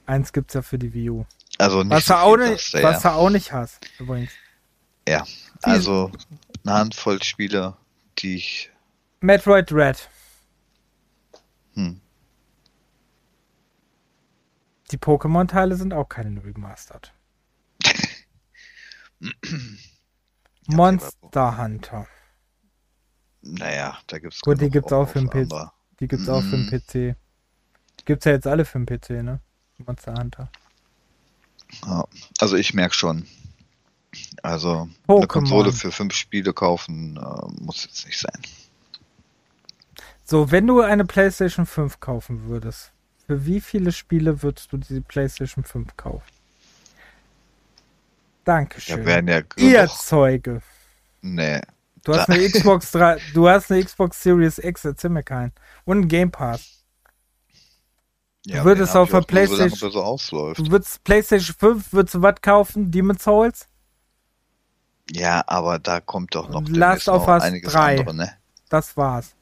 [SPEAKER 1] Eins gibt's ja für die Wii U.
[SPEAKER 2] Also nicht was, so du auch nicht, da, ja.
[SPEAKER 1] was du auch nicht hast, übrigens.
[SPEAKER 2] Ja, also eine Handvoll Spieler, die ich.
[SPEAKER 1] Metroid Red. Hm. Die Pokémon-Teile sind auch keine Remastered. Monster Hunter.
[SPEAKER 2] Naja, da gibt's
[SPEAKER 1] Gut, die gibt's auch, auch für den PC. Die gibt's mm. auch für den mhm. PC. Die gibt's ja jetzt alle für den PC, ne? Monster Hunter.
[SPEAKER 2] Ja, also ich merke schon. Also Pokémon. eine Konsole für fünf Spiele kaufen äh, muss jetzt nicht sein.
[SPEAKER 1] So, wenn du eine PlayStation 5 kaufen würdest, für wie viele Spiele würdest du diese PlayStation 5 kaufen? Dankeschön. Ja Ihr Zeuge. Nee. Du hast, eine Xbox 3, du hast eine Xbox Series X, erzähl mir keinen. Und einen Game Pass. Ja, du würdest auf der PlayStation. so Du würdest PlayStation 5, würdest du was kaufen? Demon's Souls?
[SPEAKER 2] Ja, aber da kommt doch noch
[SPEAKER 1] Last of Us
[SPEAKER 2] 3. Andere, ne?
[SPEAKER 1] Das war's.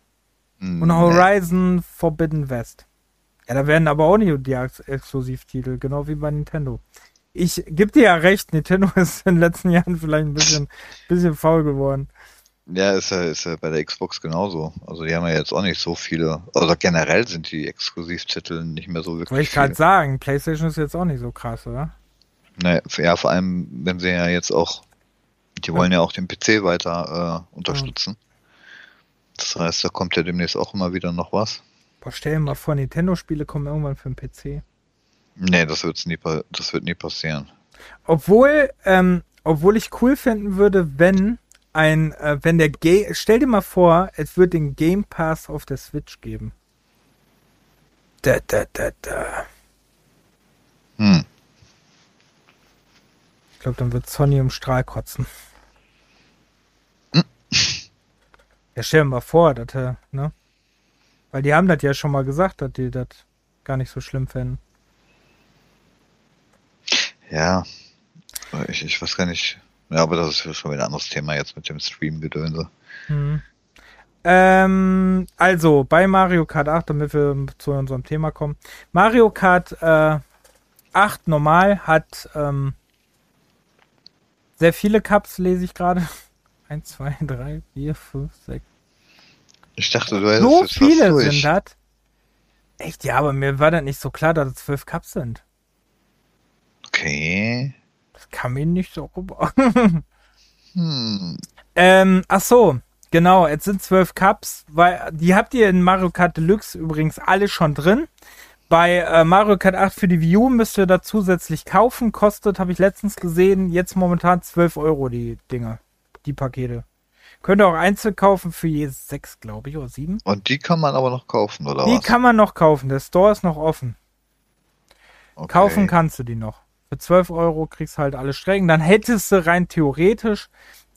[SPEAKER 1] Mm, Und ne. Horizon ne. Forbidden West. Ja, da werden aber auch nicht die Exklusivtitel, genau wie bei Nintendo. Ich gebe dir ja recht, Nintendo ist in den letzten Jahren vielleicht ein bisschen, bisschen faul geworden.
[SPEAKER 2] Ja, ist ja, ist ja bei der Xbox genauso. Also die haben ja jetzt auch nicht so viele. Also generell sind die Exklusivtitel nicht mehr so wirklich. Wollte ich
[SPEAKER 1] gerade sagen, PlayStation ist jetzt auch nicht so krass, oder?
[SPEAKER 2] Naja, ja, vor allem, wenn sie ja jetzt auch, die wollen ja auch den PC weiter äh, unterstützen. Das heißt, da kommt ja demnächst auch immer wieder noch was.
[SPEAKER 1] Boah, stell dir mal vor, Nintendo-Spiele kommen irgendwann für den PC.
[SPEAKER 2] Nee, das, wird's nie, das wird nie passieren.
[SPEAKER 1] Obwohl, ähm, obwohl ich cool finden würde, wenn ein, äh, wenn der Game, stell dir mal vor, es wird den Game Pass auf der Switch geben. Da, da, da, da. Hm. Ich glaube, dann wird Sony im Strahl kotzen. Hm. Ja, stell dir mal vor, dass er, äh, ne? Weil die haben das ja schon mal gesagt, dass die das gar nicht so schlimm fänden.
[SPEAKER 2] Ja. Ich, ich weiß gar nicht. Ja, aber das ist schon wieder ein anderes Thema jetzt mit dem Stream-Gedönse.
[SPEAKER 1] Hm. Ähm, also, bei Mario Kart 8, damit wir zu unserem Thema kommen. Mario Kart äh, 8 normal hat ähm, sehr viele Cups, lese ich gerade. 1, 2, 3, 4, 5, 6.
[SPEAKER 2] Ich dachte, du
[SPEAKER 1] hättest So jetzt viele fast sind das. Echt, ja, aber mir war das nicht so klar, dass es 12 Cups sind.
[SPEAKER 2] Okay.
[SPEAKER 1] Das kam ihnen nicht so rüber.
[SPEAKER 2] hm.
[SPEAKER 1] Ähm, ach so, genau, jetzt sind zwölf Cups, weil die habt ihr in Mario Kart Deluxe übrigens alle schon drin. Bei äh, Mario Kart 8 für die View müsst ihr da zusätzlich kaufen. Kostet, habe ich letztens gesehen, jetzt momentan 12 Euro die Dinger, die Pakete. Könnt ihr auch einzeln kaufen für je sechs, glaube ich, oder sieben.
[SPEAKER 2] Und die kann man aber noch kaufen, oder die was? Die
[SPEAKER 1] kann man noch kaufen. Der Store ist noch offen. Okay. Kaufen kannst du die noch. Für 12 Euro kriegst halt alle Strecken. Dann hättest du rein theoretisch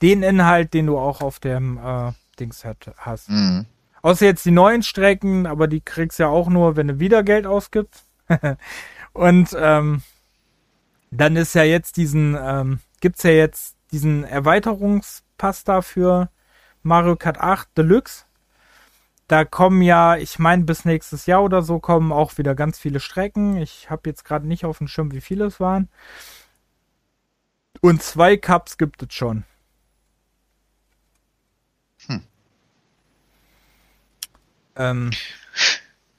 [SPEAKER 1] den Inhalt, den du auch auf dem äh, Dings hat, hast. Mhm. Außer jetzt die neuen Strecken, aber die kriegst du ja auch nur, wenn du wieder Geld ausgibst. Und ähm, dann ist ja jetzt diesen, ähm, gibt's ja jetzt diesen Erweiterungspass dafür Mario Kart 8 Deluxe. Da kommen ja, ich meine, bis nächstes Jahr oder so kommen auch wieder ganz viele Strecken. Ich habe jetzt gerade nicht auf dem Schirm, wie viele es waren. Und zwei Cups gibt es schon.
[SPEAKER 2] Hm. Ähm,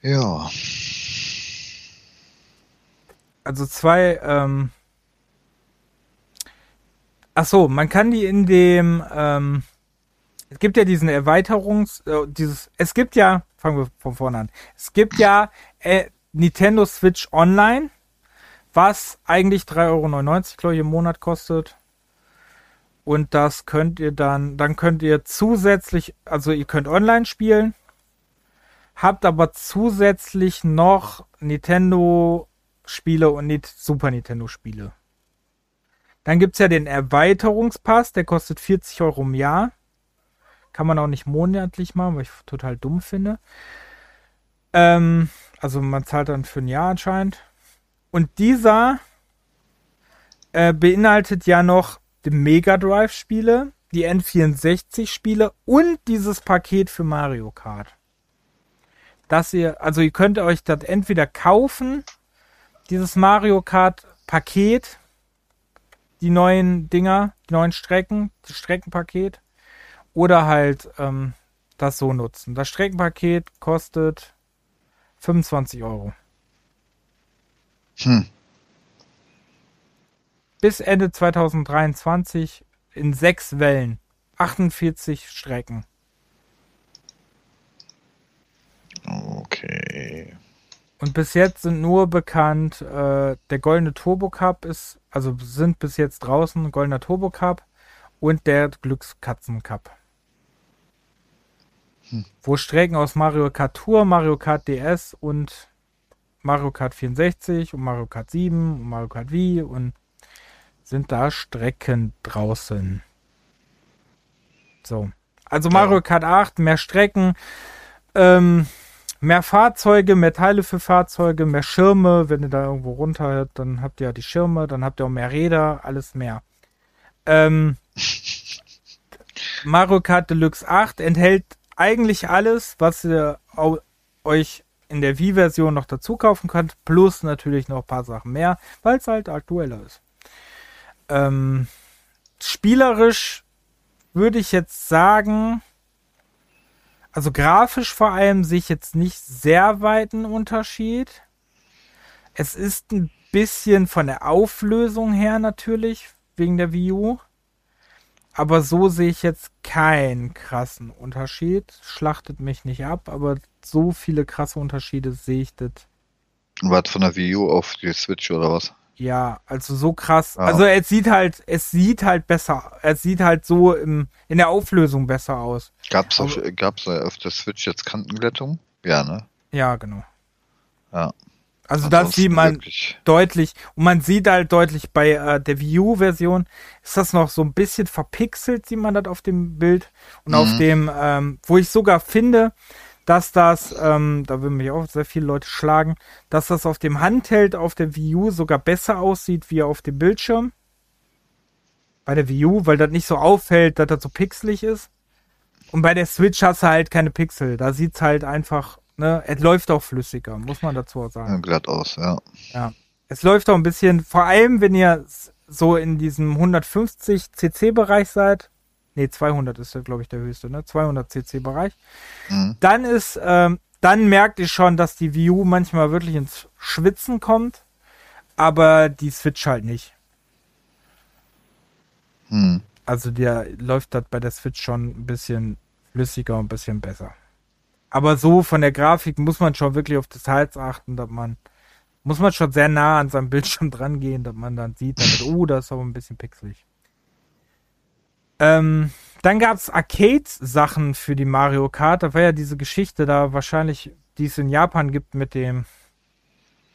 [SPEAKER 2] ja.
[SPEAKER 1] Also zwei. Ähm, ach so, man kann die in dem. Ähm, es gibt ja diesen Erweiterungs, äh, dieses, es gibt ja, fangen wir von vorne an, es gibt ja äh, Nintendo Switch Online, was eigentlich 3,99 Euro, glaube ich, im Monat kostet. Und das könnt ihr dann, dann könnt ihr zusätzlich, also ihr könnt online spielen, habt aber zusätzlich noch Nintendo-Spiele und nicht Super Nintendo-Spiele. Dann gibt es ja den Erweiterungspass, der kostet 40 Euro im Jahr. Kann man auch nicht monatlich machen, weil ich total dumm finde. Ähm, also man zahlt dann für ein Jahr anscheinend. Und dieser äh, beinhaltet ja noch die Mega Drive-Spiele, die N64-Spiele und dieses Paket für Mario Kart. Dass ihr, also ihr könnt euch das entweder kaufen, dieses Mario Kart-Paket, die neuen Dinger, die neuen Strecken, das Streckenpaket. Oder halt ähm, das so nutzen. Das Streckenpaket kostet 25 Euro. Hm. Bis Ende 2023 in sechs Wellen. 48 Strecken.
[SPEAKER 2] Okay.
[SPEAKER 1] Und bis jetzt sind nur bekannt, äh, der goldene Turbo Cup ist, also sind bis jetzt draußen goldener Turbo Cup und der Glückskatzen Cup. Wo Strecken aus Mario Kart Tour, Mario Kart DS und Mario Kart 64 und Mario Kart 7 und Mario Kart Wii und sind da Strecken draußen. So. Also Mario ja. Kart 8, mehr Strecken, ähm, mehr Fahrzeuge, mehr Teile für Fahrzeuge, mehr Schirme. Wenn ihr da irgendwo runter, dann habt ihr ja die Schirme, dann habt ihr auch mehr Räder, alles mehr. Ähm, Mario Kart Deluxe 8 enthält eigentlich alles, was ihr euch in der Wii-Version noch dazu kaufen könnt, plus natürlich noch ein paar Sachen mehr, weil es halt aktueller ist. Ähm, spielerisch würde ich jetzt sagen, also grafisch vor allem sehe ich jetzt nicht sehr weiten Unterschied. Es ist ein bisschen von der Auflösung her natürlich, wegen der Wii U aber so sehe ich jetzt keinen krassen Unterschied. Schlachtet mich nicht ab, aber so viele krasse Unterschiede sehe ich das.
[SPEAKER 2] Was von der Wii U auf die Switch oder was?
[SPEAKER 1] Ja, also so krass. Ja. Also es sieht halt, es sieht halt besser, es sieht halt so im, in der Auflösung besser aus.
[SPEAKER 2] Gab's
[SPEAKER 1] auf,
[SPEAKER 2] also, gab's auf der Switch jetzt Kantenglättung? Ja, ne?
[SPEAKER 1] Ja, genau. Ja. Also da sieht man wirklich. deutlich, und man sieht halt deutlich bei äh, der Wii U-Version, ist das noch so ein bisschen verpixelt, sieht man das auf dem Bild. Und mhm. auf dem, ähm, wo ich sogar finde, dass das, ähm, da würden mich auch sehr viele Leute schlagen, dass das auf dem Handheld auf der Wii U sogar besser aussieht wie auf dem Bildschirm. Bei der Wii U, weil das nicht so auffällt, dass das so pixelig ist. Und bei der Switch hast du halt keine Pixel. Da sieht es halt einfach Ne? Es läuft auch flüssiger, muss man dazu auch sagen.
[SPEAKER 2] Ja, glatt aus, ja.
[SPEAKER 1] ja. Es läuft auch ein bisschen, vor allem wenn ihr so in diesem 150 CC-Bereich seid, ne 200 ist ja, glaube ich, der höchste, ne? 200 CC-Bereich, mhm. dann ist, ähm, dann merkt ihr schon, dass die View manchmal wirklich ins Schwitzen kommt, aber die Switch halt nicht. Mhm. Also der läuft das bei der Switch schon ein bisschen flüssiger und ein bisschen besser. Aber so von der Grafik muss man schon wirklich auf Details achten, dass man muss man schon sehr nah an seinem Bildschirm dran gehen, dass man dann sieht, damit, oh, das ist aber ein bisschen pixelig. Ähm, dann gab's Arcade-Sachen für die Mario Kart. Da war ja diese Geschichte da wahrscheinlich, die es in Japan gibt mit dem,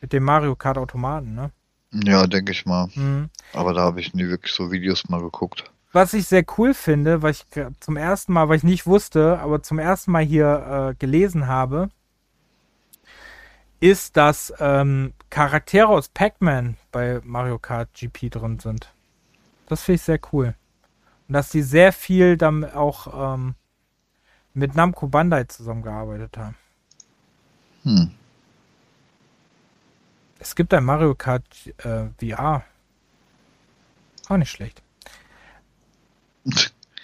[SPEAKER 1] mit dem Mario Kart Automaten, ne?
[SPEAKER 2] Ja, denke ich mal. Mhm. Aber da habe ich nie wirklich so Videos mal geguckt
[SPEAKER 1] was ich sehr cool finde, weil ich zum ersten Mal, weil ich nicht wusste, aber zum ersten Mal hier äh, gelesen habe, ist, dass ähm, Charaktere aus Pac-Man bei Mario Kart GP drin sind. Das finde ich sehr cool. Und dass die sehr viel dann auch ähm, mit Namco Bandai zusammengearbeitet haben. Hm. Es gibt ein Mario Kart äh, VR. Auch nicht schlecht.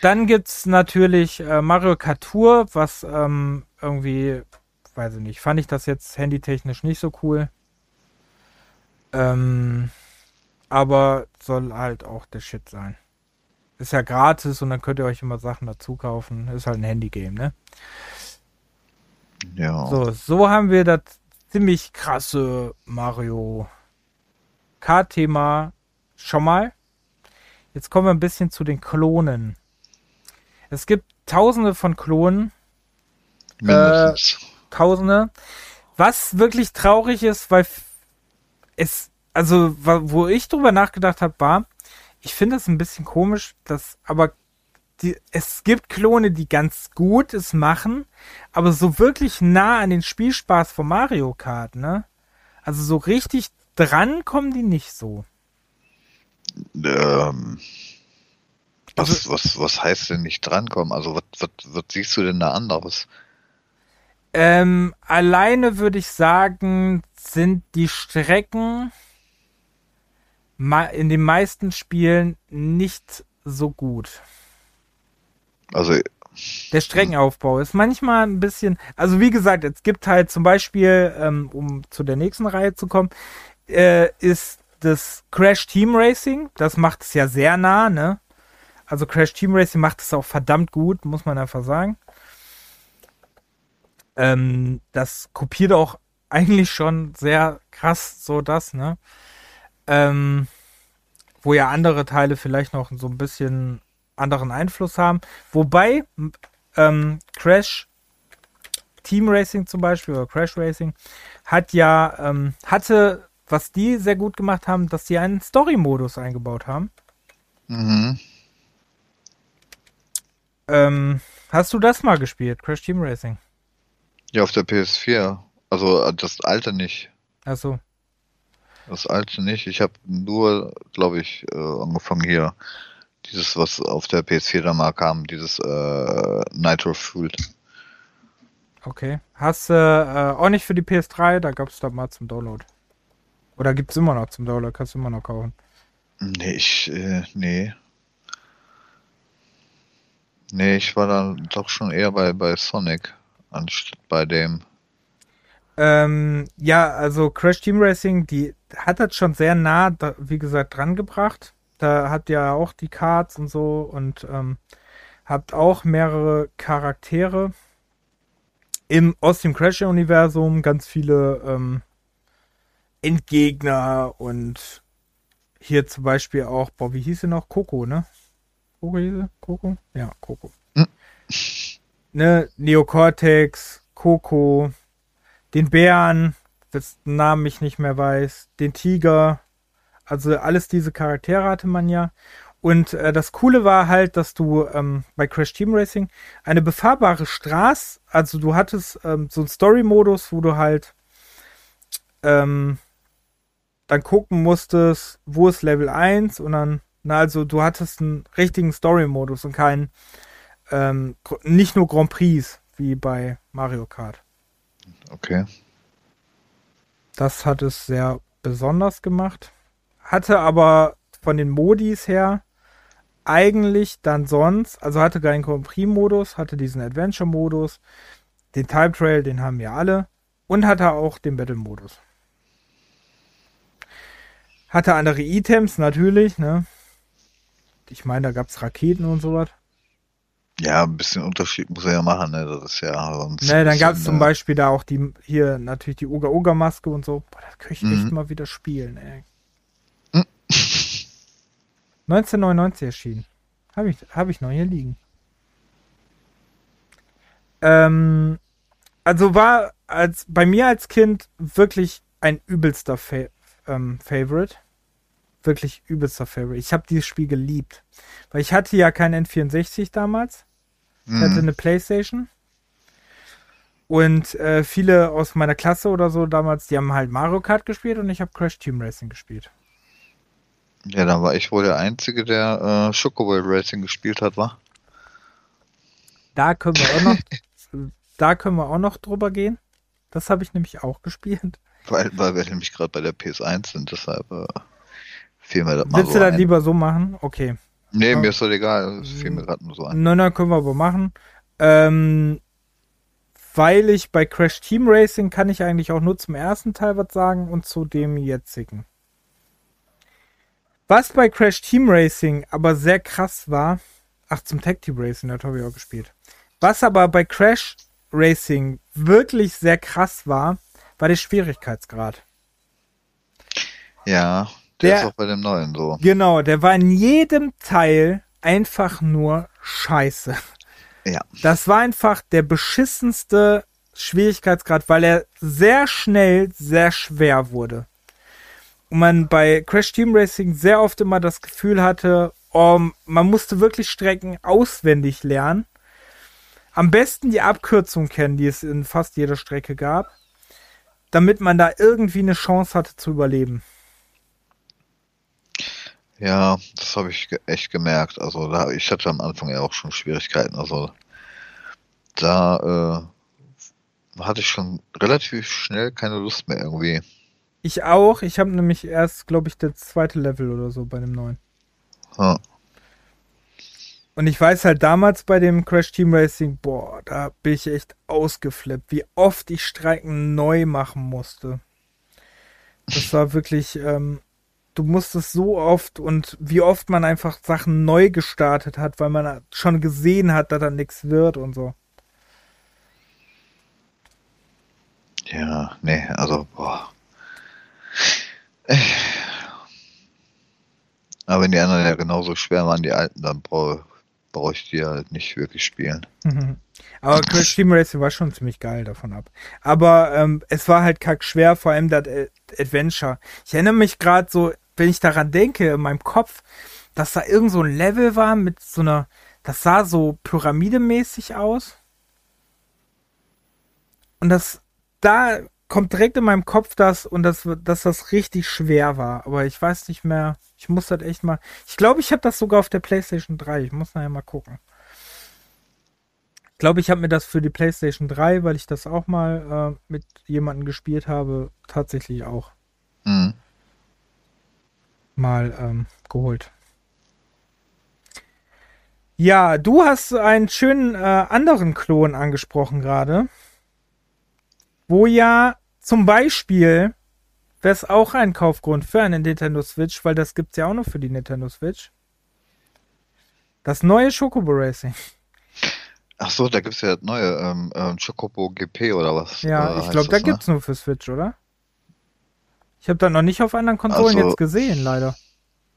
[SPEAKER 1] Dann gibt's natürlich äh, Mario Kart was ähm, irgendwie, weiß ich nicht, fand ich das jetzt handytechnisch nicht so cool. Ähm, aber soll halt auch der Shit sein. Ist ja gratis und dann könnt ihr euch immer Sachen dazu kaufen. Ist halt ein Handy-Game, ne? Ja. So, so haben wir das ziemlich krasse Mario Kart-Thema schon mal. Jetzt kommen wir ein bisschen zu den Klonen. Es gibt tausende von Klonen.
[SPEAKER 2] Äh, Mindestens. Äh,
[SPEAKER 1] tausende. Was wirklich traurig ist, weil es, also wo ich drüber nachgedacht habe, war, ich finde es ein bisschen komisch, dass aber die, es gibt Klone, die ganz gut es machen, aber so wirklich nah an den Spielspaß von Mario Kart, ne? Also so richtig dran kommen die nicht so
[SPEAKER 2] ähm, was, also- was, was heißt denn nicht drankommen? Also was, was, was siehst du denn da anderes?
[SPEAKER 1] Ähm, alleine würde ich sagen, sind die Strecken in den meisten Spielen nicht so gut.
[SPEAKER 2] Also
[SPEAKER 1] der Streckenaufbau ist manchmal ein bisschen, also wie gesagt, es gibt halt zum Beispiel, ähm, um zu der nächsten Reihe zu kommen, äh, ist das Crash Team Racing, das macht es ja sehr nah, ne? Also Crash Team Racing macht es auch verdammt gut, muss man einfach sagen. Ähm, das kopiert auch eigentlich schon sehr krass so das, ne? Ähm, wo ja andere Teile vielleicht noch so ein bisschen anderen Einfluss haben. Wobei ähm, Crash Team Racing zum Beispiel oder Crash Racing hat ja ähm, hatte was die sehr gut gemacht haben, dass sie einen Story-Modus eingebaut haben. Mhm. Ähm, hast du das mal gespielt, Crash Team Racing?
[SPEAKER 2] Ja, auf der PS4. Also äh, das alte nicht.
[SPEAKER 1] Achso.
[SPEAKER 2] Das alte nicht. Ich habe nur, glaube ich, äh, angefangen hier. Dieses, was auf der PS4 da mal kam, dieses äh, Nitro Fueled.
[SPEAKER 1] Okay. Hast du äh, auch nicht für die PS3? Da gab es da mal zum Download. Oder gibt es immer noch zum Download? Kannst du immer noch kaufen?
[SPEAKER 2] Nee, ich, äh, nee. Nee, ich war dann doch schon eher bei, bei Sonic, anstatt bei
[SPEAKER 1] dem. Ähm, ja, also Crash Team Racing, die hat das schon sehr nah, da, wie gesagt, dran gebracht. Da habt ihr ja auch die Cards und so und ähm, habt auch mehrere Charaktere im, aus dem Crash-Universum, ganz viele ähm, Endgegner und hier zum Beispiel auch, boah, wie hieß sie noch? Coco, ne? Coco hieß sie? Coco? Ja, Coco. Hm. Ne, Neocortex, Coco, den Bären, dessen Namen ich nicht mehr weiß, den Tiger, also alles diese Charaktere hatte man ja. Und äh, das Coole war halt, dass du ähm, bei Crash Team Racing eine befahrbare Straße, also du hattest ähm, so einen Story-Modus, wo du halt ähm, dann gucken musstest, wo ist Level 1 und dann, na also du hattest einen richtigen Story-Modus und keinen, ähm, nicht nur Grand Prix wie bei Mario Kart.
[SPEAKER 2] Okay.
[SPEAKER 1] Das hat es sehr besonders gemacht. Hatte aber von den Modis her eigentlich dann sonst, also hatte keinen Grand Prix-Modus, hatte diesen Adventure-Modus, den Time Trail, den haben wir alle und hatte auch den Battle-Modus. Hatte andere Items, natürlich, ne? Ich meine, da gab es Raketen und sowas.
[SPEAKER 2] Ja, ein bisschen Unterschied muss er ja machen, ne? Das ist ja sonst.
[SPEAKER 1] Ne, dann gab es zum äh, Beispiel da auch die hier natürlich die Oga Oga Maske und so. Boah, das kann ich mhm. mal wieder spielen, ey. 1999 mhm. erschienen. Habe ich, hab ich noch hier liegen. Ähm, also war als bei mir als Kind wirklich ein übelster Fa ähm, Favorite. Wirklich übelster Favorite. Ich habe dieses Spiel geliebt. Weil ich hatte ja kein N64 damals. Ich hatte mhm. eine Playstation. Und äh, viele aus meiner Klasse oder so damals, die haben halt Mario Kart gespielt und ich habe Crash Team Racing gespielt.
[SPEAKER 2] Ja, da war ich wohl der Einzige, der äh, Schokoball Racing gespielt hat, war.
[SPEAKER 1] Da können wir auch noch, da können wir auch noch drüber gehen. Das habe ich nämlich auch gespielt.
[SPEAKER 2] Weil, weil wir nämlich gerade bei der PS1 sind, deshalb äh,
[SPEAKER 1] fiel mir das mal Willst
[SPEAKER 2] so
[SPEAKER 1] du das ein. lieber so machen? Okay.
[SPEAKER 2] Nee, mir ist das egal, das fiel mir gerade
[SPEAKER 1] nur so ein. Nein, nein, können wir aber machen. Ähm, weil ich bei Crash Team Racing kann ich eigentlich auch nur zum ersten Teil was sagen und zu dem jetzigen. Was bei Crash Team Racing aber sehr krass war, ach zum Tag Team Racing, das habe ich auch gespielt. Was aber bei Crash Racing wirklich sehr krass war, war der Schwierigkeitsgrad.
[SPEAKER 2] Ja, der, der ist auch bei dem neuen so.
[SPEAKER 1] Genau, der war in jedem Teil einfach nur scheiße.
[SPEAKER 2] Ja.
[SPEAKER 1] Das war einfach der beschissenste Schwierigkeitsgrad, weil er sehr schnell sehr schwer wurde. Und man bei Crash Team Racing sehr oft immer das Gefühl hatte, oh, man musste wirklich Strecken auswendig lernen. Am besten die Abkürzung kennen, die es in fast jeder Strecke gab damit man da irgendwie eine Chance hat zu überleben.
[SPEAKER 2] Ja, das habe ich echt gemerkt. Also da, ich hatte am Anfang ja auch schon Schwierigkeiten. Also da äh, hatte ich schon relativ schnell keine Lust mehr irgendwie.
[SPEAKER 1] Ich auch. Ich habe nämlich erst, glaube ich, der zweite Level oder so bei dem neuen. Ja. Hm. Und ich weiß halt damals bei dem Crash Team Racing, boah, da bin ich echt ausgeflippt, wie oft ich Strecken neu machen musste. Das war wirklich, ähm, du musstest so oft und wie oft man einfach Sachen neu gestartet hat, weil man schon gesehen hat, dass da nichts wird und so.
[SPEAKER 2] Ja, nee, also, boah. Äh. Aber wenn die anderen ja genauso schwer waren, die alten, dann boah, brauche ich die halt nicht wirklich spielen.
[SPEAKER 1] Mhm. Aber Crash Team Racing war schon ziemlich geil davon ab. Aber ähm, es war halt kack schwer, vor allem das Adventure. Ich erinnere mich gerade so, wenn ich daran denke, in meinem Kopf, dass da irgend so ein Level war mit so einer, das sah so pyramidemäßig aus. Und das, da kommt direkt in meinem Kopf das und das, dass das richtig schwer war. Aber ich weiß nicht mehr. Ich muss das echt mal. Ich glaube, ich habe das sogar auf der PlayStation 3. Ich muss nachher mal gucken. Ich glaube, ich habe mir das für die PlayStation 3, weil ich das auch mal äh, mit jemandem gespielt habe, tatsächlich auch mhm. mal ähm, geholt. Ja, du hast einen schönen äh, anderen Klon angesprochen gerade, wo ja zum Beispiel Wäre es auch ein Kaufgrund für eine Nintendo Switch, weil das gibt es ja auch noch für die Nintendo Switch. Das neue Chocobo Racing.
[SPEAKER 2] Ach so, da es ja das neue ähm, ähm, Chocobo GP oder was?
[SPEAKER 1] Ja, äh, ich glaube, da ne? es nur für Switch, oder? Ich habe da noch nicht auf anderen Konsolen so. Also jetzt gesehen, leider.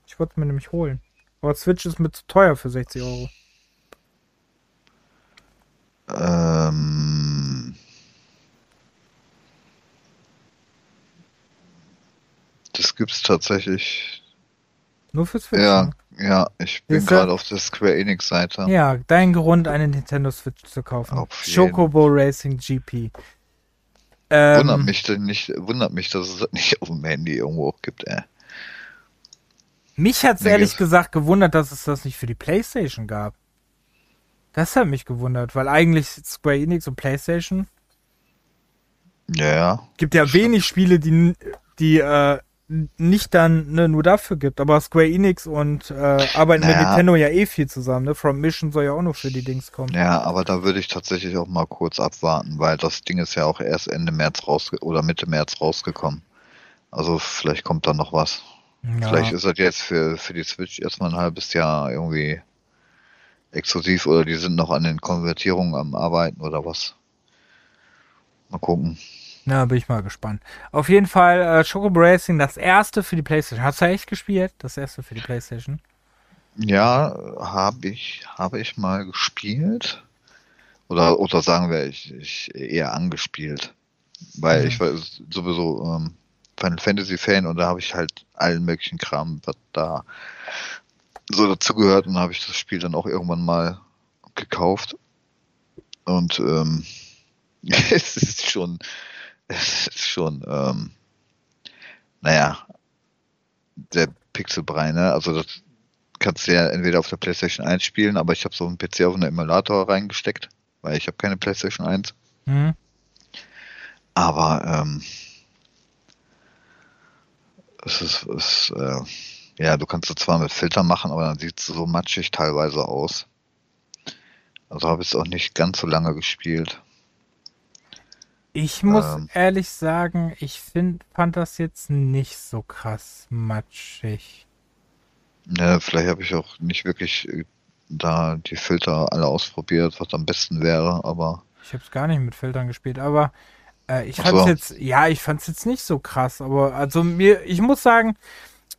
[SPEAKER 1] Ich wollte es mir nämlich holen. Aber Switch ist mir zu teuer für 60 Euro. Äh,
[SPEAKER 2] gibt es tatsächlich.
[SPEAKER 1] Nur fürs
[SPEAKER 2] Switch? Ja, ja ich bin gerade auf der Square Enix-Seite.
[SPEAKER 1] Ja, dein Grund, eine Nintendo Switch zu kaufen.
[SPEAKER 2] Auf Chocobo Racing GP. Ähm, wundert, mich denn nicht, wundert mich, dass es das nicht auf dem Handy irgendwo gibt, ey.
[SPEAKER 1] Mich hat's nee, ehrlich gesagt gewundert, dass es das nicht für die PlayStation gab. Das hat mich gewundert, weil eigentlich Square Enix und PlayStation.
[SPEAKER 2] Ja.
[SPEAKER 1] Gibt ja stimmt. wenig Spiele, die, die äh, nicht dann ne, nur dafür gibt, aber Square Enix und äh, arbeiten naja. mit Nintendo ja eh viel zusammen. Ne? From Mission soll ja auch noch für die Dings kommen.
[SPEAKER 2] Ja, aber da würde ich tatsächlich auch mal kurz abwarten, weil das Ding ist ja auch erst Ende März raus oder Mitte März rausgekommen. Also vielleicht kommt da noch was. Ja. Vielleicht ist das jetzt für, für die Switch erstmal ein halbes Jahr irgendwie exklusiv oder die sind noch an den Konvertierungen am Arbeiten oder was. Mal gucken.
[SPEAKER 1] Na, bin ich mal gespannt. Auf jeden Fall äh, Choco Racing, das erste für die Playstation. Hast du echt gespielt? Das erste für die Playstation?
[SPEAKER 2] Ja, habe ich, habe ich mal gespielt. Oder, oder sagen wir, ich, ich eher angespielt. Weil mhm. ich war sowieso ähm, Final Fantasy Fan und da habe ich halt allen möglichen Kram, was da so dazugehört und habe ich das Spiel dann auch irgendwann mal gekauft. Und ähm, es ist schon es ist schon, ähm, naja, der Pixelbrei, ne? Also das kannst du ja entweder auf der PlayStation 1 spielen, aber ich habe so einen PC auf einen Emulator reingesteckt, weil ich habe keine PlayStation 1. Mhm. Aber ähm, es ist, es, äh, ja, du kannst es zwar mit Filtern machen, aber dann sieht es so matschig teilweise aus. Also habe ich es auch nicht ganz so lange gespielt.
[SPEAKER 1] Ich muss ähm, ehrlich sagen, ich find, fand das jetzt nicht so krass matschig.
[SPEAKER 2] Ja, vielleicht habe ich auch nicht wirklich äh, da die Filter alle ausprobiert, was am besten wäre, aber.
[SPEAKER 1] Ich habe es gar nicht mit Filtern gespielt, aber äh, ich fand es so. jetzt, ja, ich fand es jetzt nicht so krass, aber also mir, ich muss sagen,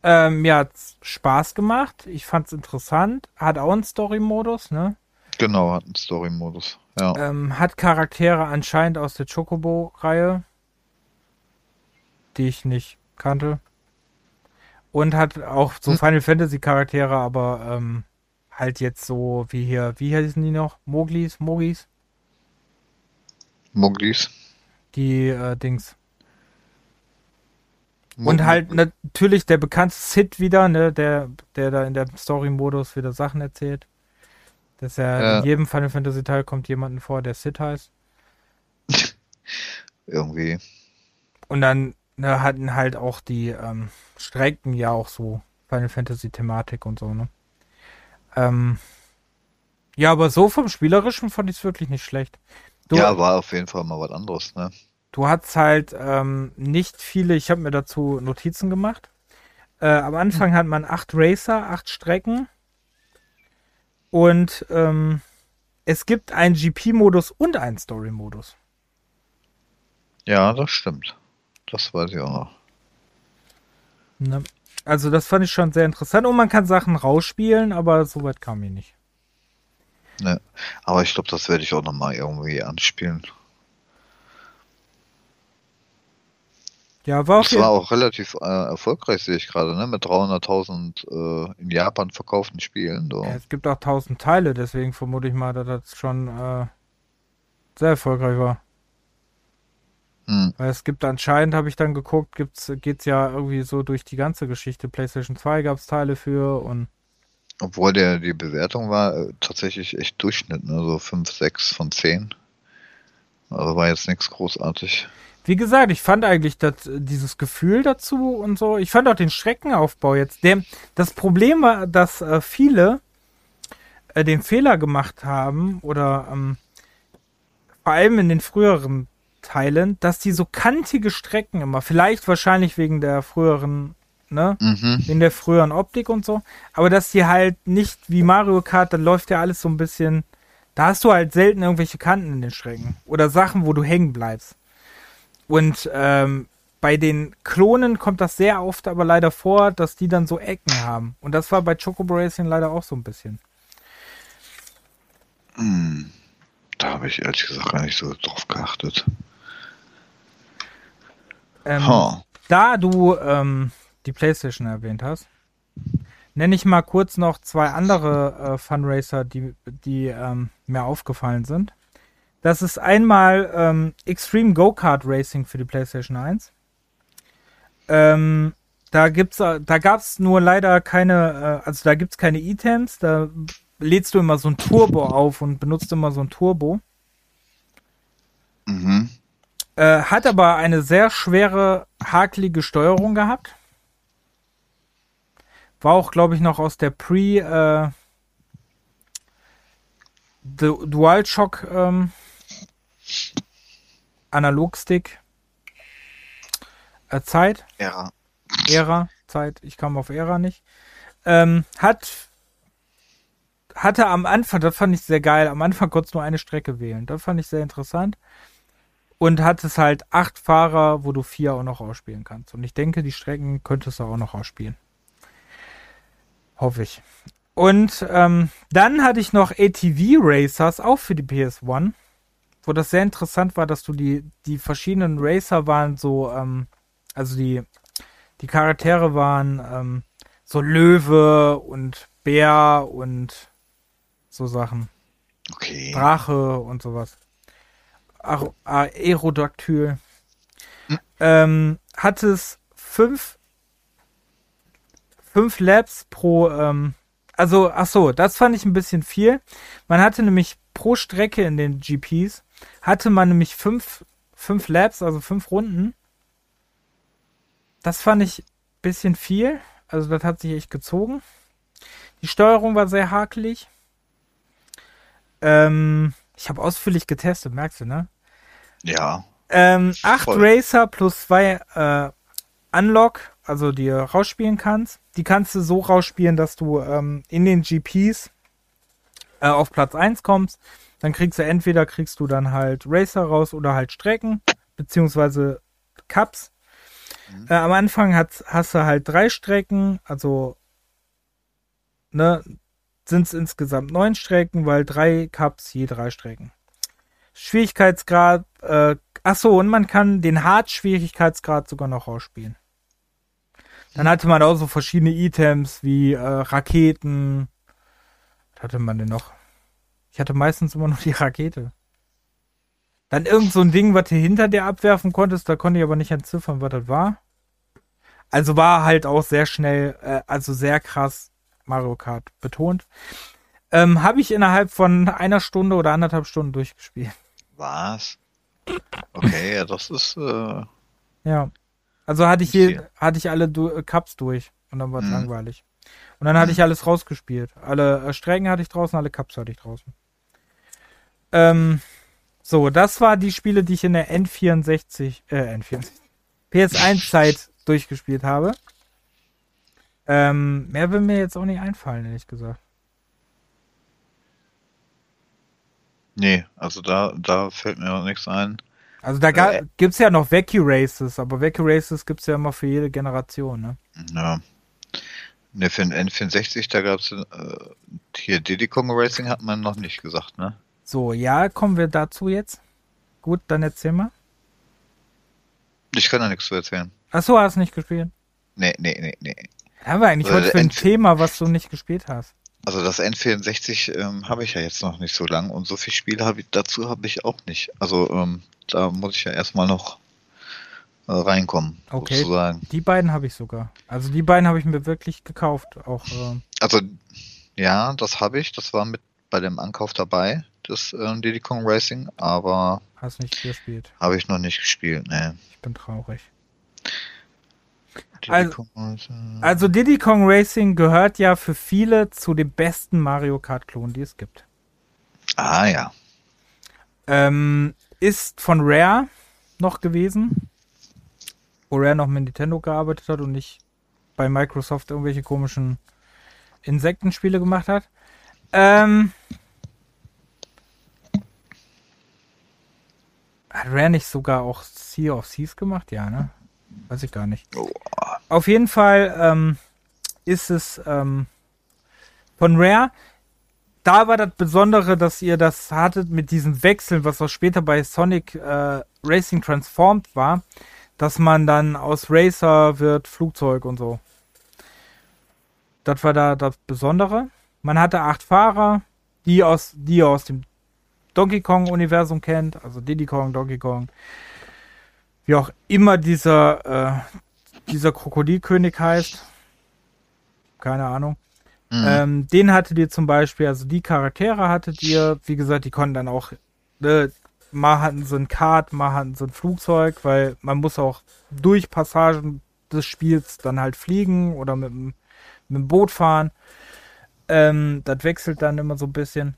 [SPEAKER 1] äh, mir hat Spaß gemacht, ich fand es interessant, hat auch einen Story-Modus, ne?
[SPEAKER 2] Genau, hat einen Story-Modus. Ja.
[SPEAKER 1] Ähm, hat Charaktere anscheinend aus der Chocobo-Reihe, die ich nicht kannte. Und hat auch so hm. Final Fantasy-Charaktere, aber ähm, halt jetzt so wie hier, wie heißen die noch? Moglis? Mogis? Moglis. Die äh, Dings. Mog Und halt natürlich der bekannte Sid wieder, ne, der, der da in der Story-Modus wieder Sachen erzählt. Das ist ja, ja. in jedem Final Fantasy Teil kommt jemanden vor, der Sid heißt.
[SPEAKER 2] Irgendwie.
[SPEAKER 1] Und dann ne, hatten halt auch die ähm, Strecken ja auch so Final Fantasy Thematik und so, ne? Ähm, ja, aber so vom Spielerischen fand ich es wirklich nicht schlecht.
[SPEAKER 2] Du, ja, war auf jeden Fall mal was anderes, ne?
[SPEAKER 1] Du hattest halt ähm, nicht viele, ich habe mir dazu Notizen gemacht. Äh, am Anfang hm. hat man acht Racer, acht Strecken und ähm, es gibt einen GP-Modus und einen Story-Modus.
[SPEAKER 2] Ja, das stimmt. Das weiß ich auch noch.
[SPEAKER 1] Ne? Also das fand ich schon sehr interessant. Und man kann Sachen rausspielen, aber so weit kam ich nicht.
[SPEAKER 2] Ne. Aber ich glaube, das werde ich auch nochmal irgendwie anspielen. Ja, war, das war auch relativ äh, erfolgreich, sehe ich gerade, ne? mit 300.000 äh, in Japan verkauften Spielen. So.
[SPEAKER 1] Ja, es gibt auch 1000 Teile, deswegen vermute ich mal, dass das schon äh, sehr erfolgreich war. Hm. Weil es gibt anscheinend, habe ich dann geguckt, gibt's, es ja irgendwie so durch die ganze Geschichte. PlayStation 2 gab es Teile für und.
[SPEAKER 2] Obwohl der, die Bewertung war äh, tatsächlich echt Durchschnitt, ne? so 5, 6 von 10. Also war jetzt nichts großartig.
[SPEAKER 1] Wie gesagt, ich fand eigentlich das, dieses Gefühl dazu und so. Ich fand auch den Streckenaufbau jetzt. Der, das Problem war, dass äh, viele äh, den Fehler gemacht haben oder ähm, vor allem in den früheren Teilen, dass die so kantige Strecken immer, vielleicht wahrscheinlich wegen der früheren ne? Mhm. In der früheren Optik und so. Aber dass die halt nicht wie Mario Kart, dann läuft ja alles so ein bisschen da hast du halt selten irgendwelche Kanten in den Strecken oder Sachen, wo du hängen bleibst. Und ähm, bei den Klonen kommt das sehr oft aber leider vor, dass die dann so Ecken haben. Und das war bei Chocobo Racing leider auch so ein bisschen.
[SPEAKER 2] Hm, da habe ich ehrlich gesagt gar nicht so drauf geachtet.
[SPEAKER 1] Ähm, huh. Da du ähm, die PlayStation erwähnt hast, nenne ich mal kurz noch zwei andere äh, Fundraiser, die, die ähm, mir aufgefallen sind. Das ist einmal ähm, Extreme Go-Kart Racing für die PlayStation 1. Ähm, da gibt's, äh, da gab's nur leider keine, äh, also da gibt's keine Items, da lädst du immer so ein Turbo auf und benutzt immer so ein Turbo. Mhm. Äh, hat aber eine sehr schwere, hakelige Steuerung gehabt. War auch, glaube ich, noch aus der Pre- äh, DualShock ähm, Analogstick äh, Zeit.
[SPEAKER 2] Ära.
[SPEAKER 1] Ära, Zeit. Ich kam auf Ära nicht. Ähm, hat hatte am Anfang, das fand ich sehr geil, am Anfang konntest du nur eine Strecke wählen. Das fand ich sehr interessant. Und hat es halt acht Fahrer, wo du vier auch noch ausspielen kannst. Und ich denke, die Strecken könntest du auch noch ausspielen. Hoffe ich. Und ähm, dann hatte ich noch ATV Racers, auch für die PS1, wo das sehr interessant war, dass du die, die verschiedenen Racer waren so, ähm, also die, die Charaktere waren ähm, so Löwe und Bär und so Sachen. Okay. Drache und sowas. Äh, Aerodactyl. Hm. Ähm, hat es fünf fünf Laps pro, ähm, also, ach so, das fand ich ein bisschen viel. Man hatte nämlich pro Strecke in den GPs, hatte man nämlich fünf, fünf Labs, also fünf Runden. Das fand ich ein bisschen viel. Also, das hat sich echt gezogen. Die Steuerung war sehr hakelig. Ähm, ich habe ausführlich getestet, merkst du, ne?
[SPEAKER 2] Ja.
[SPEAKER 1] Ähm, acht voll. Racer plus zwei äh, Unlock, also die rausspielen kannst die kannst du so rausspielen, dass du ähm, in den GPs äh, auf Platz 1 kommst. Dann kriegst du entweder kriegst du dann halt Racer raus oder halt Strecken, beziehungsweise Cups. Mhm. Äh, am Anfang hat, hast du halt drei Strecken, also ne, sind es insgesamt neun Strecken, weil drei Cups je drei Strecken. Schwierigkeitsgrad, äh, ach so, und man kann den hart schwierigkeitsgrad sogar noch rausspielen. Dann hatte man auch so verschiedene Items wie äh, Raketen. Was hatte man denn noch? Ich hatte meistens immer nur die Rakete. Dann irgend so ein Ding, was du hinter dir abwerfen konntest, da konnte ich aber nicht entziffern, was das war. Also war halt auch sehr schnell, äh, also sehr krass Mario Kart betont. Ähm, Habe ich innerhalb von einer Stunde oder anderthalb Stunden durchgespielt.
[SPEAKER 2] Was? Okay, das ist. Äh...
[SPEAKER 1] Ja. Also hatte ich, hier, hatte ich alle du äh, Cups durch und dann war es mhm. langweilig. Und dann hatte mhm. ich alles rausgespielt. Alle äh, Strecken hatte ich draußen, alle Cups hatte ich draußen. Ähm, so, das war die Spiele, die ich in der N64, äh, N64, PS1-Zeit durchgespielt habe. Ähm, mehr will mir jetzt auch nicht einfallen, ehrlich gesagt.
[SPEAKER 2] Nee, also da, da fällt mir auch nichts ein.
[SPEAKER 1] Also da äh, gibt es ja noch Vacu-Races, aber Vacu-Races gibt es ja immer für jede Generation, ne?
[SPEAKER 2] Ja. Ne, für den N64, da gab es äh, hier Diddy Kong Racing hat man noch nicht gesagt, ne?
[SPEAKER 1] So, ja, kommen wir dazu jetzt. Gut, dann erzähl mal.
[SPEAKER 2] Ich kann da nichts zu erzählen.
[SPEAKER 1] Achso, hast du nicht gespielt?
[SPEAKER 2] Nee, nee, nee, nee.
[SPEAKER 1] wir eigentlich also heute für ein N Thema, was du nicht gespielt hast.
[SPEAKER 2] Also das N64 ähm, habe ich ja jetzt noch nicht so lang und so viel Spiele hab ich, dazu habe ich auch nicht. Also ähm, da muss ich ja erstmal noch äh, reinkommen,
[SPEAKER 1] okay. sozusagen. Die beiden habe ich sogar. Also die beiden habe ich mir wirklich gekauft. Auch, äh
[SPEAKER 2] also ja, das habe ich. Das war mit bei dem Ankauf dabei, das äh, Diddy Kong Racing, aber.
[SPEAKER 1] Hast nicht gespielt.
[SPEAKER 2] Habe ich noch nicht gespielt, ne.
[SPEAKER 1] Ich bin traurig. Diddy also, Kong, also Diddy Kong Racing gehört ja für viele zu den besten Mario Kart-Klonen, die es gibt.
[SPEAKER 2] Ah ja.
[SPEAKER 1] Ähm, ist von Rare noch gewesen, wo Rare noch mit Nintendo gearbeitet hat und nicht bei Microsoft irgendwelche komischen Insektenspiele gemacht hat. Ähm, hat Rare nicht sogar auch Sea of Seas gemacht? Ja, ne? Weiß ich gar nicht. Auf jeden Fall ähm, ist es ähm, von Rare da war das Besondere, dass ihr das hattet mit diesem Wechseln, was auch später bei Sonic äh, Racing Transformed war, dass man dann aus Racer wird Flugzeug und so. Das war da das Besondere. Man hatte acht Fahrer, die aus, die ihr aus dem Donkey Kong-Universum kennt, also Diddy Kong, Donkey Kong. Wie auch immer dieser, äh, dieser Krokodilkönig heißt. Keine Ahnung. Mhm. Ähm, den hattet ihr zum Beispiel, also die Charaktere hattet ihr, wie gesagt, die konnten dann auch, ne, mal hatten so ein Kart, mal hatten so ein Flugzeug, weil man muss auch durch Passagen des Spiels dann halt fliegen oder mit dem, mit dem Boot fahren. Ähm, das wechselt dann immer so ein bisschen.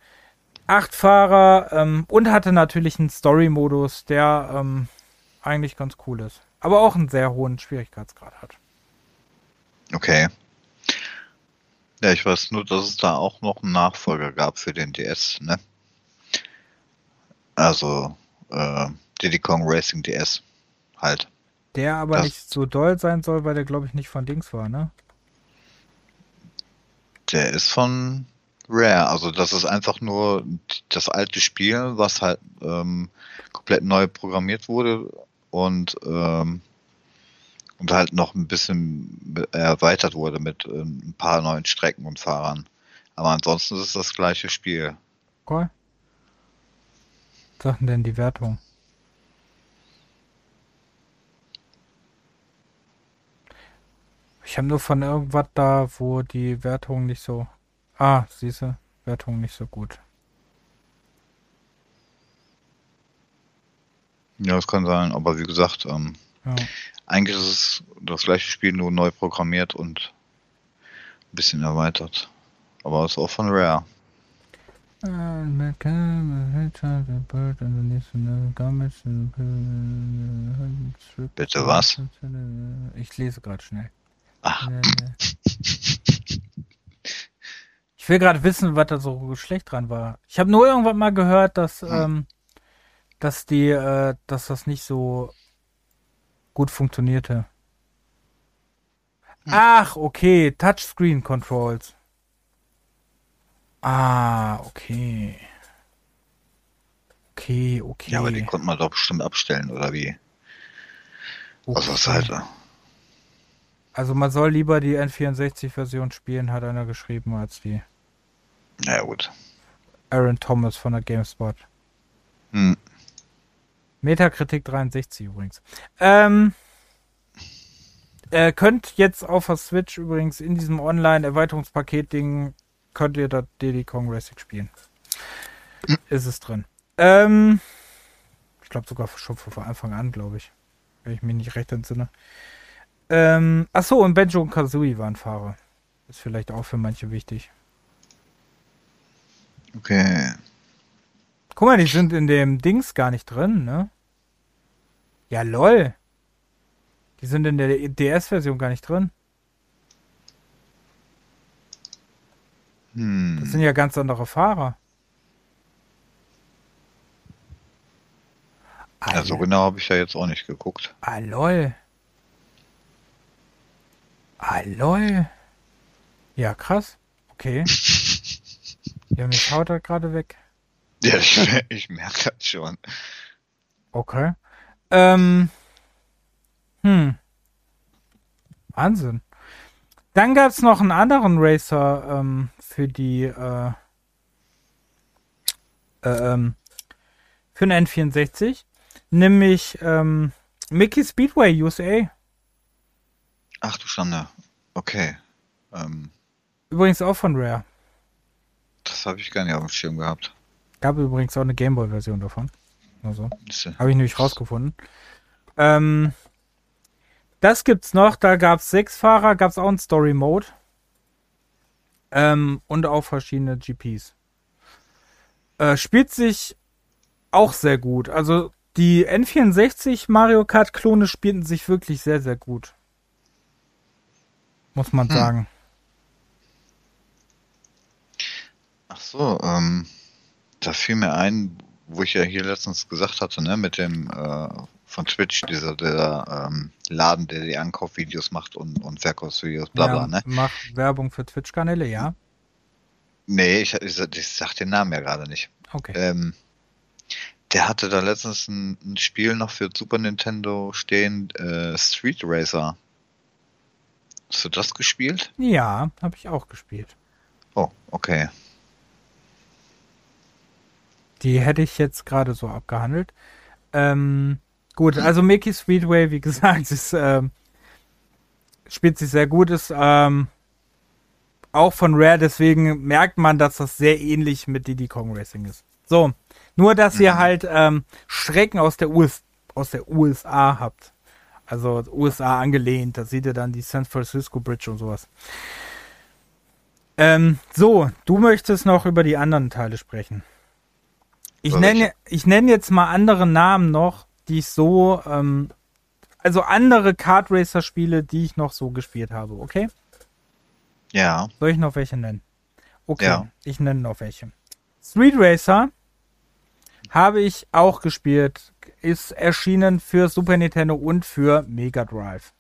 [SPEAKER 1] Acht Fahrer ähm, und hatte natürlich einen Story-Modus, der ähm, eigentlich ganz cool ist. Aber auch einen sehr hohen Schwierigkeitsgrad hat.
[SPEAKER 2] Okay. Ja, ich weiß nur, dass es da auch noch einen Nachfolger gab für den DS, ne? Also äh, Diddy Kong Racing DS halt.
[SPEAKER 1] Der aber das, nicht so doll sein soll, weil der glaube ich nicht von Dings war, ne?
[SPEAKER 2] Der ist von Rare, also das ist einfach nur das alte Spiel, was halt ähm, komplett neu programmiert wurde und ähm, und halt noch ein bisschen erweitert wurde mit ähm, ein paar neuen Strecken und Fahrern. Aber ansonsten ist es das gleiche Spiel. Cool.
[SPEAKER 1] Was sagt denn, die Wertung? Ich habe nur von irgendwas da, wo die Wertung nicht so. Ah, siehst du, Wertung nicht so gut.
[SPEAKER 2] Ja, das kann sein, aber wie gesagt, ähm, ja. Eigentlich ist es das gleiche Spiel, nur neu programmiert und ein bisschen erweitert. Aber es ist auch von Rare. Bitte was?
[SPEAKER 1] Ich lese gerade schnell.
[SPEAKER 2] Ach.
[SPEAKER 1] Ich will gerade wissen, was da so schlecht dran war. Ich habe nur irgendwann mal gehört, dass, hm. ähm, dass die, äh, dass das nicht so gut funktionierte. Hm. Ach, okay, Touchscreen Controls. Ah, okay. Okay, okay.
[SPEAKER 2] Ja, aber den konnte man doch bestimmt abstellen, oder wie? Okay. Aus Seite.
[SPEAKER 1] Also man soll lieber die N64-Version spielen, hat einer geschrieben, als die.
[SPEAKER 2] Na ja, gut.
[SPEAKER 1] Aaron Thomas von der GameSpot. Hm. Metakritik 63 übrigens. Ähm, äh, könnt jetzt auf der Switch übrigens in diesem Online-Erweiterungspaket-Ding könnt ihr da Diddy Kong Racing spielen. Ist es drin. Ähm, ich glaube sogar schon von Anfang an, glaube ich. Wenn ich mich nicht recht entsinne. Ähm, achso, und Benjo und Kazooie waren Fahrer. Ist vielleicht auch für manche wichtig.
[SPEAKER 2] Okay.
[SPEAKER 1] Guck mal, die sind in dem Dings gar nicht drin, ne? Ja, lol. Die sind in der DS-Version gar nicht drin. Hm. Das sind ja ganz andere Fahrer.
[SPEAKER 2] Alter. Ah, also genau habe ich ja jetzt auch nicht geguckt.
[SPEAKER 1] Ah, lol. Ah, lol. Ja, krass. Okay. ja, mich haut er gerade weg.
[SPEAKER 2] Ja, ich, ich merke das schon.
[SPEAKER 1] Okay. Ähm, hm. Wahnsinn. Dann gab es noch einen anderen Racer ähm, für die äh, äh ähm, für den N64, nämlich ähm, Mickey Speedway USA.
[SPEAKER 2] Ach du Schande. Okay. Ähm.
[SPEAKER 1] Übrigens auch von Rare.
[SPEAKER 2] Das habe ich gar nicht auf dem Schirm gehabt.
[SPEAKER 1] Gab übrigens auch eine Gameboy-Version davon. Also, Habe ich nämlich rausgefunden. Ähm, das gibt's noch. Da gab es sechs Fahrer, gab es auch einen Story Mode. Ähm, und auch verschiedene GPs. Äh, spielt sich auch sehr gut. Also die N64 Mario Kart Klone spielten sich wirklich sehr, sehr gut. Muss man hm. sagen.
[SPEAKER 2] Ach so, ähm, da fiel mir ein, wo ich ja hier letztens gesagt hatte, ne, mit dem äh, von Twitch, dieser, dieser ähm, Laden, der die Ankaufvideos macht und, und Verkaufsvideos, bla bla.
[SPEAKER 1] Ja,
[SPEAKER 2] ne?
[SPEAKER 1] Macht Werbung für Twitch-Kanäle, ja.
[SPEAKER 2] Nee, ich, ich, ich, sag den Namen ja gerade nicht.
[SPEAKER 1] Okay.
[SPEAKER 2] Ähm, der hatte da letztens ein, ein, Spiel noch für Super Nintendo stehen, äh, Street Racer. Hast du das gespielt?
[SPEAKER 1] Ja, habe ich auch gespielt.
[SPEAKER 2] Oh, okay.
[SPEAKER 1] Die hätte ich jetzt gerade so abgehandelt. Ähm, gut, also Mickey Speedway, wie gesagt, ist, ähm, spielt sich sehr gut, ist ähm, auch von Rare, deswegen merkt man, dass das sehr ähnlich mit Diddy Kong Racing ist. So, nur dass ihr mhm. halt ähm, Schrecken aus der, US aus der USA habt. Also USA angelehnt, da seht ihr dann die San Francisco Bridge und sowas. Ähm, so, du möchtest noch über die anderen Teile sprechen. Ich nenne, ich nenne jetzt mal andere Namen noch, die ich so, ähm, also andere Kart Racer Spiele, die ich noch so gespielt habe, okay?
[SPEAKER 2] Ja.
[SPEAKER 1] Soll ich noch welche nennen? Okay, ja. ich nenne noch welche. Street Racer habe ich auch gespielt. Ist erschienen für Super Nintendo und für Mega Drive.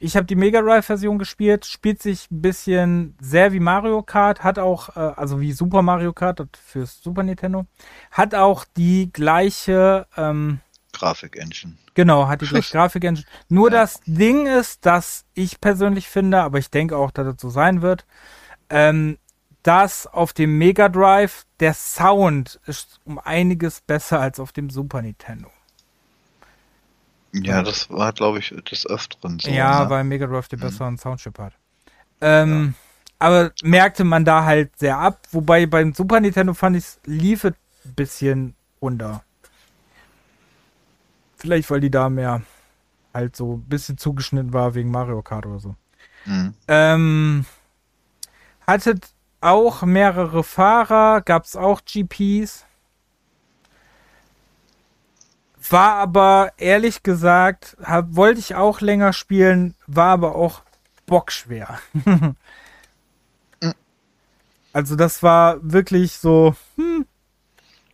[SPEAKER 1] Ich habe die Mega Drive-Version gespielt, spielt sich ein bisschen sehr wie Mario Kart, hat auch, äh, also wie Super Mario Kart fürs Super Nintendo, hat auch die gleiche ähm,
[SPEAKER 2] Grafik-Engine.
[SPEAKER 1] Genau, hat die gleiche Grafik-Engine. Nur ja. das Ding ist, dass ich persönlich finde, aber ich denke auch, dass das so sein wird, ähm, dass auf dem Mega Drive der Sound ist um einiges besser als auf dem Super Nintendo.
[SPEAKER 2] Ja, das war, glaube ich, des Öfteren
[SPEAKER 1] so. Ja, ne? weil Mega Drive den mhm. besseren Soundchip hat. Ähm, ja. Aber merkte man da halt sehr ab, wobei beim Super Nintendo fand ich es lief ein bisschen runter. Vielleicht, weil die da mehr halt so ein bisschen zugeschnitten war wegen Mario Kart oder so. Mhm. Ähm, hattet auch mehrere Fahrer, gab es auch GPs. War aber ehrlich gesagt, hab, wollte ich auch länger spielen, war aber auch bockschwer. also das war wirklich so. Hm.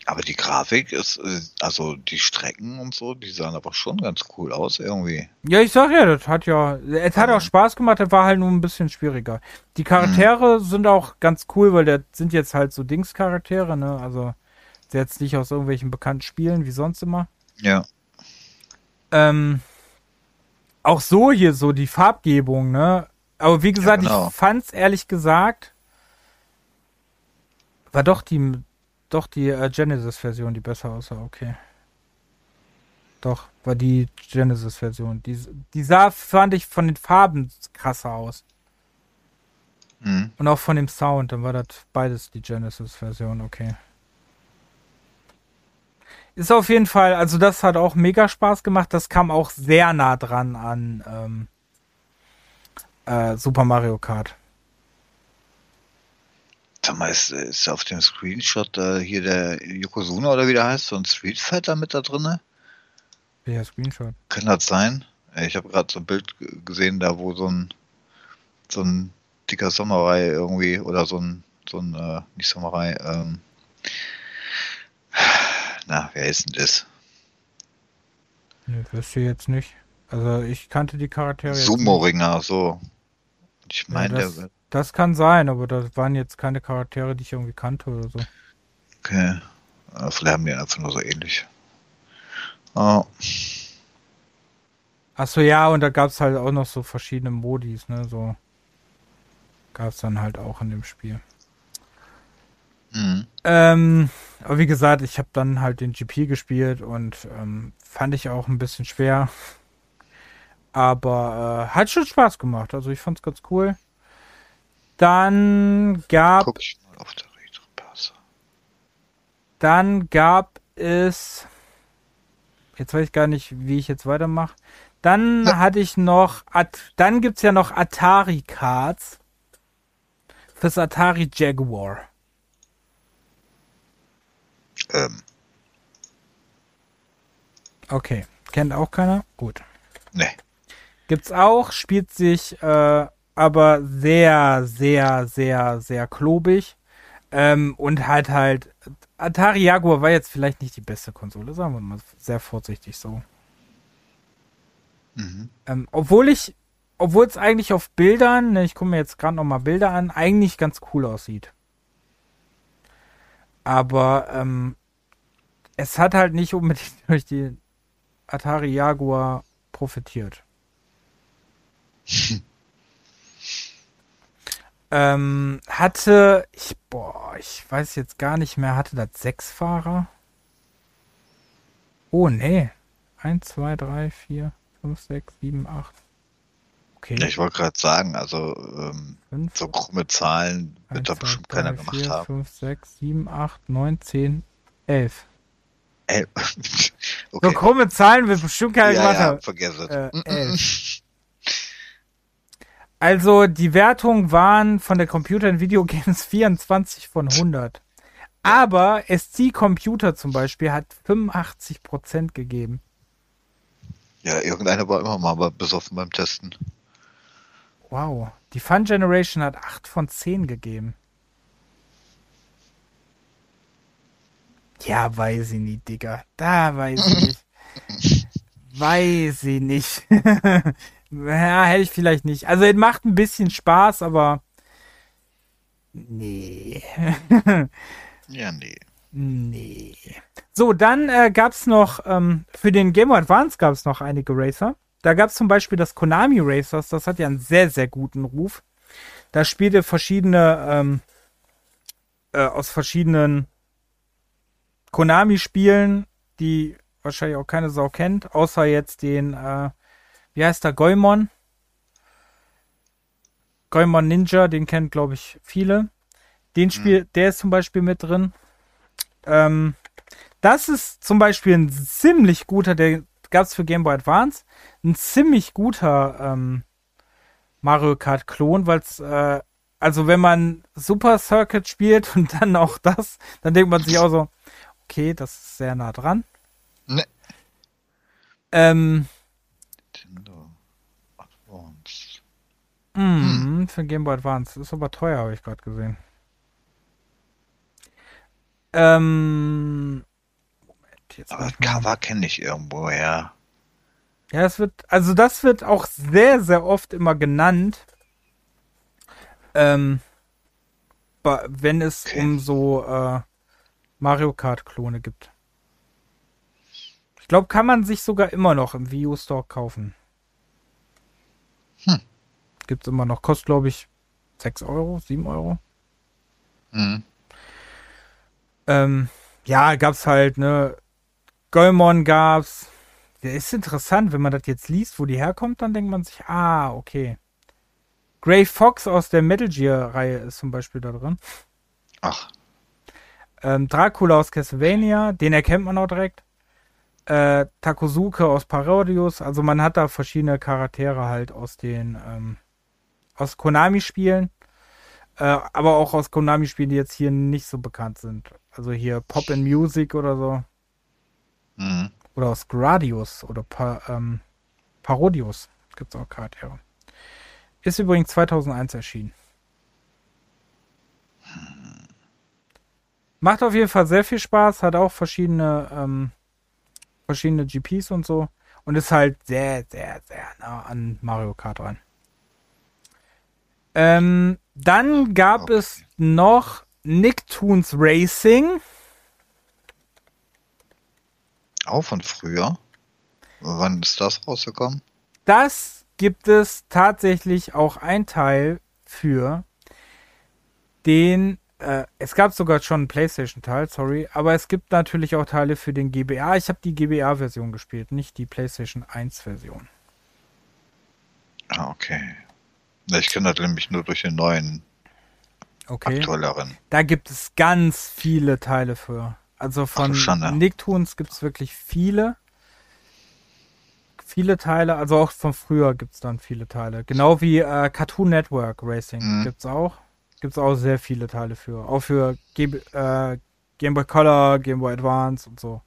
[SPEAKER 2] Aber die Grafik ist, also die Strecken und so, die sahen aber schon ganz cool aus irgendwie.
[SPEAKER 1] Ja, ich sag ja, das hat ja, es hat auch Spaß gemacht, das war halt nur ein bisschen schwieriger. Die Charaktere mhm. sind auch ganz cool, weil das sind jetzt halt so Dings-Charaktere, ne? Also jetzt nicht aus irgendwelchen bekannten Spielen wie sonst immer.
[SPEAKER 2] Ja.
[SPEAKER 1] Ähm, auch so hier so die Farbgebung, ne? Aber wie gesagt, ja, genau. ich fand's ehrlich gesagt war doch die doch die äh, Genesis Version die besser aussah, okay. Doch, war die Genesis Version, die die sah fand ich von den Farben krasser aus. Mhm. Und auch von dem Sound, dann war das beides die Genesis Version, okay ist auf jeden Fall, also das hat auch mega Spaß gemacht. Das kam auch sehr nah dran an ähm, äh, Super Mario Kart.
[SPEAKER 2] Sag mal, ist, ist auf dem Screenshot äh, hier der Yokozuna oder wie der heißt, so ein Street Fighter mit da drinne? Ja, Screenshot. Kann das sein? Ich habe gerade so ein Bild gesehen, da wo so ein so ein dicker Samurai irgendwie oder so ein so ein äh, nicht Samurai ähm, na, wer ist denn das? Nee,
[SPEAKER 1] wüsste ich jetzt nicht. Also ich kannte die Charaktere.
[SPEAKER 2] Sumo-Ringer, so. Ich meine,
[SPEAKER 1] ja, das, das kann sein, aber das waren jetzt keine Charaktere, die ich irgendwie kannte oder so.
[SPEAKER 2] Okay. Vielleicht also, haben die einfach nur
[SPEAKER 1] so
[SPEAKER 2] ähnlich. Oh. Ah.
[SPEAKER 1] Achso, ja, und da gab es halt auch noch so verschiedene Modis, ne? So gab es dann halt auch in dem Spiel. Mhm. Ähm, aber wie gesagt, ich habe dann halt den GP gespielt und ähm, fand ich auch ein bisschen schwer. Aber äh, hat schon Spaß gemacht. Also ich fand's ganz cool. Dann gab. Guck ich mal auf der Dann gab es. Jetzt weiß ich gar nicht, wie ich jetzt weitermache. Dann ja. hatte ich noch. Dann gibt's ja noch Atari Cards. Fürs Atari Jaguar. Ähm. Okay. Kennt auch keiner? Gut.
[SPEAKER 2] Nee.
[SPEAKER 1] Gibt's auch, spielt sich äh, aber sehr, sehr, sehr, sehr klobig. Ähm, und halt halt. Atari Jaguar war jetzt vielleicht nicht die beste Konsole, sagen wir mal sehr vorsichtig so. Mhm. Ähm, obwohl ich, obwohl es eigentlich auf Bildern, ne, ich gucke mir jetzt gerade nochmal Bilder an, eigentlich ganz cool aussieht. Aber ähm, es hat halt nicht unbedingt durch die Atari Jaguar profitiert. ähm, hatte ich, boah, ich weiß jetzt gar nicht mehr, hatte das sechs Fahrer? Oh, nee. Eins, zwei, drei, vier, fünf, sechs, sieben, acht.
[SPEAKER 2] Okay. ich wollte gerade sagen, also ähm,
[SPEAKER 1] fünf,
[SPEAKER 2] so krumme Zahlen
[SPEAKER 1] wird da bestimmt keiner 4, gemacht 5, haben. 5, 6, 7, 8, 9, 10, 11. Äh, okay. So krumme Zahlen wird bestimmt keiner ja, gemacht ja, haben. Äh, also die Wertungen waren von der Computer in Video Games 24 von 100. Aber SC Computer zum Beispiel hat 85% gegeben.
[SPEAKER 2] Ja, irgendeiner war immer mal besoffen beim Testen.
[SPEAKER 1] Wow. Die Fun Generation hat 8 von 10 gegeben. Ja, weiß ich nicht, Digga. Da weiß ich nicht. weiß ich nicht. ja, hätte ich vielleicht nicht. Also, es macht ein bisschen Spaß, aber. Nee.
[SPEAKER 2] ja, nee.
[SPEAKER 1] Nee. So, dann äh, gab es noch, ähm, für den Game Boy Advance gab es noch einige Racer. Da gab es zum Beispiel das Konami Racers, das hat ja einen sehr, sehr guten Ruf. Da spielte verschiedene, ähm, äh, aus verschiedenen Konami-Spielen, die wahrscheinlich auch keine Sau kennt, außer jetzt den, äh, wie heißt der, Goemon? Goemon Ninja, den kennt, glaube ich, viele. Den hm. Spiel, mhm. der ist zum Beispiel mit drin. Ähm, das ist zum Beispiel ein ziemlich guter, der gab es für Game Boy Advance, ein ziemlich guter ähm, Mario Kart Klon, weil es, äh, also wenn man Super Circuit spielt und dann auch das, dann denkt man sich auch so, Okay, das ist sehr nah dran. Ne. Ähm. Nintendo Advance. Mm, hm. Für Game Boy Advance. Ist aber teuer, habe ich gerade gesehen. Ähm.
[SPEAKER 2] Moment, jetzt aber das Cover kenne ich irgendwo, ja.
[SPEAKER 1] Ja, es wird, also das wird auch sehr, sehr oft immer genannt. Ähm, wenn es okay. um so äh, Mario Kart-Klone gibt. Ich glaube, kann man sich sogar immer noch im Wii U Store kaufen. Hm. Gibt es immer noch. Kostet, glaube ich, 6 Euro, 7 Euro. Mhm. Ähm, ja, gab's halt, ne? Goemon gab's. Der ist interessant, wenn man das jetzt liest, wo die herkommt, dann denkt man sich, ah, okay. Gray Fox aus der Metal Gear-Reihe ist zum Beispiel da drin.
[SPEAKER 2] Ach.
[SPEAKER 1] Ähm, Dracula aus Castlevania, den erkennt man auch direkt. Äh, Takosuke aus Parodius, also man hat da verschiedene Charaktere halt aus den ähm, aus Konami-Spielen, äh, aber auch aus Konami-Spielen, die jetzt hier nicht so bekannt sind. Also hier Pop and Music oder so. Mhm. Oder aus Gradius oder pa ähm, Parodius gibt es auch Charaktere. Ist übrigens 2001 erschienen. Macht auf jeden Fall sehr viel Spaß, hat auch verschiedene, ähm, verschiedene GPs und so. Und ist halt sehr, sehr, sehr nah an Mario Kart dran. Ähm, dann gab okay. es noch Nicktoons Racing.
[SPEAKER 2] Auch von früher. Wann ist das rausgekommen?
[SPEAKER 1] Das gibt es tatsächlich auch ein Teil für, den äh, es gab sogar schon einen PlayStation-Teil, sorry, aber es gibt natürlich auch Teile für den GBA. Ich habe die GBA-Version gespielt, nicht die PlayStation 1-Version.
[SPEAKER 2] Ah, okay. Ich kenne das nämlich nur durch den neuen
[SPEAKER 1] okay. aktuelleren. Da gibt es ganz viele Teile für. Also von Ach, Nicktoons gibt es wirklich viele. Viele Teile, also auch von früher gibt es dann viele Teile. Genau wie äh, Cartoon Network Racing mhm. gibt es auch. Gibt es auch sehr viele Teile für. Auch für Game, äh, Game Boy Color, Game Boy Advance und so.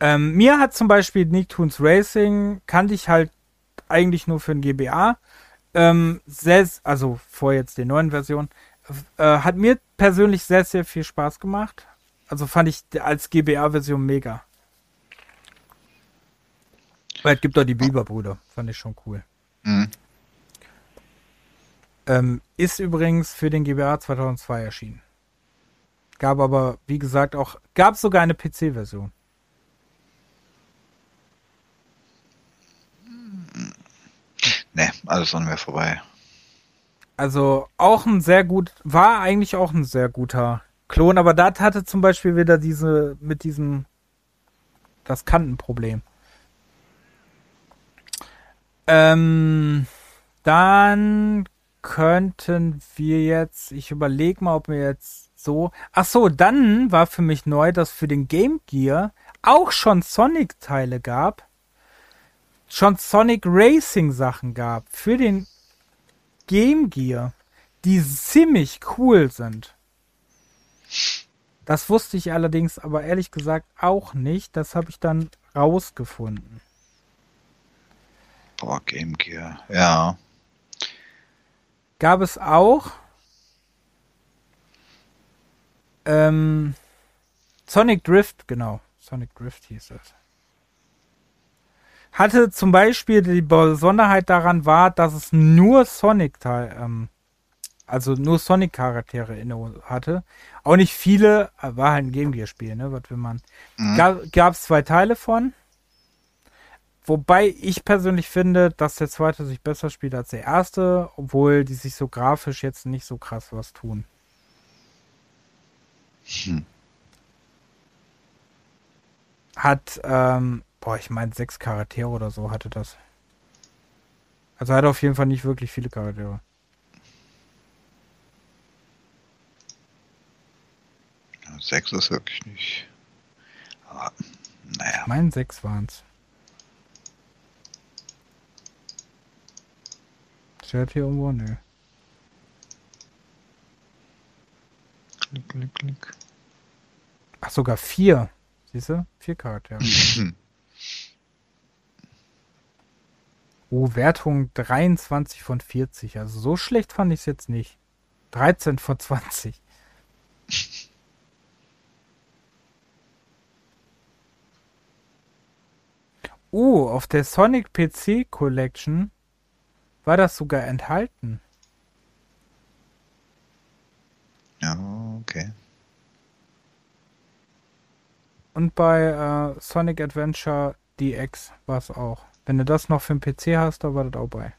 [SPEAKER 1] Ähm, mir hat zum Beispiel Nicktoons Racing, kannte ich halt eigentlich nur für den GBA. Ähm, sehr, also vor jetzt der neuen Version. Äh, hat mir persönlich sehr, sehr viel Spaß gemacht. Also fand ich als GBA-Version mega. Weil es gibt auch die Bieber-Brüder. Fand ich schon cool. Mhm. Ähm, ist übrigens für den GBA 2002 erschienen. Gab aber, wie gesagt, auch, gab sogar eine PC-Version.
[SPEAKER 2] Hm. Ne, alles an mir vorbei.
[SPEAKER 1] Also auch ein sehr gut, war eigentlich auch ein sehr guter Klon, aber das hatte zum Beispiel wieder diese, mit diesem, das Kantenproblem. Ähm, dann könnten wir jetzt, ich überlege mal, ob wir jetzt so, ach so, dann war für mich neu, dass für den Game Gear auch schon Sonic-Teile gab, schon Sonic Racing-Sachen gab, für den Game Gear, die ziemlich cool sind. Das wusste ich allerdings aber ehrlich gesagt auch nicht. Das habe ich dann rausgefunden.
[SPEAKER 2] Boah, Game Gear, ja
[SPEAKER 1] gab es auch ähm, Sonic Drift, genau. Sonic Drift hieß es. Hatte zum Beispiel die Besonderheit daran war, dass es nur Sonic Teil, ähm, also nur Sonic Charaktere inne hatte. Auch nicht viele, äh, war halt ein Game Gear Spiel, ne, was will man. Mhm. Gab es zwei Teile von. Wobei ich persönlich finde, dass der zweite sich besser spielt als der erste, obwohl die sich so grafisch jetzt nicht so krass was tun. Hm. Hat, ähm, boah, ich meine, sechs Charaktere oder so hatte das. Also hat auf jeden Fall nicht wirklich viele Charaktere.
[SPEAKER 2] sechs ist wirklich nicht. Aber, naja. Ich meine,
[SPEAKER 1] sechs
[SPEAKER 2] waren es.
[SPEAKER 1] Shirt hier irgendwo? Nö. Klick, klick, klick. Ach, sogar vier. Siehst du? Vier Charaktere. oh, Wertung 23 von 40. Also so schlecht fand ich es jetzt nicht. 13 von 20. Oh, auf der Sonic PC Collection war das sogar enthalten.
[SPEAKER 2] Ja, okay.
[SPEAKER 1] Und bei äh, Sonic Adventure DX war es auch. Wenn du das noch für den PC hast, da war das auch bei.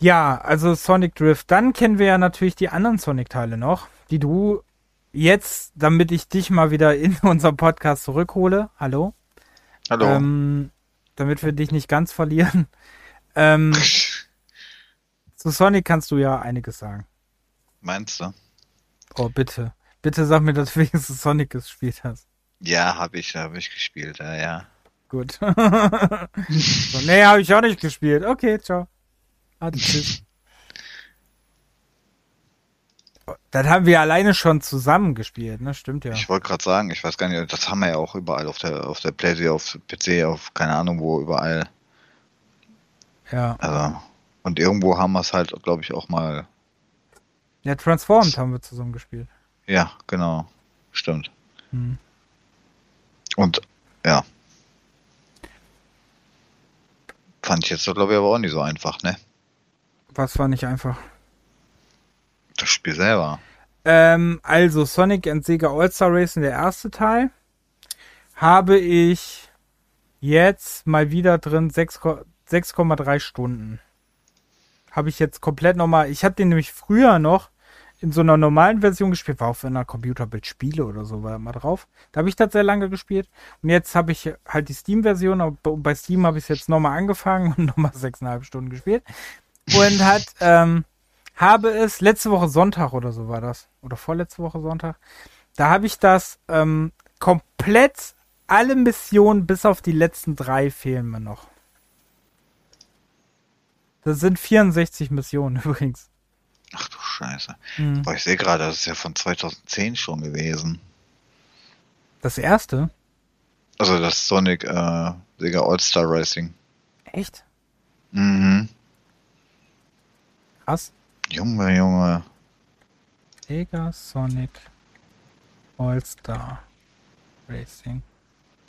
[SPEAKER 1] Ja, also Sonic Drift. Dann kennen wir ja natürlich die anderen Sonic-Teile noch, die du jetzt, damit ich dich mal wieder in unserem Podcast zurückhole, hallo.
[SPEAKER 2] Hallo. Ähm,
[SPEAKER 1] damit wir dich nicht ganz verlieren. Ähm, zu Sonic kannst du ja einiges sagen.
[SPEAKER 2] Meinst du?
[SPEAKER 1] Oh, bitte. Bitte sag mir, dass du wenigstens Sonic gespielt hast.
[SPEAKER 2] Ja, habe ich, habe ich gespielt, ja, ja.
[SPEAKER 1] Gut. so, nee, habe ich auch nicht gespielt. Okay, ciao. Adi, tschüss. Das haben wir alleine schon zusammen gespielt, ne? Stimmt ja.
[SPEAKER 2] Ich wollte gerade sagen, ich weiß gar nicht, das haben wir ja auch überall auf der auf der PlayStation, auf PC, auf keine Ahnung wo, überall. Ja. Also, und irgendwo haben wir es halt, glaube ich, auch mal.
[SPEAKER 1] Ja, Transformed haben wir zusammen gespielt.
[SPEAKER 2] Ja, genau. Stimmt. Hm. Und ja. Fand ich jetzt, glaube ich, aber auch nicht so einfach, ne?
[SPEAKER 1] Was war nicht einfach?
[SPEAKER 2] Das Spiel selber.
[SPEAKER 1] Ähm, also Sonic and Sega All-Star Racing, der erste Teil, habe ich jetzt mal wieder drin 6,3 Stunden. Habe ich jetzt komplett nochmal. Ich habe den nämlich früher noch in so einer normalen Version gespielt, war auch in einer Computerbild Spiele oder so, war mal drauf. Da habe ich das sehr lange gespielt. Und jetzt habe ich halt die Steam-Version, und bei Steam habe ich es jetzt nochmal angefangen und nochmal 6,5 Stunden gespielt. Und hat, ähm, habe es letzte Woche Sonntag oder so war das. Oder vorletzte Woche Sonntag. Da habe ich das ähm, komplett alle Missionen bis auf die letzten drei fehlen mir noch. Das sind 64 Missionen übrigens.
[SPEAKER 2] Ach du Scheiße. Mhm. Boah, ich sehe gerade, das ist ja von 2010 schon gewesen.
[SPEAKER 1] Das erste?
[SPEAKER 2] Also das Sonic äh, Sega All-Star Racing.
[SPEAKER 1] Echt?
[SPEAKER 2] Mhm.
[SPEAKER 1] Krass.
[SPEAKER 2] Junge, Junge.
[SPEAKER 1] Sega Sonic All-Star Racing.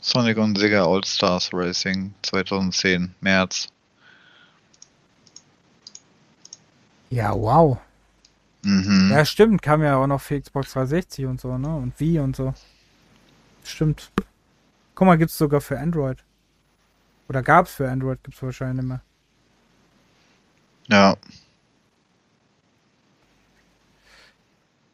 [SPEAKER 2] Sonic und Sega All-Stars Racing 2010, März.
[SPEAKER 1] Ja, wow. Mhm. Ja, stimmt, kam ja auch noch für Xbox 360 und so, ne? Und wie und so. Stimmt. Guck mal, gibt's sogar für Android. Oder gab's für Android, gibt's wahrscheinlich mehr.
[SPEAKER 2] Ja.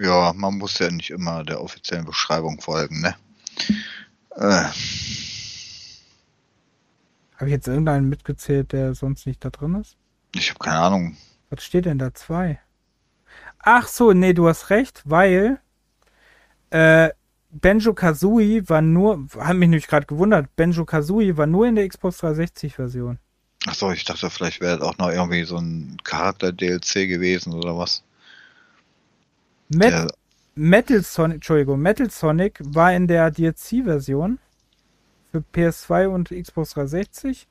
[SPEAKER 2] Ja, man muss ja nicht immer der offiziellen Beschreibung folgen, ne? Äh.
[SPEAKER 1] Habe ich jetzt irgendeinen mitgezählt, der sonst nicht da drin ist?
[SPEAKER 2] Ich habe keine Ahnung.
[SPEAKER 1] Was steht denn da? Zwei. Ach so, nee, du hast recht, weil äh, Benjo Kazooie war nur, hat mich nämlich gerade gewundert, Benjo Kazooie war nur in der Xbox 360 Version.
[SPEAKER 2] Ach so, ich dachte, vielleicht wäre das auch noch irgendwie so ein Charakter-DLC gewesen oder was.
[SPEAKER 1] Met Metal Sonic, Entschuldigung, Metal Sonic war in der DLC-Version für PS2 und Xbox 360.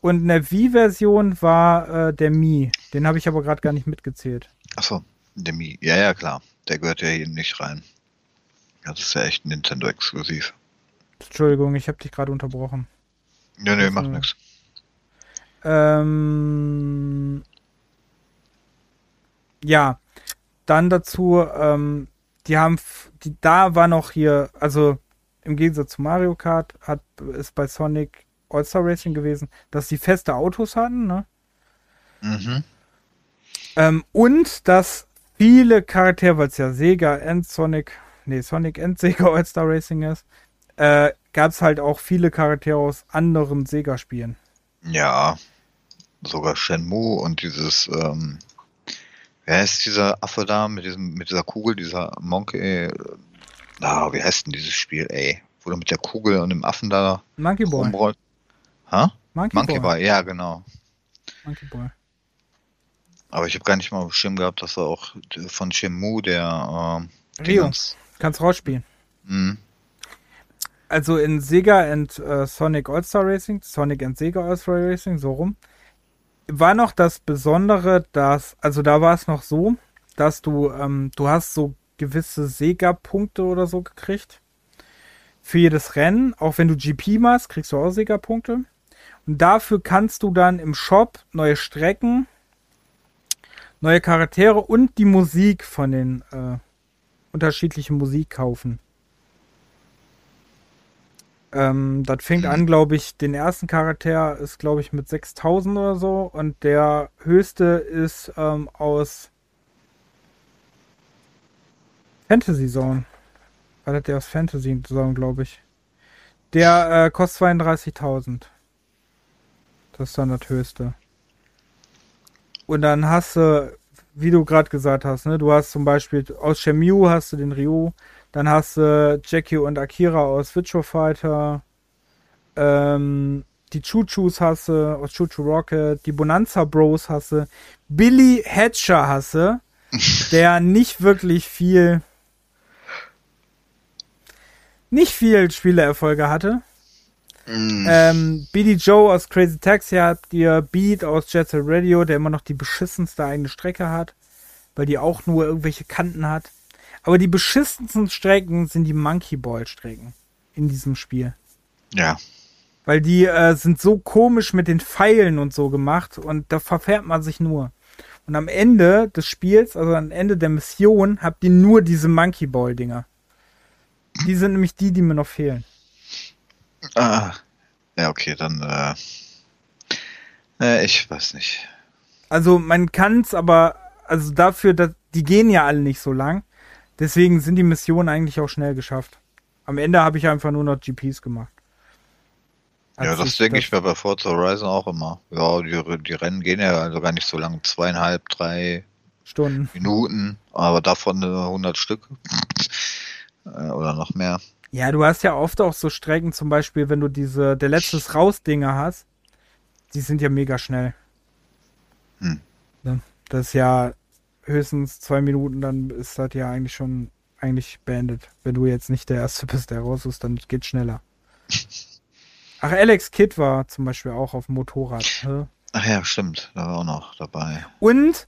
[SPEAKER 1] Und in der Wii-Version war äh, der Mii. Den habe ich aber gerade gar nicht mitgezählt.
[SPEAKER 2] Achso, der Mii. Ja, ja, klar. Der gehört ja hier nicht rein. Das ist ja echt Nintendo-exklusiv.
[SPEAKER 1] Entschuldigung, ich habe dich gerade unterbrochen.
[SPEAKER 2] Nee, nee, macht äh, nichts.
[SPEAKER 1] Ähm, ja, dann dazu, ähm, die haben, die, da war noch hier, also im Gegensatz zu Mario Kart hat es bei Sonic All-Star Racing gewesen, dass die feste Autos hatten, ne?
[SPEAKER 2] Mhm.
[SPEAKER 1] Ähm, und dass viele Charaktere, weil es ja Sega and Sonic, nee, Sonic and Sega All-Star Racing ist, äh, gab es halt auch viele Charaktere aus anderen Sega-Spielen.
[SPEAKER 2] Ja, sogar Shenmue und dieses ähm, Wer ist dieser Affe da mit, diesem, mit dieser Kugel, dieser Monkey? Na, ah, wie heißt denn dieses Spiel, ey? Wo du mit der Kugel und dem Affen da. Monkey Ball. Ha? Monkey, Monkey Ball. Ball. ja, genau. Monkey Boy. Aber ich habe gar nicht mal Schirm gehabt, dass er auch von Shimu, der.
[SPEAKER 1] Äh, Rio, kannst rausspielen. Mhm. Also in Sega and äh, Sonic All-Star Racing, Sonic and Sega All-Star Racing, so rum war noch das Besondere, dass, also da war es noch so, dass du, ähm, du hast so gewisse Sega-Punkte oder so gekriegt. Für jedes Rennen. Auch wenn du GP machst, kriegst du auch Sega-Punkte. Und dafür kannst du dann im Shop neue Strecken, neue Charaktere und die Musik von den äh, unterschiedlichen Musik kaufen. Ähm, das fängt an, glaube ich, den ersten Charakter ist, glaube ich, mit 6000 oder so und der höchste ist ähm, aus Fantasy Zone. War das der aus Fantasy Zone, glaube ich. Der äh, kostet 32.000. Das ist dann das höchste. Und dann hast du, wie du gerade gesagt hast, ne, du hast zum Beispiel aus Shenmue hast du den Ryu, dann hast du Jackie und Akira aus Virtua Fighter. Ähm, die Choo-Choos hasse, aus Choo-Choo Rocket, die Bonanza Bros hasse, Billy Hatcher hasse, der nicht wirklich viel, nicht viel Spieleerfolge hatte. Mm. Ähm, Billy Joe aus Crazy Taxi habt ihr, Beat aus Jet Set Radio, der immer noch die beschissenste eigene Strecke hat, weil die auch nur irgendwelche Kanten hat. Aber die beschissensten Strecken sind die Monkey Ball Strecken in diesem Spiel.
[SPEAKER 2] Ja.
[SPEAKER 1] Weil die äh, sind so komisch mit den Pfeilen und so gemacht und da verfährt man sich nur. Und am Ende des Spiels, also am Ende der Mission, habt ihr nur diese Monkey Ball Dinger. Die sind nämlich die, die mir noch fehlen.
[SPEAKER 2] Ah, ja, okay, dann, äh, äh ich weiß nicht.
[SPEAKER 1] Also, man kann's, aber, also dafür, dass, die gehen ja alle nicht so lang. Deswegen sind die Missionen eigentlich auch schnell geschafft. Am Ende habe ich einfach nur noch GPs gemacht.
[SPEAKER 2] Als ja, das denke ich mir bei Forza Horizon auch immer. Ja, die, die Rennen gehen ja also gar nicht so lang, zweieinhalb, drei
[SPEAKER 1] Stunden.
[SPEAKER 2] Minuten, aber davon 100 äh, Stück äh, oder noch mehr.
[SPEAKER 1] Ja, du hast ja oft auch so Strecken, zum Beispiel, wenn du diese der letztes Raus-Dinger hast, die sind ja mega schnell.
[SPEAKER 2] Hm.
[SPEAKER 1] Ne? Das ist ja höchstens zwei Minuten, dann ist das ja eigentlich schon eigentlich beendet. Wenn du jetzt nicht der Erste bist, der raus ist, dann geht's schneller. Ach, Alex Kidd war zum Beispiel auch auf dem Motorrad. Ne?
[SPEAKER 2] Ach ja, stimmt. Da war auch noch dabei.
[SPEAKER 1] Und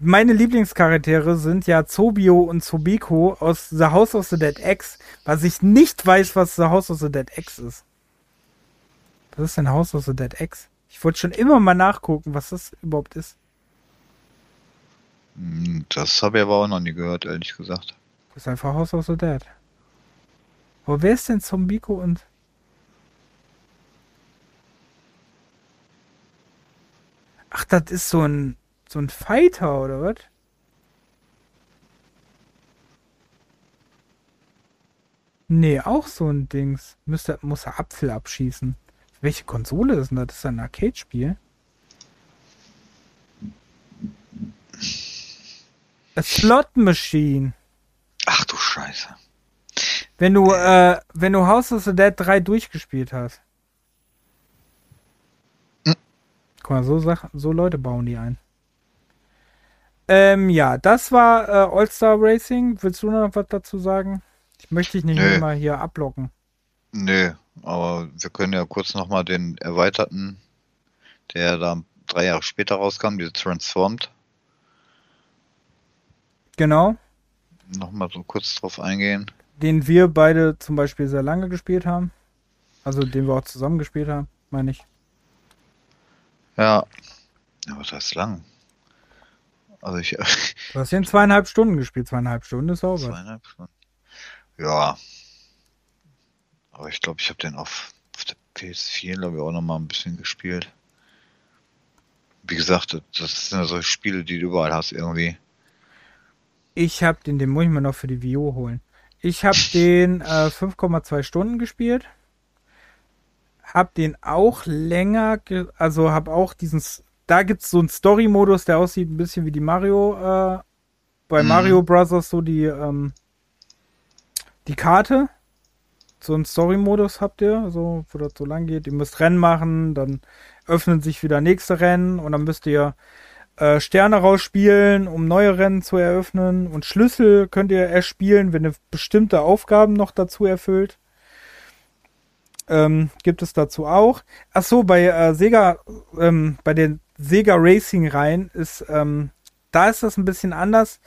[SPEAKER 1] meine Lieblingscharaktere sind ja Zobio und Zobiko aus The House of the Dead X, was ich nicht weiß, was The House of the Dead X ist. Was ist denn House of the Dead X? Ich wollte schon immer mal nachgucken, was das überhaupt ist.
[SPEAKER 2] Hm, das habe ich aber auch noch nie gehört, ehrlich gesagt. Das
[SPEAKER 1] ist einfach House of the Dead. Wo wer ist denn Zombiko und. Ach, das ist so ein. so ein Fighter, oder was? Nee, auch so ein Dings. Müsste, muss er Apfel abschießen. Welche Konsole ist denn das? Das ist ein Arcade-Spiel. A Slot Machine.
[SPEAKER 2] Ach du Scheiße.
[SPEAKER 1] Wenn du, äh, wenn du House of the Dead 3 durchgespielt hast. Hm. Guck mal, so, Sach so Leute bauen die ein. Ähm, ja, das war äh, All-Star Racing. Willst du noch was dazu sagen? Ich möchte dich nicht Nö. immer hier ablocken.
[SPEAKER 2] Nee, aber wir können ja kurz nochmal den erweiterten, der da drei Jahre später rauskam, die Transformed.
[SPEAKER 1] Genau.
[SPEAKER 2] Nochmal so kurz drauf eingehen.
[SPEAKER 1] Den wir beide zum Beispiel sehr lange gespielt haben. Also den wir auch zusammen gespielt haben, meine ich.
[SPEAKER 2] Ja. Aber das ist lang. Also ich.
[SPEAKER 1] Du hast ihn zweieinhalb Stunden gespielt. Zweieinhalb Stunden ist sauber. Zweieinhalb Stunden.
[SPEAKER 2] Ja. Aber ich glaube, ich habe den auf, auf der PS4, glaube ich, auch nochmal ein bisschen gespielt. Wie gesagt, das sind ja solche Spiele, die du überall hast irgendwie.
[SPEAKER 1] Ich habe den, den muss ich mir noch für die Vio holen. Ich habe den äh, 5,2 Stunden gespielt. Hab den auch länger, also hab auch diesen, da gibt's so einen Story-Modus, der aussieht ein bisschen wie die Mario, äh, bei mhm. Mario Brothers so die, ähm, die Karte. So einen Story-Modus habt ihr, so, wo das so lang geht. Ihr müsst Rennen machen, dann öffnen sich wieder nächste Rennen und dann müsst ihr äh, Sterne rausspielen, um neue Rennen zu eröffnen. Und Schlüssel könnt ihr erspielen, wenn ihr bestimmte Aufgaben noch dazu erfüllt. Ähm, gibt es dazu auch. Ach so, bei äh, Sega, ähm, bei den Sega Racing Reihen ist, ähm, da ist das ein bisschen anders,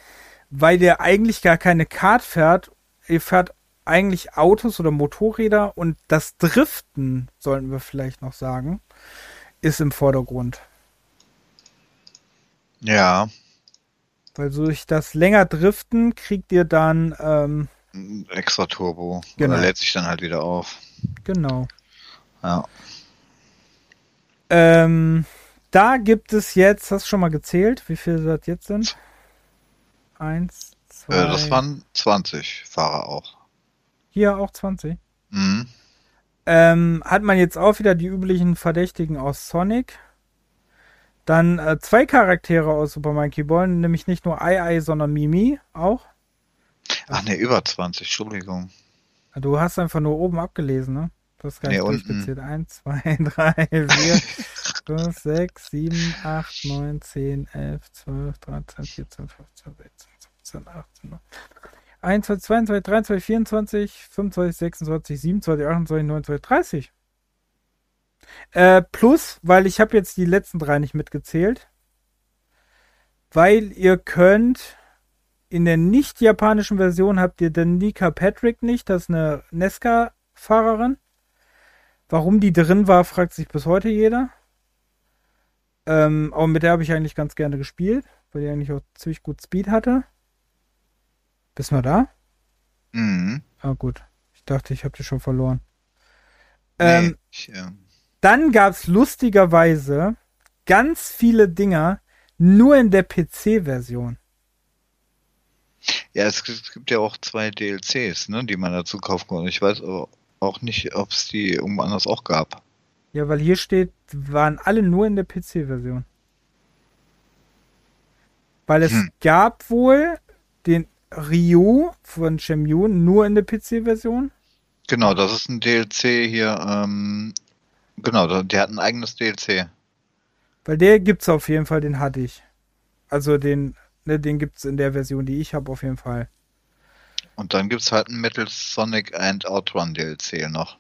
[SPEAKER 1] weil ihr eigentlich gar keine Kart fährt. Ihr fährt eigentlich Autos oder Motorräder und das Driften, sollten wir vielleicht noch sagen, ist im Vordergrund.
[SPEAKER 2] Ja.
[SPEAKER 1] Weil durch das länger Driften kriegt ihr dann ähm,
[SPEAKER 2] extra Turbo. Genau. Oder lädt sich dann halt wieder auf.
[SPEAKER 1] Genau.
[SPEAKER 2] Ja.
[SPEAKER 1] Ähm, da gibt es jetzt, hast du schon mal gezählt, wie viele das jetzt sind? Eins, zwei. Äh,
[SPEAKER 2] das waren 20 Fahrer auch.
[SPEAKER 1] Hier auch 20. Mhm. Ähm, hat man jetzt auch wieder die üblichen Verdächtigen aus Sonic. Dann äh, zwei Charaktere aus Super Monkey Ball, nämlich nicht nur Ai Ai, sondern Mimi auch.
[SPEAKER 2] Ach ne, über 20, Entschuldigung.
[SPEAKER 1] Du hast einfach nur oben abgelesen, ne? Du hast gar nicht nee, durchgezählt. 1, 2, 3, 4, 5, 6, 7, 8, 9, 10, 11, 12, 13, 14, 15, 16, 17, 18, 19. 21, 22, 23, 24, 25, 26, 27, 28, 29, 30. Äh, plus, weil ich habe jetzt die letzten drei nicht mitgezählt, weil ihr könnt in der nicht japanischen Version habt ihr den Nika Patrick nicht, das ist eine Nesca-Fahrerin. Warum die drin war, fragt sich bis heute jeder. Ähm, aber mit der habe ich eigentlich ganz gerne gespielt, weil die eigentlich auch ziemlich gut Speed hatte. Bist du da?
[SPEAKER 2] Mhm.
[SPEAKER 1] Ah, gut. Ich dachte, ich habe dich schon verloren. Nee, ähm, ich, ähm dann gab es lustigerweise ganz viele Dinger nur in der PC-Version.
[SPEAKER 2] Ja, es gibt ja auch zwei DLCs, ne, die man dazu kaufen konnte. Ich weiß aber auch nicht, ob es die irgendwo anders auch gab.
[SPEAKER 1] Ja, weil hier steht, waren alle nur in der PC-Version. Weil es hm. gab wohl den Ryu von Shenmue nur in der PC-Version.
[SPEAKER 2] Genau, das ist ein DLC hier ähm, Genau, die hat ein eigenes DLC.
[SPEAKER 1] Weil der gibt's auf jeden Fall, den hatte ich. Also den, ne, den gibt's in der Version, die ich habe, auf jeden Fall.
[SPEAKER 2] Und dann gibt's halt ein Metal Sonic and Outrun DLC noch.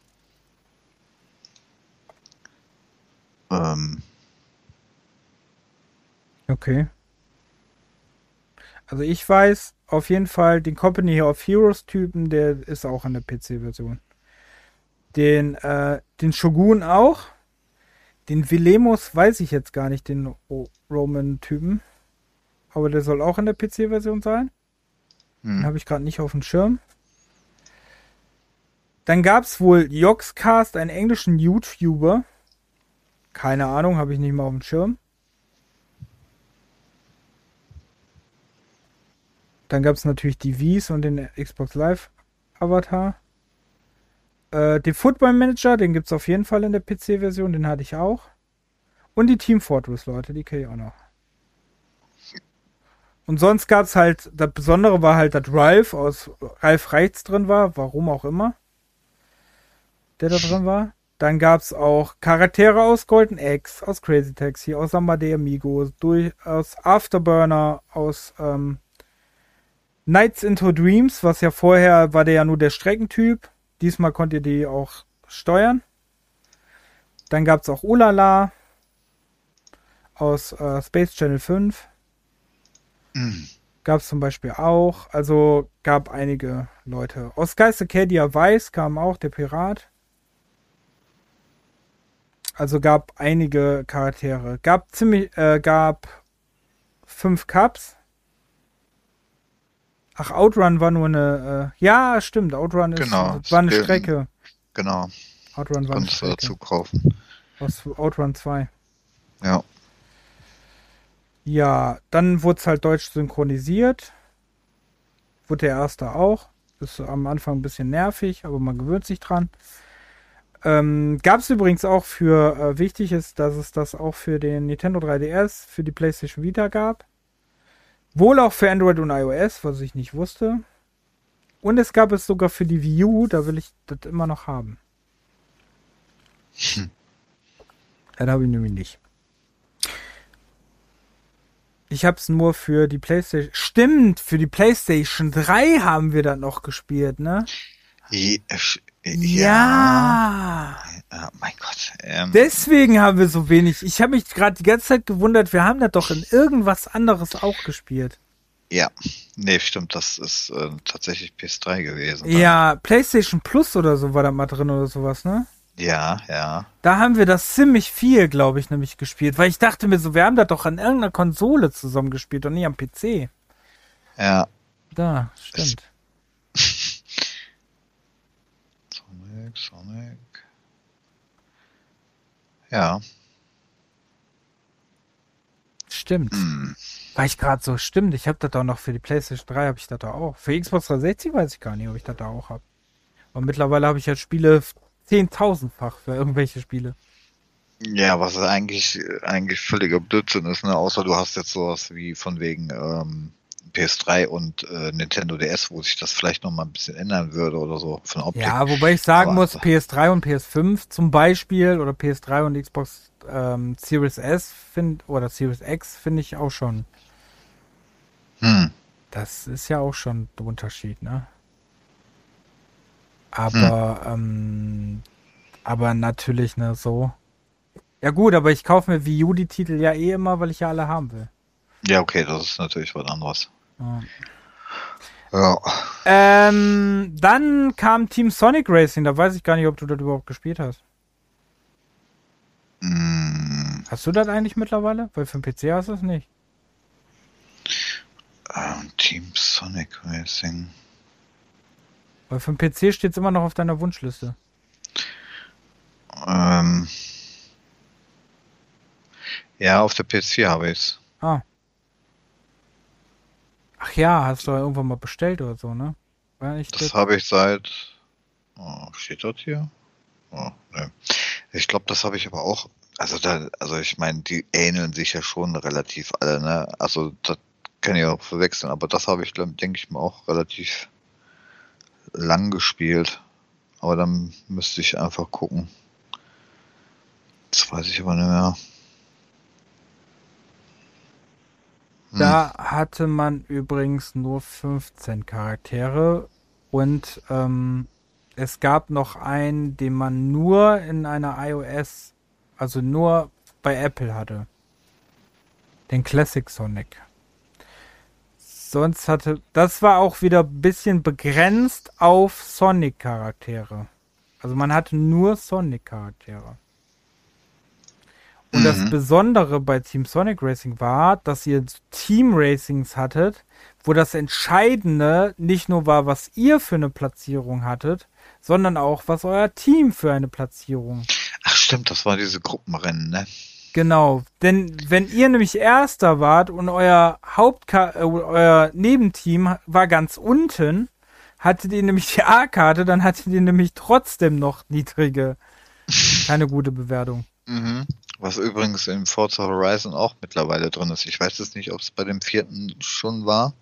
[SPEAKER 2] Ähm.
[SPEAKER 1] Okay. Also ich weiß auf jeden Fall, den Company of Heroes Typen, der ist auch in der PC-Version den, äh, den Shogun auch. Den Vilemos weiß ich jetzt gar nicht, den Roman-Typen. Aber der soll auch in der PC-Version sein. Hm. Den habe ich gerade nicht auf dem Schirm. Dann gab es wohl Joxcast, einen englischen YouTuber. Keine Ahnung, habe ich nicht mal auf dem Schirm. Dann gab es natürlich die Wies und den Xbox Live Avatar. Äh, den Football Manager, den gibt es auf jeden Fall in der PC-Version, den hatte ich auch. Und die Team Fortress, Leute, die kenne ich auch noch. Und sonst gab es halt, das Besondere war halt, dass Ralph aus Ralph Reichs drin war, warum auch immer, der da drin war. Dann gab es auch Charaktere aus Golden Eggs, aus Crazy Taxi, aus Samba de Amigos, durch, aus Afterburner, aus ähm, Nights into Dreams, was ja vorher war der ja nur der Streckentyp. Diesmal konnt ihr die auch steuern. Dann gab es auch Ulala aus äh, Space Channel 5. Mhm. Gab es zum Beispiel auch. Also gab einige Leute. Aus Geister Cadia Weiß kam auch der Pirat. Also gab einige Charaktere. Gab ziemlich, äh, gab fünf Cups. Ach, Outrun war nur eine. Äh, ja, stimmt. Outrun ist, genau, war eine Spielen. Strecke.
[SPEAKER 2] Genau. Outrun war eine Kannst Strecke. kaufen.
[SPEAKER 1] Aus Outrun 2.
[SPEAKER 2] Ja.
[SPEAKER 1] Ja, dann wurde es halt deutsch synchronisiert. Wurde der erste auch. Ist am Anfang ein bisschen nervig, aber man gewöhnt sich dran. Ähm, Gab es übrigens auch für, äh, wichtig ist, dass es das auch für den Nintendo 3DS, für die PlayStation Vita gab. Wohl auch für Android und iOS, was ich nicht wusste. Und es gab es sogar für die Wii U, da will ich das immer noch haben. Hm. Das habe ich nämlich nicht. Ich habe es nur für die PlayStation. Stimmt, für die PlayStation 3 haben wir dann noch gespielt, ne?
[SPEAKER 2] Äh, ja. ja. Äh, äh, mein Gott. Ähm.
[SPEAKER 1] Deswegen haben wir so wenig. Ich habe mich gerade die ganze Zeit gewundert, wir haben da doch in irgendwas anderes auch gespielt.
[SPEAKER 2] Ja, nee, stimmt, das ist äh, tatsächlich PS3 gewesen.
[SPEAKER 1] Ja, dann. PlayStation Plus oder so war da mal drin oder sowas, ne?
[SPEAKER 2] Ja, ja.
[SPEAKER 1] Da haben wir das ziemlich viel, glaube ich, nämlich gespielt, weil ich dachte mir so, wir haben da doch an irgendeiner Konsole zusammen gespielt und nicht am PC.
[SPEAKER 2] Ja.
[SPEAKER 1] Da, stimmt.
[SPEAKER 2] Sonic, Sonic. Ja.
[SPEAKER 1] Stimmt. Hm. Weil ich gerade so, stimmt, ich habe das doch noch für die PlayStation 3, habe ich das da auch. Für Xbox 360 weiß ich gar nicht, ob ich das da auch habe. Und mittlerweile habe ich ja Spiele 10.000-fach für irgendwelche Spiele.
[SPEAKER 2] Ja, was eigentlich, eigentlich völliger Blödsinn ist, ne? Außer du hast jetzt sowas wie von wegen, ähm, PS3 und äh, Nintendo DS, wo sich das vielleicht noch mal ein bisschen ändern würde oder so von
[SPEAKER 1] Optik. Ja, wobei ich sagen Aber muss, PS3 und PS5 zum Beispiel oder PS3 und Xbox ähm, Series S find, oder Series X finde ich auch schon.
[SPEAKER 2] Hm.
[SPEAKER 1] Das ist ja auch schon der Unterschied, ne? Aber, hm. ähm, aber natürlich, ne, so. Ja gut, aber ich kaufe mir Wii U die Titel ja eh immer, weil ich ja alle haben will.
[SPEAKER 2] Ja, okay, das ist natürlich was anderes.
[SPEAKER 1] Ja. ja. Ähm, dann kam Team Sonic Racing, da weiß ich gar nicht, ob du das überhaupt gespielt hast. Mm. Hast du das eigentlich mittlerweile? Weil für den PC hast du es nicht.
[SPEAKER 2] Ähm, Team Sonic Racing.
[SPEAKER 1] Weil für den PC steht es immer noch auf deiner Wunschliste.
[SPEAKER 2] Ähm. Ja, auf der PC habe ich es. Ah.
[SPEAKER 1] Ach ja, hast du ja irgendwann mal bestellt oder so, ne?
[SPEAKER 2] das habe ich seit. Oh, steht dort hier? Oh, ne. Ich glaube, das habe ich aber auch. Also, da, also ich meine, die ähneln sich ja schon relativ alle, ne? Also, das kann ich auch verwechseln, aber das habe ich, denke ich mal, auch relativ lang gespielt. Aber dann müsste ich einfach gucken. Das weiß ich aber nicht mehr.
[SPEAKER 1] Da hm. hatte man übrigens nur 15 Charaktere und ähm, es gab noch einen, den man nur in einer iOS, also nur bei Apple hatte. Den Classic Sonic. Sonst hatte, das war auch wieder ein bisschen begrenzt auf Sonic-Charaktere. Also man hatte nur Sonic-Charaktere. Und mhm. das Besondere bei Team Sonic Racing war, dass ihr Team Racings hattet, wo das Entscheidende nicht nur war, was ihr für eine Platzierung hattet, sondern auch, was euer Team für eine Platzierung.
[SPEAKER 2] Ach stimmt, das war diese Gruppenrennen, ne?
[SPEAKER 1] Genau, denn wenn ihr nämlich Erster wart und euer Haupt äh, euer Nebenteam war ganz unten, hattet ihr nämlich die A-Karte, dann hattet ihr nämlich trotzdem noch niedrige, keine gute Bewertung.
[SPEAKER 2] Mhm. Was übrigens in Forza Horizon auch mittlerweile drin ist. Ich weiß jetzt nicht, ob es bei dem vierten schon war,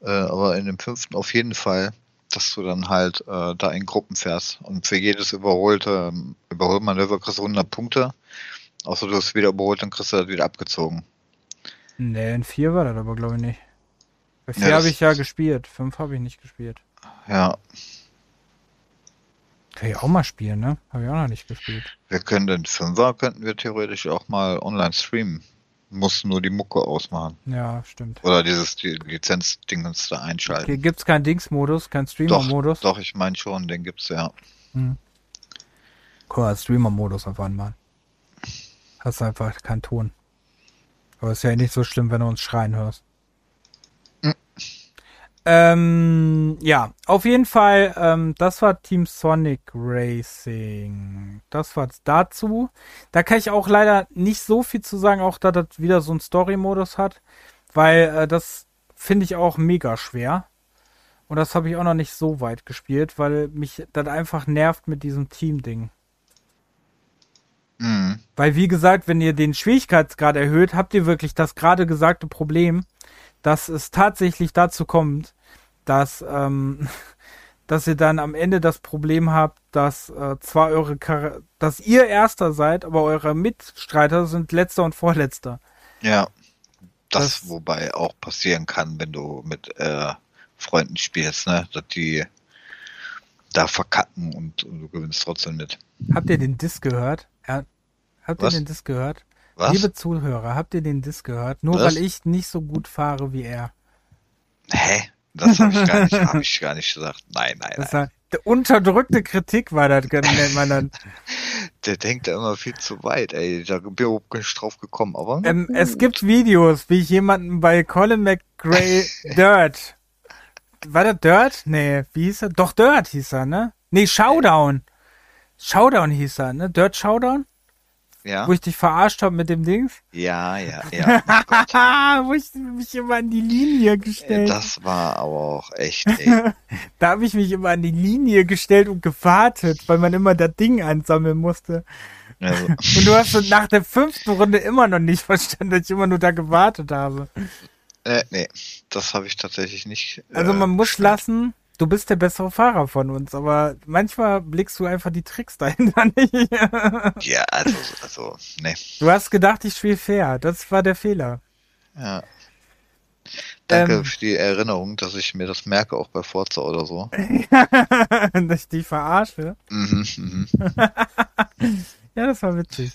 [SPEAKER 2] äh, aber in dem fünften auf jeden Fall, dass du dann halt äh, da in Gruppen fährst. Und für jedes überholte ähm, Überholmanöver kriegst du 100 Punkte. Außer du hast wieder überholt, dann kriegst du das wieder abgezogen.
[SPEAKER 1] Nee, in vier war das aber, glaube ich, nicht. Bei vier ja, habe ich ja gespielt, fünf habe ich nicht gespielt.
[SPEAKER 2] Ja,
[SPEAKER 1] kann ich auch mal spielen, ne? Habe ich auch noch nicht gespielt.
[SPEAKER 2] Wir können den Fünfer, könnten wir theoretisch auch mal online streamen. Muss nur die Mucke ausmachen.
[SPEAKER 1] Ja, stimmt.
[SPEAKER 2] Oder dieses die Lizenzdingens da einschalten.
[SPEAKER 1] Hier es keinen Dings-Modus, keinen Streamer-Modus.
[SPEAKER 2] Doch, doch, ich meine schon, den gibt es ja. Hm.
[SPEAKER 1] Guck Streamer-Modus auf einmal. Hast einfach keinen Ton. Aber ist ja nicht so schlimm, wenn du uns schreien hörst. Ähm, ja, auf jeden Fall, ähm, das war Team Sonic Racing. Das war's dazu. Da kann ich auch leider nicht so viel zu sagen, auch da das wieder so einen Story-Modus hat, weil äh, das finde ich auch mega schwer. Und das habe ich auch noch nicht so weit gespielt, weil mich das einfach nervt mit diesem Team-Ding. Mhm. Weil, wie gesagt, wenn ihr den Schwierigkeitsgrad erhöht, habt ihr wirklich das gerade gesagte Problem dass es tatsächlich dazu kommt, dass, ähm, dass ihr dann am Ende das Problem habt, dass äh, zwar eure Char dass ihr Erster seid, aber eure Mitstreiter sind Letzter und Vorletzter.
[SPEAKER 2] Ja. Das, das wobei auch passieren kann, wenn du mit äh, Freunden spielst, ne? Dass die da verkacken und, und, du gewinnst trotzdem mit.
[SPEAKER 1] Habt ihr den Disc gehört? Ja. Habt Was? ihr den Disc gehört? Was? Liebe Zuhörer, habt ihr den Diss gehört? Nur Was? weil ich nicht so gut fahre wie er.
[SPEAKER 2] Hä? Das habe ich, hab ich gar nicht gesagt. Nein, nein,
[SPEAKER 1] das
[SPEAKER 2] nein.
[SPEAKER 1] War, unterdrückte Kritik war das, nennt man dann.
[SPEAKER 2] Der denkt da immer viel zu weit, ey. Da bin ich überhaupt nicht drauf gekommen, aber.
[SPEAKER 1] Ähm, es gibt Videos, wie ich jemanden bei Colin McRae Dirt. War das Dirt? Nee, wie hieß er? Doch Dirt hieß er, ne? Nee, Showdown. Showdown hieß er, ne? Dirt Showdown? ja. wo ich dich verarscht habe mit dem Dings.
[SPEAKER 2] Ja, ja,
[SPEAKER 1] ja. Oh wo ich mich immer an die Linie gestellt
[SPEAKER 2] Das war aber auch echt, ey.
[SPEAKER 1] da habe ich mich immer an die Linie gestellt und gewartet, weil man immer das Ding einsammeln musste. Also. Und du hast nach der fünften Runde immer noch nicht verstanden, dass ich immer nur da gewartet habe.
[SPEAKER 2] Äh, nee, das habe ich tatsächlich nicht.
[SPEAKER 1] Also äh, also man muss lassen, du bist der bessere Fahrer von uns, aber manchmal blickst du einfach die Tricks dahinter
[SPEAKER 2] nicht. ja, also, also, nee.
[SPEAKER 1] Du hast gedacht, ich spiele fair. Das war der Fehler. Ja.
[SPEAKER 2] Danke ähm, für die Erinnerung, dass ich mir das merke, auch bei Forza oder so.
[SPEAKER 1] dass ich die verarsche. Mhm, mhm. ja, das war witzig.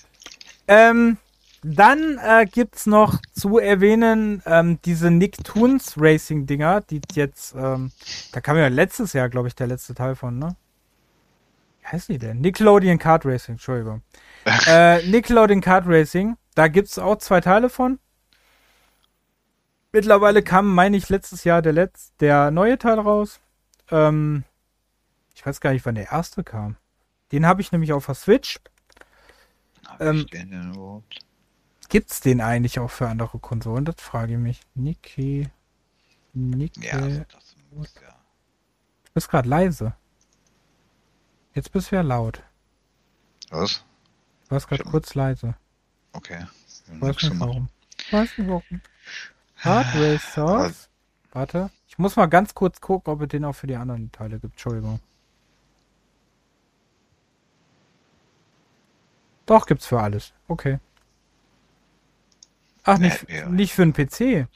[SPEAKER 1] Ähm, dann äh, gibt es noch zu erwähnen ähm, diese Nicktoons Racing Dinger, die jetzt, ähm, da kam ja letztes Jahr, glaube ich, der letzte Teil von, ne? Wie heißt die denn? Nickelodeon Kart Racing, Entschuldigung. äh, Nickelodeon Kart Racing, da gibt es auch zwei Teile von. Mittlerweile kam, meine ich, letztes Jahr der, Letz der neue Teil raus. Ähm, ich weiß gar nicht, wann der erste kam. Den habe ich nämlich auf der Switch. Hab ähm, ich den denn überhaupt? gibt's den eigentlich auch für andere Konsolen? Das frage ich mich. Niki. Niki. Ja, also ja. Du bist gerade leise. Jetzt bist du ja laut.
[SPEAKER 2] Was? Du warst
[SPEAKER 1] gerade kurz
[SPEAKER 2] leise. Okay. Weiß nicht warum.
[SPEAKER 1] Weiß nicht
[SPEAKER 2] warum. Hardware
[SPEAKER 1] ah, Source. Warte. Ich muss mal ganz kurz gucken, ob es den auch für die anderen Teile gibt. Entschuldigung. Doch, gibt's für alles. Okay. Ach, nicht, äh, nicht für einen PC.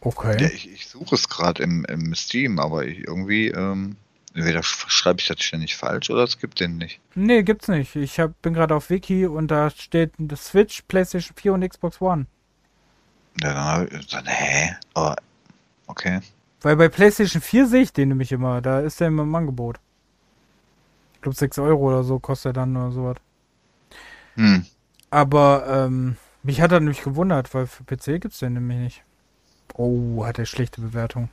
[SPEAKER 2] Okay. Ja, ich, ich suche es gerade im, im, Steam, aber ich irgendwie, ähm, entweder schreibe ich das ständig falsch oder es gibt den nicht.
[SPEAKER 1] Nee, gibt's nicht. Ich hab, bin gerade auf Wiki und da steht Switch, PlayStation 4 und Xbox One.
[SPEAKER 2] Ja, dann habe ich dann, hä? Aber, okay.
[SPEAKER 1] Weil bei PlayStation 4 sehe ich den nämlich immer. Da ist der immer im Angebot. Ich glaube, 6 Euro oder so kostet er dann oder sowas. Hm. Aber ähm, mich hat er nämlich gewundert, weil für PC gibt es den nämlich nicht. Oh, hat er schlechte Bewertung.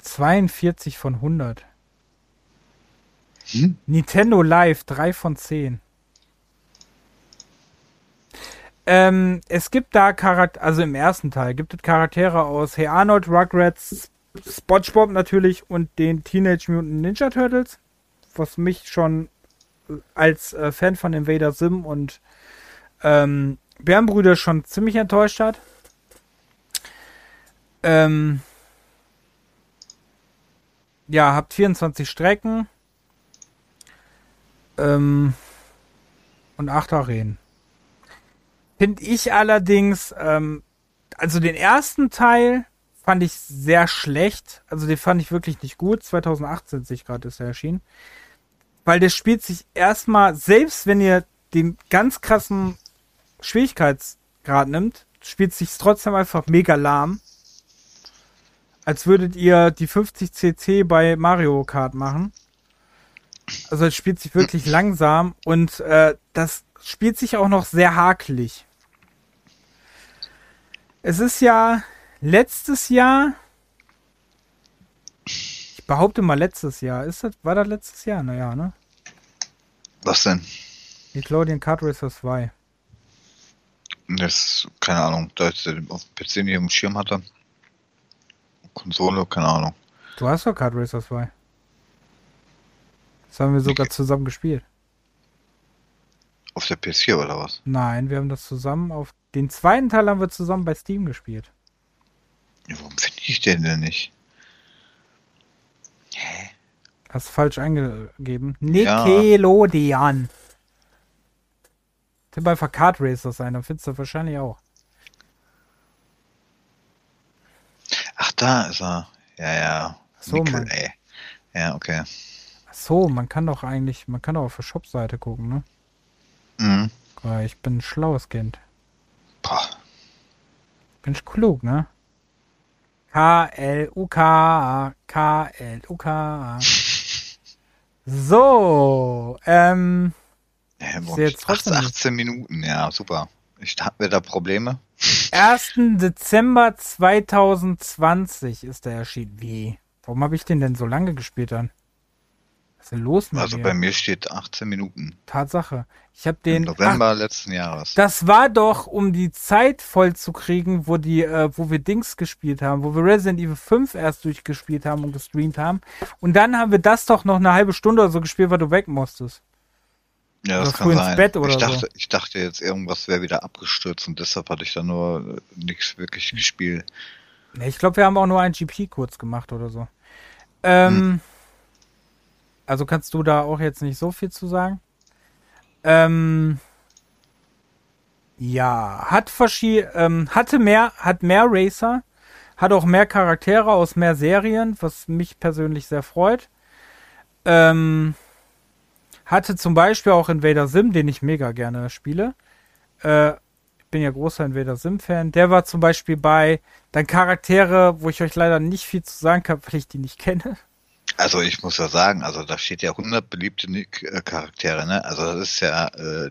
[SPEAKER 1] 42 von 100. Hm? Nintendo Live 3 von 10. Ähm, es gibt da Charaktere, also im ersten Teil gibt es Charaktere aus Hey Arnold, Rugrats, SpongeBob natürlich und den Teenage Mutant Ninja Turtles, was mich schon als äh, Fan von Invader Sim und ähm, Bärenbrüder schon ziemlich enttäuscht hat. Ähm, ja, habt 24 Strecken ähm, und 8 Arenen. Finde ich allerdings, ähm, also den ersten Teil fand ich sehr schlecht. Also den fand ich wirklich nicht gut. 2018 sehe gerade, ist er erschienen weil der spielt sich erstmal, selbst wenn ihr den ganz krassen Schwierigkeitsgrad nimmt, spielt sich trotzdem einfach mega lahm. Als würdet ihr die 50 CC bei Mario Kart machen. Also es spielt sich wirklich langsam und äh, das spielt sich auch noch sehr hakelig. Es ist ja letztes Jahr behaupte mal letztes Jahr. Ist das, war das letztes Jahr? Naja, ne?
[SPEAKER 2] Was denn?
[SPEAKER 1] Die Nickelodeon Card Racer 2.
[SPEAKER 2] Das, keine Ahnung, da ich den auf dem PC nicht im Schirm hatte. Konsole, keine Ahnung.
[SPEAKER 1] Du hast doch Card Racer 2. Das haben wir sogar okay. zusammen gespielt.
[SPEAKER 2] Auf der PC oder was?
[SPEAKER 1] Nein, wir haben das zusammen auf. Den zweiten Teil haben wir zusammen bei Steam gespielt.
[SPEAKER 2] Ja, warum finde ich den denn nicht?
[SPEAKER 1] Hä? Hast falsch eingegeben. Nickelodeon. Ja. Tipp einfach Kart Racer sein, dann findest du wahrscheinlich auch.
[SPEAKER 2] Ach, da ist er. Ja, ja.
[SPEAKER 1] so,
[SPEAKER 2] Nickel, ey. Ja, okay. Ach
[SPEAKER 1] so, man kann doch eigentlich, man kann doch auf der Shop-Seite gucken, ne? Mhm. Ich bin ein schlaues Kind. Boah. Bin ich klug, ne? K-L-U-K, K-L-U-K. So, ähm.
[SPEAKER 2] Hey, boah, jetzt 18, 18 Minuten, ja, super. Ich habe wieder Probleme.
[SPEAKER 1] 1. Dezember 2020 ist er erschienen. Wie? Warum habe ich den denn so lange gespielt dann? Was ist los
[SPEAKER 2] mit Also dir? bei mir steht 18 Minuten.
[SPEAKER 1] Tatsache. Ich habe den.
[SPEAKER 2] Im November ach, letzten Jahres.
[SPEAKER 1] Das war doch, um die Zeit voll zu kriegen, wo die, äh, wo wir Dings gespielt haben, wo wir Resident Evil 5 erst durchgespielt haben und gestreamt haben. Und dann haben wir das doch noch eine halbe Stunde oder so gespielt, weil du weg musstest.
[SPEAKER 2] Ja, das oder kann sein. Bett oder ich, dachte, so. ich dachte jetzt, irgendwas wäre wieder abgestürzt und deshalb hatte ich da nur nichts wirklich gespielt.
[SPEAKER 1] Ich glaube, wir haben auch nur ein GP kurz gemacht oder so. Ähm, hm. Also kannst du da auch jetzt nicht so viel zu sagen. Ähm, ja, hat verschi ähm, hatte mehr, hat mehr Racer, hat auch mehr Charaktere aus mehr Serien, was mich persönlich sehr freut. Ähm, hatte zum Beispiel auch Invader Sim, den ich mega gerne spiele. Äh, bin ja großer Invader Sim-Fan. Der war zum Beispiel bei dann Charaktere, wo ich euch leider nicht viel zu sagen kann, weil ich die nicht kenne
[SPEAKER 2] also ich muss ja sagen, also da steht ja 100 beliebte Charaktere, ne? Also das ist ja äh,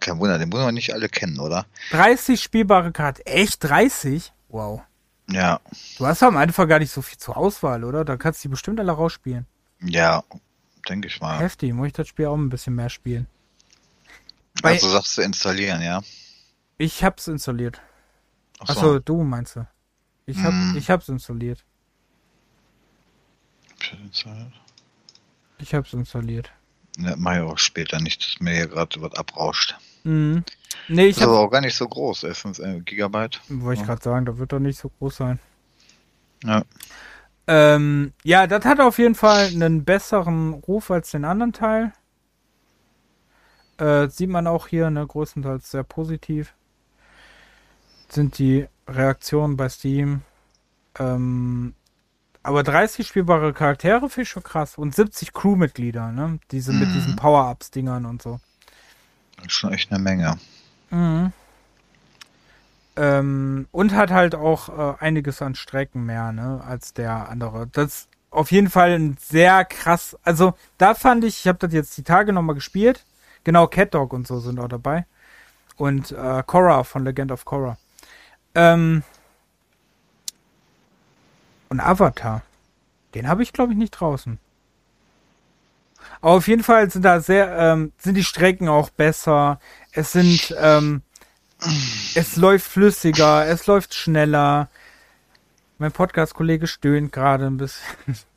[SPEAKER 2] kein Wunder, den muss man nicht alle kennen, oder?
[SPEAKER 1] 30 spielbare Karten. Echt 30? Wow.
[SPEAKER 2] Ja.
[SPEAKER 1] Du hast am Anfang gar nicht so viel zur Auswahl, oder? Da kannst du die bestimmt alle rausspielen.
[SPEAKER 2] Ja, denke ich mal.
[SPEAKER 1] Heftig, muss ich das Spiel auch ein bisschen mehr spielen.
[SPEAKER 2] Also sagst du installieren, ja?
[SPEAKER 1] Ich hab's installiert. Achso, Ach so, du meinst du. Ich, hab, mm. ich hab's installiert. Ich hab's installiert.
[SPEAKER 2] Ne, mach ich auch später nicht, dass mir hier gerade was abrauscht.
[SPEAKER 1] Mhm. Nee, ich
[SPEAKER 2] ist aber auch gar nicht so groß, ey, 5 äh, Gigabyte.
[SPEAKER 1] Wollte ja. ich gerade sagen, da wird doch nicht so groß sein. Ja. Ähm, ja, das hat auf jeden Fall einen besseren Ruf als den anderen Teil. Äh, sieht man auch hier, ne, größtenteils sehr positiv. Sind die Reaktionen bei Steam. Ähm, aber 30 spielbare Charaktere finde ich schon krass. Und 70 Crewmitglieder, ne? Diese mhm. mit diesen Power-Ups-Dingern und so.
[SPEAKER 2] Das ist schon echt eine Menge. Mhm.
[SPEAKER 1] Ähm, und hat halt auch äh, einiges an Strecken mehr, ne, als der andere. Das auf jeden Fall ein sehr krass. Also da fand ich, ich habe das jetzt die Tage nochmal gespielt. Genau, CatDog und so sind auch dabei. Und äh, Korra von Legend of Korra. Ähm, und Avatar. Den habe ich, glaube ich, nicht draußen. Aber auf jeden Fall sind da sehr, ähm, sind die Strecken auch besser. Es sind, ähm, es läuft flüssiger, es läuft schneller. Mein Podcast-Kollege stöhnt gerade ein bisschen.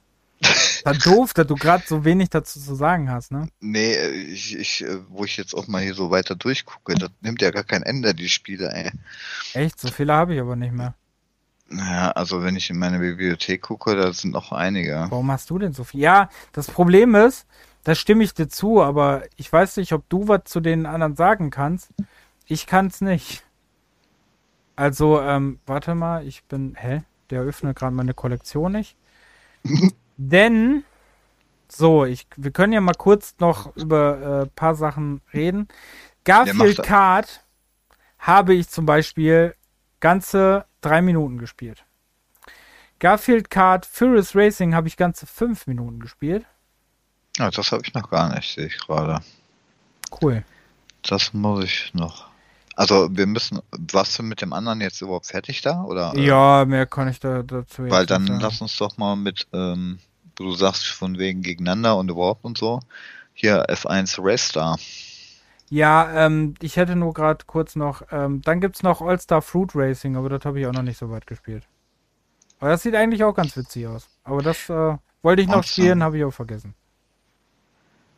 [SPEAKER 1] war doof, dass du gerade so wenig dazu zu sagen hast, ne?
[SPEAKER 2] Nee, äh, ich, ich, äh, wo ich jetzt auch mal hier so weiter durchgucke, das nimmt ja gar kein Ende, die Spiele, ey.
[SPEAKER 1] Echt? So viele habe ich aber nicht mehr.
[SPEAKER 2] Naja, also wenn ich in meine Bibliothek gucke, da sind noch einige.
[SPEAKER 1] Warum hast du denn so viel? Ja, das Problem ist, da stimme ich dir zu, aber ich weiß nicht, ob du was zu den anderen sagen kannst. Ich kann's nicht. Also, ähm, warte mal, ich bin. Hä? Der öffnet gerade meine Kollektion nicht. Denn. So, ich, wir können ja mal kurz noch über ein äh, paar Sachen reden. Garfield Card habe ich zum Beispiel ganze drei Minuten gespielt. Garfield Kart Furious Racing habe ich ganze fünf Minuten gespielt.
[SPEAKER 2] Ja, das habe ich noch gar nicht, sehe ich gerade.
[SPEAKER 1] Cool.
[SPEAKER 2] Das muss ich noch. Also wir müssen, warst du mit dem anderen jetzt überhaupt fertig da? Oder,
[SPEAKER 1] ja, mehr kann ich da dazu
[SPEAKER 2] Weil dann sagen. lass uns doch mal mit, ähm, du sagst von wegen gegeneinander und überhaupt und so, hier F1 Race Star.
[SPEAKER 1] Ja, ähm, ich hätte nur gerade kurz noch, ähm, dann gibt es noch All-Star Fruit Racing, aber das habe ich auch noch nicht so weit gespielt. Aber das sieht eigentlich auch ganz witzig aus. Aber das äh, wollte ich noch spielen, habe ich auch vergessen.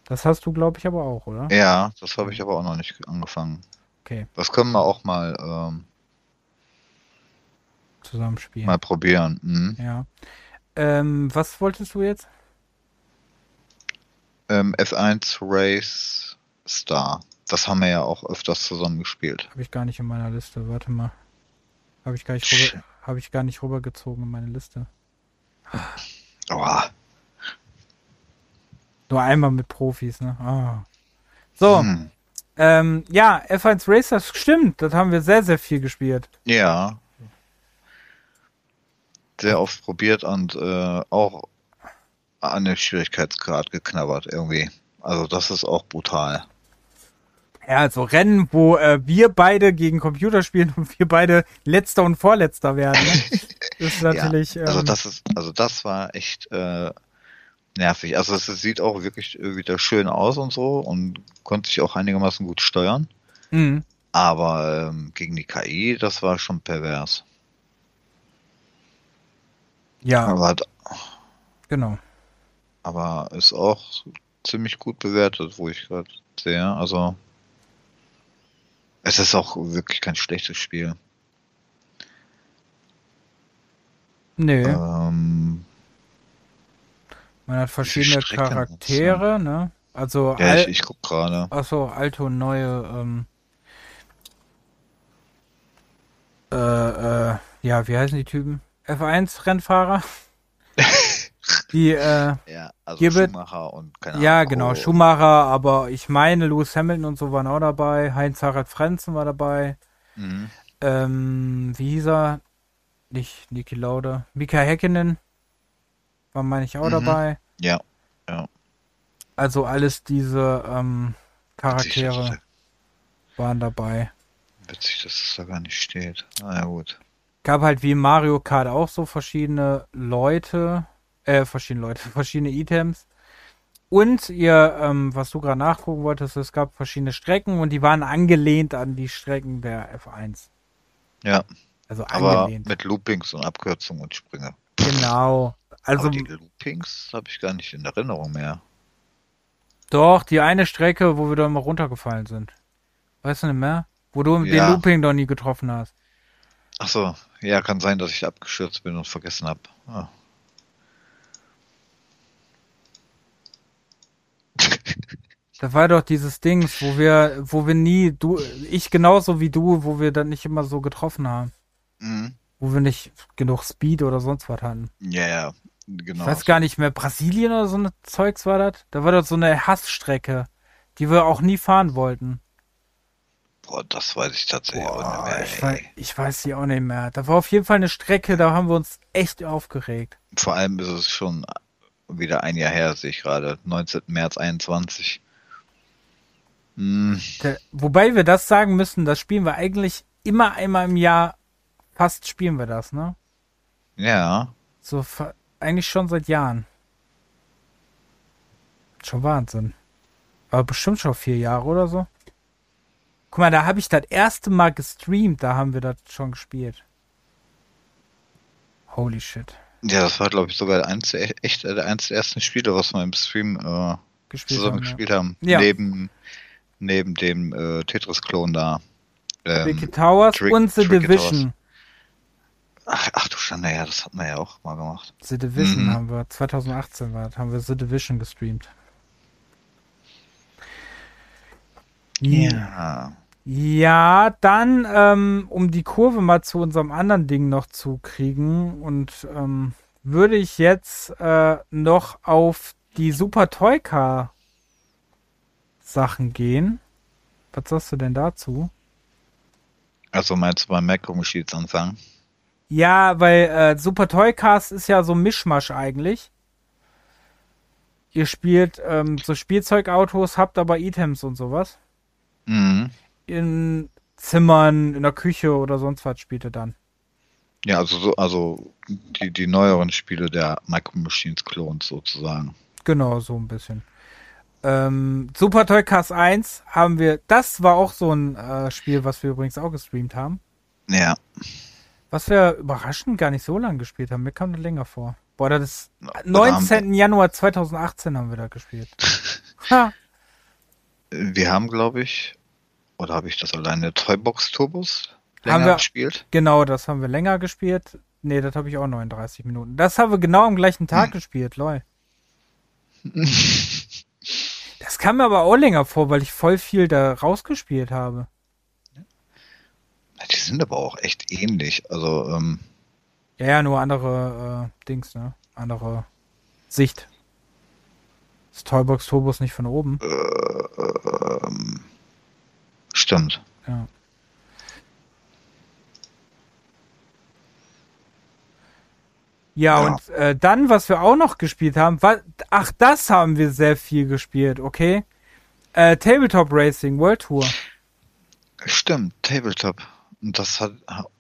[SPEAKER 1] Das hast du, glaube ich, aber auch, oder?
[SPEAKER 2] Ja, das habe ich aber auch noch nicht angefangen. Okay. Das können wir auch mal ähm,
[SPEAKER 1] zusammenspielen.
[SPEAKER 2] Mal probieren. Mhm.
[SPEAKER 1] Ja. Ähm, was wolltest du jetzt?
[SPEAKER 2] Ähm, F1 Race Star. Das haben wir ja auch öfters zusammen gespielt.
[SPEAKER 1] Habe ich gar nicht in meiner Liste, warte mal. Habe ich, hab ich gar nicht rübergezogen in meine Liste.
[SPEAKER 2] Oha. Ah.
[SPEAKER 1] Nur einmal mit Profis, ne? Ah. So. Hm. Ähm, ja, F1 Racers, stimmt. Das haben wir sehr, sehr viel gespielt.
[SPEAKER 2] Ja. Sehr oft probiert und äh, auch an den Schwierigkeitsgrad geknabbert irgendwie. Also das ist auch brutal
[SPEAKER 1] also Rennen, wo äh, wir beide gegen Computer spielen und wir beide letzter und vorletzter werden. Ne? ist natürlich.
[SPEAKER 2] Ja, also ähm, das ist, also das war echt äh, nervig. Also es sieht auch wirklich wieder schön aus und so und konnte sich auch einigermaßen gut steuern. Mhm. Aber ähm, gegen die KI, das war schon pervers.
[SPEAKER 1] Ja. Aber, genau.
[SPEAKER 2] Aber ist auch ziemlich gut bewertet, wo ich gerade sehe. Also es ist auch wirklich kein schlechtes Spiel.
[SPEAKER 1] Nö. Ähm, Man hat verschiedene Charaktere, nutzen. ne? Also
[SPEAKER 2] ja, ich, ich guck gerade.
[SPEAKER 1] Achso, alte und neue. Ähm, äh, äh, ja, wie heißen die Typen? F1-Rennfahrer? Die, äh,
[SPEAKER 2] ja, also Gibbet, Schumacher und keine Ahnung.
[SPEAKER 1] Ja, genau, oh. Schumacher, aber ich meine, Lewis Hamilton und so waren auch dabei. Heinz-Harald Frenzen war dabei. Mhm. Ähm, wie hieß er? Nicht Niki Lauda. Mika Häkkinen war, meine ich, auch mhm. dabei.
[SPEAKER 2] Ja, ja.
[SPEAKER 1] Also alles diese ähm, Charaktere Witzig, waren dabei.
[SPEAKER 2] Witzig, dass es das da gar nicht steht. Na ja, gut.
[SPEAKER 1] Gab halt wie Mario Kart auch so verschiedene Leute, äh, verschiedene Leute, verschiedene Items. Und ihr, ähm, was du gerade nachgucken wolltest, es gab verschiedene Strecken und die waren angelehnt an die Strecken der
[SPEAKER 2] F1. Ja. Also angelehnt. Aber mit Loopings und Abkürzungen und Sprünge.
[SPEAKER 1] Genau.
[SPEAKER 2] Also Aber die Loopings habe ich gar nicht in Erinnerung mehr.
[SPEAKER 1] Doch, die eine Strecke, wo wir da immer runtergefallen sind. Weißt du nicht mehr? Wo du ja. den Looping doch nie getroffen hast.
[SPEAKER 2] Ach so, ja, kann sein, dass ich abgestürzt bin und vergessen habe. Ah.
[SPEAKER 1] Da war doch dieses Dings, wo wir, wo wir nie, du, ich genauso wie du, wo wir dann nicht immer so getroffen haben. Mhm. Wo wir nicht genug Speed oder sonst was hatten.
[SPEAKER 2] Ja, ja,
[SPEAKER 1] genau. Ich weiß gar nicht mehr, Brasilien oder so ein ne Zeugs war das? Da war doch so eine Hassstrecke, die wir auch nie fahren wollten.
[SPEAKER 2] Boah, das weiß ich tatsächlich Boah, auch nicht mehr.
[SPEAKER 1] Ich weiß, ich weiß die auch nicht mehr. Da war auf jeden Fall eine Strecke, da haben wir uns echt aufgeregt.
[SPEAKER 2] Vor allem ist es schon wieder ein Jahr her, sehe ich gerade. 19. März 21.
[SPEAKER 1] Mm. wobei wir das sagen müssen, das spielen wir eigentlich immer einmal im Jahr, fast spielen wir das, ne?
[SPEAKER 2] Ja.
[SPEAKER 1] So, eigentlich schon seit Jahren. Schon Wahnsinn. Aber bestimmt schon vier Jahre oder so. Guck mal, da habe ich das erste Mal gestreamt, da haben wir das schon gespielt. Holy shit.
[SPEAKER 2] Ja, das war, glaube ich, sogar eins, echt, eins der ersten Spiele, was wir im Stream äh,
[SPEAKER 1] gespielt zusammen haben, gespielt ja. haben.
[SPEAKER 2] Ja. Neben neben dem äh, Tetris-Klon da.
[SPEAKER 1] Ähm, Tricky Towers Trick, und The Tricky Division.
[SPEAKER 2] Ach, ach, du Schande, ja, das hat man ja auch mal gemacht.
[SPEAKER 1] The Division mhm. haben wir, 2018 war, haben wir The Division gestreamt.
[SPEAKER 2] Ja.
[SPEAKER 1] Ja, dann, ähm, um die Kurve mal zu unserem anderen Ding noch zu kriegen und ähm, würde ich jetzt äh, noch auf die Super Toy Car Sachen gehen. Was sagst du denn dazu?
[SPEAKER 2] Also meinst du bei Mac um anfangen?
[SPEAKER 1] Ja, weil äh, Super Toycast ist ja so ein Mischmasch eigentlich. Ihr spielt ähm, so Spielzeugautos, habt aber Items und sowas. Mhm. In Zimmern, in der Küche oder sonst was spielt ihr dann.
[SPEAKER 2] Ja, also so, also die, die neueren Spiele der Micro Machines Klons sozusagen.
[SPEAKER 1] Genau, so ein bisschen. Ähm, Super Toy Cars 1 haben wir, das war auch so ein äh, Spiel, was wir übrigens auch gestreamt haben.
[SPEAKER 2] Ja.
[SPEAKER 1] Was wir überraschend gar nicht so lange gespielt haben. Mir kam das länger vor. Boah, das ist 19. Äh, Januar 2018 haben wir da gespielt. ha.
[SPEAKER 2] Wir haben, glaube ich, oder habe ich das alleine Toybox Turbos länger haben wir, gespielt?
[SPEAKER 1] Genau, das haben wir länger gespielt. Nee, das habe ich auch 39 Minuten. Das haben wir genau am gleichen Tag hm. gespielt, lol. kam mir aber auch länger vor, weil ich voll viel da rausgespielt habe.
[SPEAKER 2] Die sind aber auch echt ähnlich. Also, ähm,
[SPEAKER 1] ja, ja, nur andere äh, Dings, ne? Andere Sicht. Ist Toybox Turbos nicht von oben. Äh,
[SPEAKER 2] ähm, stimmt.
[SPEAKER 1] Ja. Ja, ja. und äh, dann, was wir auch noch gespielt haben, war, ach, das haben wir sehr viel gespielt, okay? Äh, Tabletop Racing World Tour.
[SPEAKER 2] Stimmt, Tabletop. Und das hat,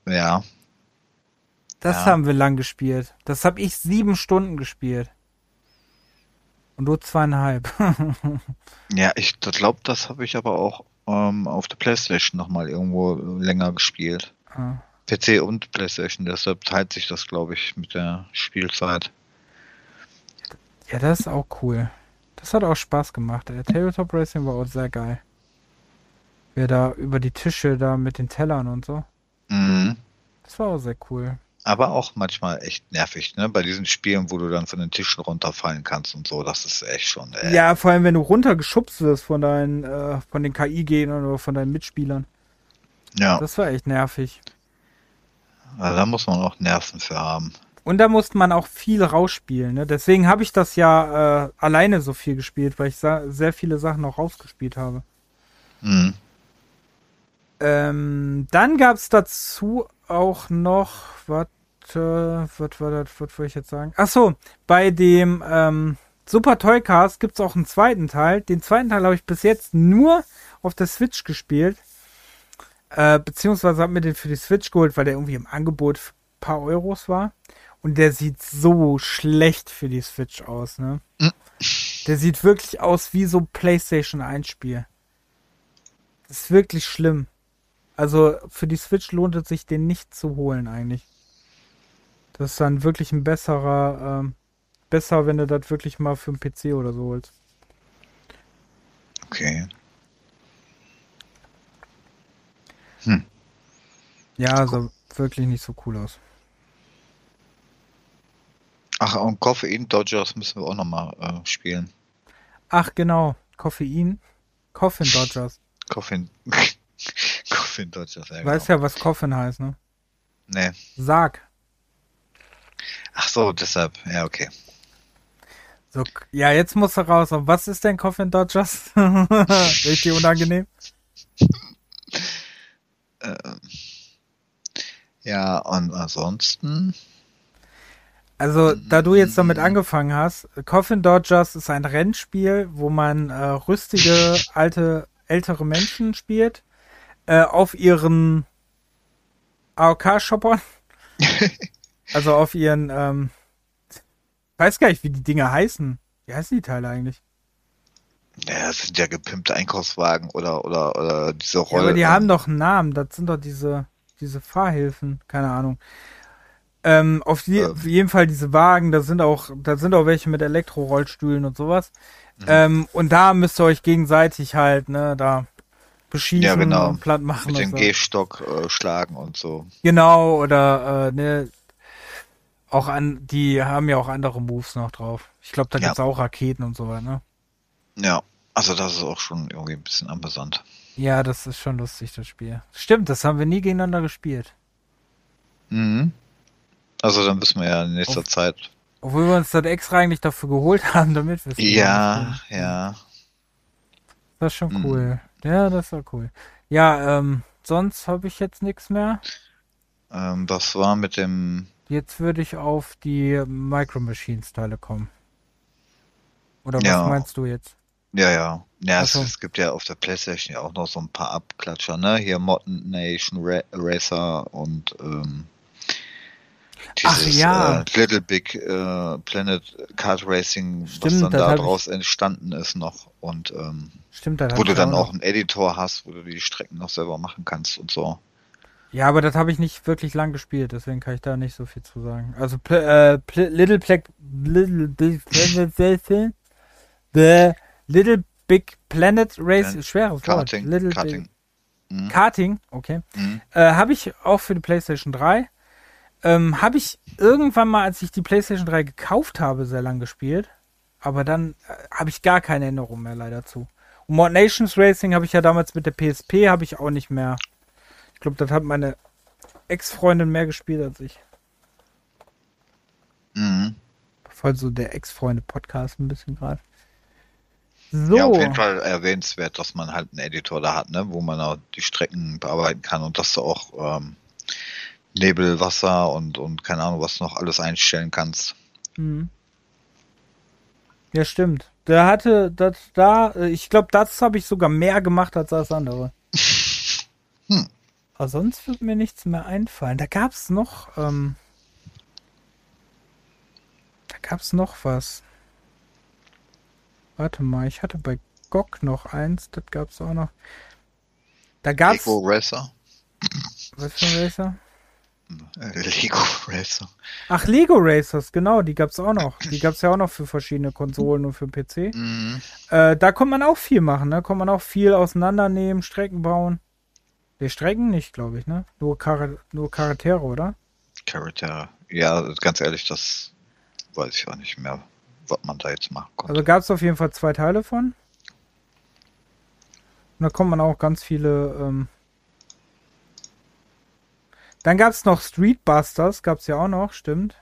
[SPEAKER 2] ja.
[SPEAKER 1] Das ja. haben wir lang gespielt. Das habe ich sieben Stunden gespielt. Und du zweieinhalb.
[SPEAKER 2] ja, ich glaube, das habe ich aber auch ähm, auf der Playstation nochmal irgendwo länger gespielt. Ah. PC und PlayStation, deshalb teilt sich das, glaube ich, mit der Spielzeit.
[SPEAKER 1] Ja, das ist auch cool. Das hat auch Spaß gemacht. Der Tabletop Racing war auch sehr geil. Wer da über die Tische da mit den Tellern und so. Mhm. Das war auch sehr cool.
[SPEAKER 2] Aber auch manchmal echt nervig, ne? Bei diesen Spielen, wo du dann von den Tischen runterfallen kannst und so, das ist echt schon.
[SPEAKER 1] Ey. Äh, ja, vor allem, wenn du runtergeschubst wirst von deinen, äh, von den KI-Gegnern oder von deinen Mitspielern. Ja. Das war echt nervig.
[SPEAKER 2] Also da muss man auch Nerven für haben.
[SPEAKER 1] Und da musste man auch viel rausspielen. Ne? Deswegen habe ich das ja äh, alleine so viel gespielt, weil ich sehr viele Sachen auch rausgespielt habe. Mhm. Ähm, dann gab es dazu auch noch, was äh, was war das, was wollte ich jetzt sagen? Achso, bei dem ähm, Super Toycast gibt es auch einen zweiten Teil. Den zweiten Teil habe ich bis jetzt nur auf der Switch gespielt. Äh, beziehungsweise hat mir den für die Switch geholt, weil der irgendwie im Angebot ein paar Euros war. Und der sieht so schlecht für die Switch aus, ne? Hm. Der sieht wirklich aus wie so ein PlayStation 1 Spiel. Das ist wirklich schlimm. Also für die Switch lohnt es sich, den nicht zu holen eigentlich. Das ist dann wirklich ein besserer, ähm, besser, wenn du das wirklich mal für den PC oder so holst.
[SPEAKER 2] Okay.
[SPEAKER 1] Hm. Ja, so wirklich nicht so cool aus.
[SPEAKER 2] Ach, und Koffein Dodgers müssen wir auch nochmal äh, spielen.
[SPEAKER 1] Ach, genau. Koffein. Coffin Dodgers. Coffin. Coffin Dodgers, ja. Genau. Weißt ja, was Coffin heißt, ne? Nee. Sag.
[SPEAKER 2] Ach so, deshalb. Ja, okay.
[SPEAKER 1] So, ja, jetzt musst du raus. Und was ist denn Coffin Dodgers? Richtig unangenehm.
[SPEAKER 2] Äh, ja, und ansonsten.
[SPEAKER 1] Also, hm. da du jetzt damit angefangen hast, Coffin Dodgers ist ein Rennspiel, wo man äh, rüstige, alte, ältere Menschen spielt, äh, auf ihren AOK-Shoppern. also auf ihren, ähm, weiß gar nicht, wie die Dinge heißen. Wie heißen die Teile eigentlich? Ja,
[SPEAKER 2] das sind ja gepimpte Einkaufswagen oder, oder, oder diese Rollen. Ja, aber die
[SPEAKER 1] ne? haben doch einen Namen. Das sind doch diese, diese Fahrhilfen. Keine Ahnung. Ähm, auf je, ähm. jeden Fall diese Wagen. Da sind auch, da sind auch welche mit Elektrorollstühlen und sowas. Mhm. Ähm, und da müsst ihr euch gegenseitig halt, ne, da beschießen ja, genau. und platt machen.
[SPEAKER 2] Mit dem so. Gehstock äh, schlagen und so.
[SPEAKER 1] Genau, oder, äh, ne, auch an, die haben ja auch andere Moves noch drauf. Ich glaube, da ja. es auch Raketen und so weiter, ne?
[SPEAKER 2] Ja, also das ist auch schon irgendwie ein bisschen amüsant.
[SPEAKER 1] Ja, das ist schon lustig, das Spiel. Stimmt, das haben wir nie gegeneinander gespielt.
[SPEAKER 2] Mhm. Also dann wissen wir ja in nächster Auf, Zeit.
[SPEAKER 1] Obwohl wir uns das extra eigentlich dafür geholt haben, damit wir es
[SPEAKER 2] Ja, ja.
[SPEAKER 1] Das ist schon mhm. cool. Ja, das war cool. Ja, ähm, sonst habe ich jetzt nichts mehr.
[SPEAKER 2] Ähm, das war mit dem.
[SPEAKER 1] Jetzt würde ich auf die Micro Machines Teile kommen. Oder was ja. meinst du jetzt?
[SPEAKER 2] Ja, ja. Ja, also. es, es, gibt ja auf der Playstation ja auch noch so ein paar Abklatscher, ne? Hier Modern Nation Ra Racer und ähm, dieses Ach, ja. Äh, Little Big äh, Planet Kart Racing, Stimmt, was dann daraus entstanden ist noch. Und ähm,
[SPEAKER 1] Stimmt,
[SPEAKER 2] wo du dann auch einen Editor hast, wo du die Strecken noch selber machen kannst und so.
[SPEAKER 1] Ja, aber das habe ich nicht wirklich lang gespielt, deswegen kann ich da nicht so viel zu sagen. Also äh, Little Black Little Big Planet Racing. Little Big Planet Race, ja. schweres Karting, Wort. Little Karting. Mhm. Karting, okay. Mhm. Äh, habe ich auch für die PlayStation 3. Ähm, habe ich irgendwann mal, als ich die PlayStation 3 gekauft habe, sehr lang gespielt. Aber dann äh, habe ich gar keine Erinnerung mehr leider zu. Und Mod Nations Racing habe ich ja damals mit der PSP, habe ich auch nicht mehr. Ich glaube, das hat meine Ex-Freundin mehr gespielt als ich. Mhm. Voll so der Ex-Freunde-Podcast ein bisschen gerade. So. Ja, auf
[SPEAKER 2] jeden Fall erwähnenswert, dass man halt einen Editor da hat, ne, wo man auch die Strecken bearbeiten kann und dass du auch ähm, Nebel, Wasser und, und keine Ahnung, was noch alles einstellen kannst. Mhm.
[SPEAKER 1] Ja, stimmt. Der hatte das da, äh, ich glaube, das habe ich sogar mehr gemacht als das andere. Hm. hm. Aber sonst wird mir nichts mehr einfallen. Da gab es noch, ähm, da gab es noch was. Warte mal, ich hatte bei GOG noch eins, das gab es auch noch. Da gab es. Lego Racer. Was für ein Racer? Äh, Lego Racer. Ach, Lego Racers, genau, die gab es auch noch. Die gab es ja auch noch für verschiedene Konsolen und für den PC. Mhm. Äh, da konnte man auch viel machen, ne? Konnte man auch viel auseinandernehmen, Strecken bauen. Die Strecken nicht, glaube ich, ne? Nur, Char nur Charaktere, oder?
[SPEAKER 2] Charaktere. Ja, ganz ehrlich, das weiß ich auch nicht mehr was man da jetzt machen konnte.
[SPEAKER 1] Also gab es auf jeden Fall zwei Teile von. Und da kommen man auch ganz viele. Ähm Dann gab es noch Streetbusters, gab es ja auch noch, stimmt.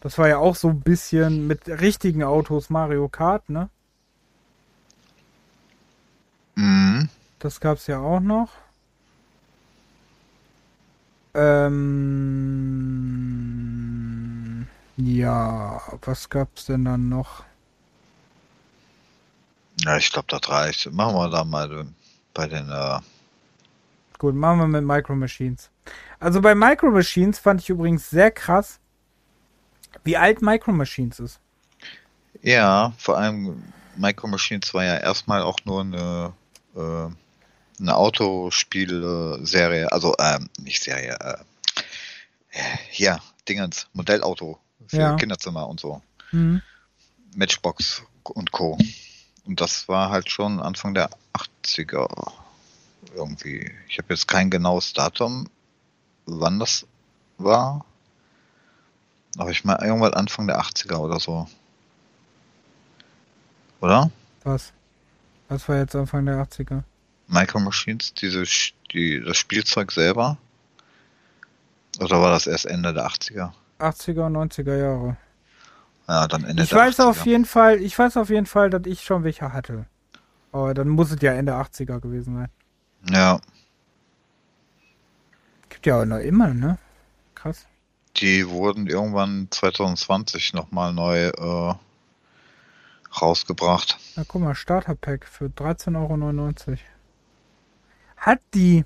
[SPEAKER 1] Das war ja auch so ein bisschen mit richtigen Autos Mario Kart, ne? Mhm. Das gab es ja auch noch. Ähm. Ja, was gab es denn dann noch?
[SPEAKER 2] Ja, ich glaube, das reicht. Machen wir da mal bei den. Äh
[SPEAKER 1] Gut, machen wir mit Micro Machines. Also bei Micro Machines fand ich übrigens sehr krass, wie alt Micro Machines ist.
[SPEAKER 2] Ja, vor allem Micro Machines war ja erstmal auch nur eine, äh, eine Autospielserie, also ähm, nicht Serie, äh, ja, Dingens, Modellauto für ja. Kinderzimmer und so. Mhm. Matchbox und Co. Und das war halt schon Anfang der 80er irgendwie. Ich habe jetzt kein genaues Datum, wann das war. Aber ich meine, irgendwann Anfang der 80er oder so. Oder?
[SPEAKER 1] Was? Was war jetzt Anfang der 80er?
[SPEAKER 2] Micro Machines, diese, die, das Spielzeug selber? Oder war das erst Ende der 80er?
[SPEAKER 1] 80er, 90er Jahre. Ja, dann Ende ich weiß 80er. auf jeden Fall, ich weiß auf jeden Fall, dass ich schon welche hatte. Aber dann muss es ja Ende 80er gewesen sein.
[SPEAKER 2] Ja.
[SPEAKER 1] Gibt ja auch noch immer, ne? Krass.
[SPEAKER 2] Die wurden irgendwann 2020 nochmal neu äh, rausgebracht.
[SPEAKER 1] Na guck mal, Starterpack für 13,99 Euro. Hat die.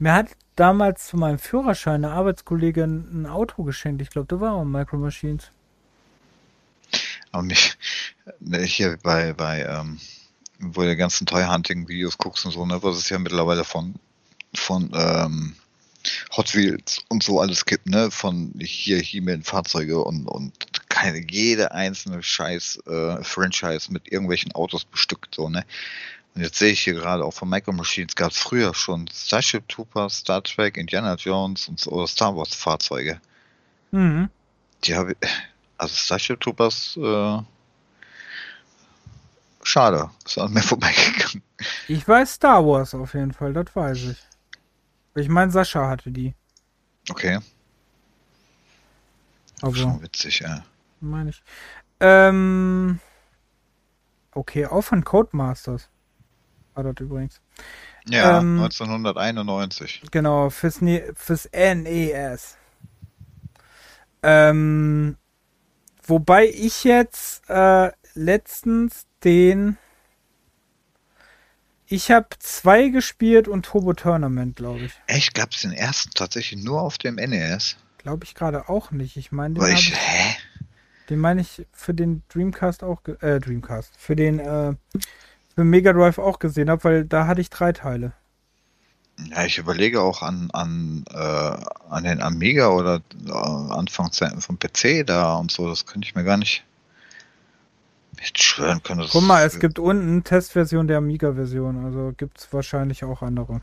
[SPEAKER 1] Mir hat damals zu meinem Führerschein eine Arbeitskollegin ein Auto geschenkt. Ich glaube, da war auch Micro Machines.
[SPEAKER 2] Aber mich, ne, hier bei, bei ähm, wo die ganzen Toy Hunting Videos guckst und so, ne, was es ja mittlerweile von, von ähm, Hot Wheels und so alles gibt, ne, von hier hier man fahrzeuge und, und keine, jede einzelne Scheiß äh, Franchise mit irgendwelchen Autos bestückt, so, ne. Und jetzt sehe ich hier gerade auch von Micro Machines gab es früher schon Starship Troopers, Star Trek, Indiana Jones und so, Star Wars Fahrzeuge. Mhm. Die habe ich, also Starship Troopers, äh, schade, ist an mir vorbeigegangen.
[SPEAKER 1] Ich weiß Star Wars auf jeden Fall, das weiß ich. Ich meine, Sascha hatte die.
[SPEAKER 2] Okay. Aber also. schon witzig, ja.
[SPEAKER 1] Meine ich. Ähm, okay, auch von Codemasters war das
[SPEAKER 2] übrigens. Ja, ähm, 1991.
[SPEAKER 1] Genau, fürs, e, fürs NES. Ähm, wobei ich jetzt äh, letztens den. Ich habe zwei gespielt und Turbo Tournament, glaube ich.
[SPEAKER 2] Echt? Gab es den ersten tatsächlich nur auf dem NES?
[SPEAKER 1] Glaube ich gerade auch nicht. Ich meine, den, ich, hä? den meine ich für den Dreamcast auch. Äh, Dreamcast. Für den. Äh, für Mega Drive auch gesehen habe, weil da hatte ich drei Teile.
[SPEAKER 2] Ja, ich überlege auch an, an, äh, an den Amiga oder äh, Anfangszeiten vom PC da und so, das könnte ich mir gar nicht mitschwören können.
[SPEAKER 1] Guck mal, es gibt unten Testversion der Amiga-Version, also gibt es wahrscheinlich auch andere.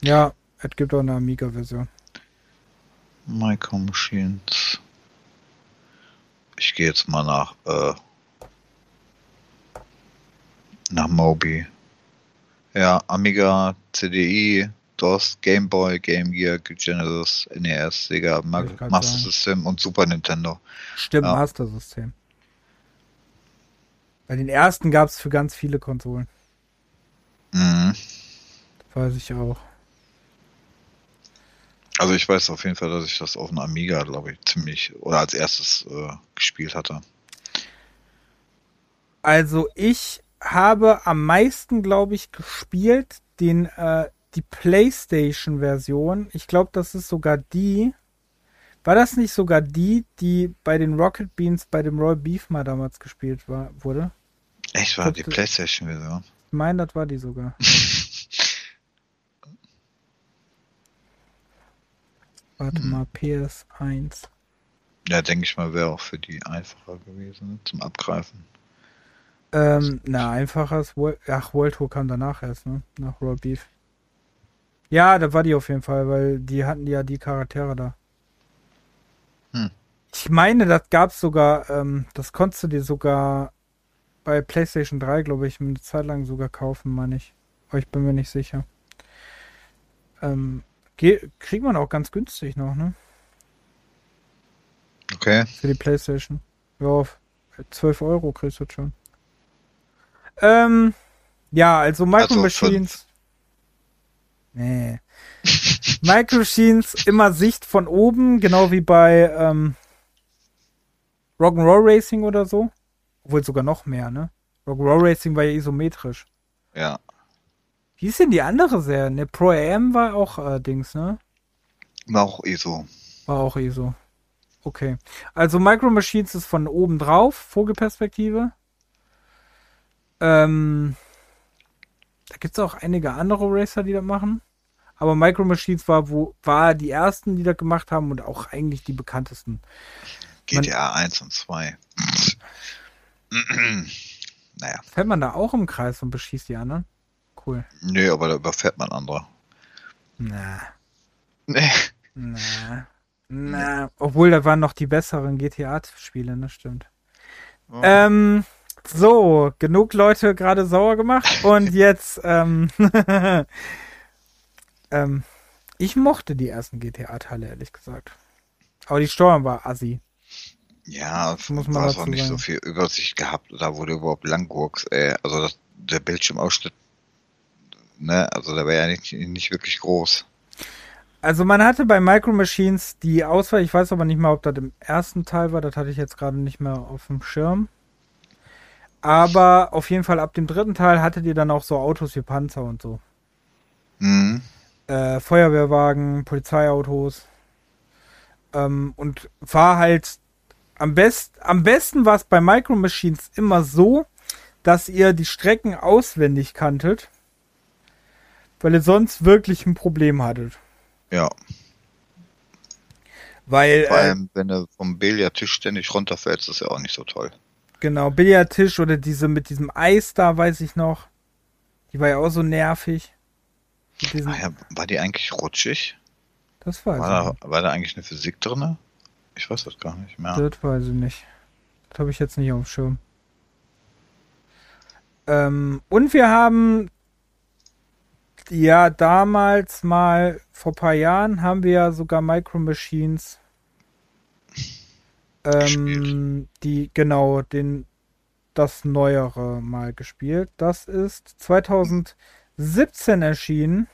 [SPEAKER 1] Ja, es gibt auch eine Amiga-Version.
[SPEAKER 2] Micro Machines. Ich gehe jetzt mal nach äh, nach Moby. Ja, Amiga, CDI, DOS, Game Boy, Game Gear, Genesis, NES, Sega, Mag Master sagen. System und Super Nintendo.
[SPEAKER 1] Stimmt, ja. Master System. Bei den ersten gab es für ganz viele Konsolen. Mhm. weiß ich auch.
[SPEAKER 2] Also ich weiß auf jeden Fall, dass ich das auf dem Amiga, glaube ich, ziemlich oder als erstes äh, gespielt hatte.
[SPEAKER 1] Also ich habe am meisten, glaube ich, gespielt den, äh, die PlayStation-Version. Ich glaube, das ist sogar die. War das nicht sogar die, die bei den Rocket Beans bei dem Roy Beef mal damals gespielt war, wurde?
[SPEAKER 2] Echt, war die PlayStation-Version?
[SPEAKER 1] Ich meine, das war die sogar. Warte mal, PS1.
[SPEAKER 2] Ja, denke ich mal, wäre auch für die einfacher gewesen, ne, zum Abgreifen.
[SPEAKER 1] Ähm, na, einfaches World Ach, World Tour kam danach erst, ne? Nach Raw Beef. Ja, da war die auf jeden Fall, weil die hatten ja die Charaktere da. Hm. Ich meine, das gab's sogar, ähm, das konntest du dir sogar bei PlayStation 3, glaube ich, eine Zeit lang sogar kaufen, meine ich. Aber ich bin mir nicht sicher. Ähm, kriegt man auch ganz günstig noch, ne? Okay. Für die PlayStation. Ja, auf 12 äh, Euro kriegst du schon. Ähm, ja, also Micro also Machines. Fünf. Nee. Micro Machines immer Sicht von oben, genau wie bei ähm, Rock'n'Roll Racing oder so. Obwohl sogar noch mehr, ne? Rock'n'Roll Racing war ja isometrisch.
[SPEAKER 2] Ja.
[SPEAKER 1] Wie ist denn die andere Serie? Ne, Pro AM war auch äh, Dings, ne?
[SPEAKER 2] War auch ISO.
[SPEAKER 1] E war auch ISO. E okay. Also Micro Machines ist von oben drauf, Vogelperspektive. Ähm, da gibt es auch einige andere Racer, die das machen. Aber Micro Machines war, wo, war die ersten, die das gemacht haben und auch eigentlich die bekanntesten.
[SPEAKER 2] GTA man, 1 und 2.
[SPEAKER 1] naja. Fällt man da auch im Kreis und beschießt die anderen? Cool.
[SPEAKER 2] Nö, nee, aber da überfährt man andere.
[SPEAKER 1] Na. Nee. Na. Na. Obwohl, da waren noch die besseren GTA-Spiele, ne? Stimmt. Oh. Ähm, so, genug Leute gerade sauer gemacht und jetzt, ähm, ähm, ich mochte die ersten GTA-Teile, ehrlich gesagt. Aber die Steuerung war assi.
[SPEAKER 2] Ja, das muss man auch nicht sagen. so viel Übersicht gehabt da wurde überhaupt Langwurks, Äh, also das, der Bildschirmausschnitt, ne, also der war ja nicht, nicht wirklich groß.
[SPEAKER 1] Also man hatte bei Micro Machines die Auswahl, ich weiß aber nicht mal, ob das im ersten Teil war, das hatte ich jetzt gerade nicht mehr auf dem Schirm. Aber auf jeden Fall ab dem dritten Teil hattet ihr dann auch so Autos wie Panzer und so. Mhm. Äh, Feuerwehrwagen, Polizeiautos. Ähm, und war halt am, best, am besten war es bei Micro Machines immer so, dass ihr die Strecken auswendig kanntet, weil ihr sonst wirklich ein Problem hattet.
[SPEAKER 2] Ja.
[SPEAKER 1] Weil.
[SPEAKER 2] Vor äh, allem, äh, wenn du vom Billardtisch ständig runterfällst, ist ja auch nicht so toll.
[SPEAKER 1] Genau, Billardtisch oder diese mit diesem Eis da, weiß ich noch. Die war ja auch so nervig.
[SPEAKER 2] Ah ja, war die eigentlich rutschig? Das weiß war ich. Da, war da eigentlich eine Physik drin? Ich weiß das gar nicht mehr.
[SPEAKER 1] Das weiß ich nicht. Das habe ich jetzt nicht auf dem Schirm. Ähm, und wir haben ja damals mal, vor ein paar Jahren, haben wir ja sogar Micro Machines ähm, die genau den das neuere mal gespielt. Das ist 2017 erschienen.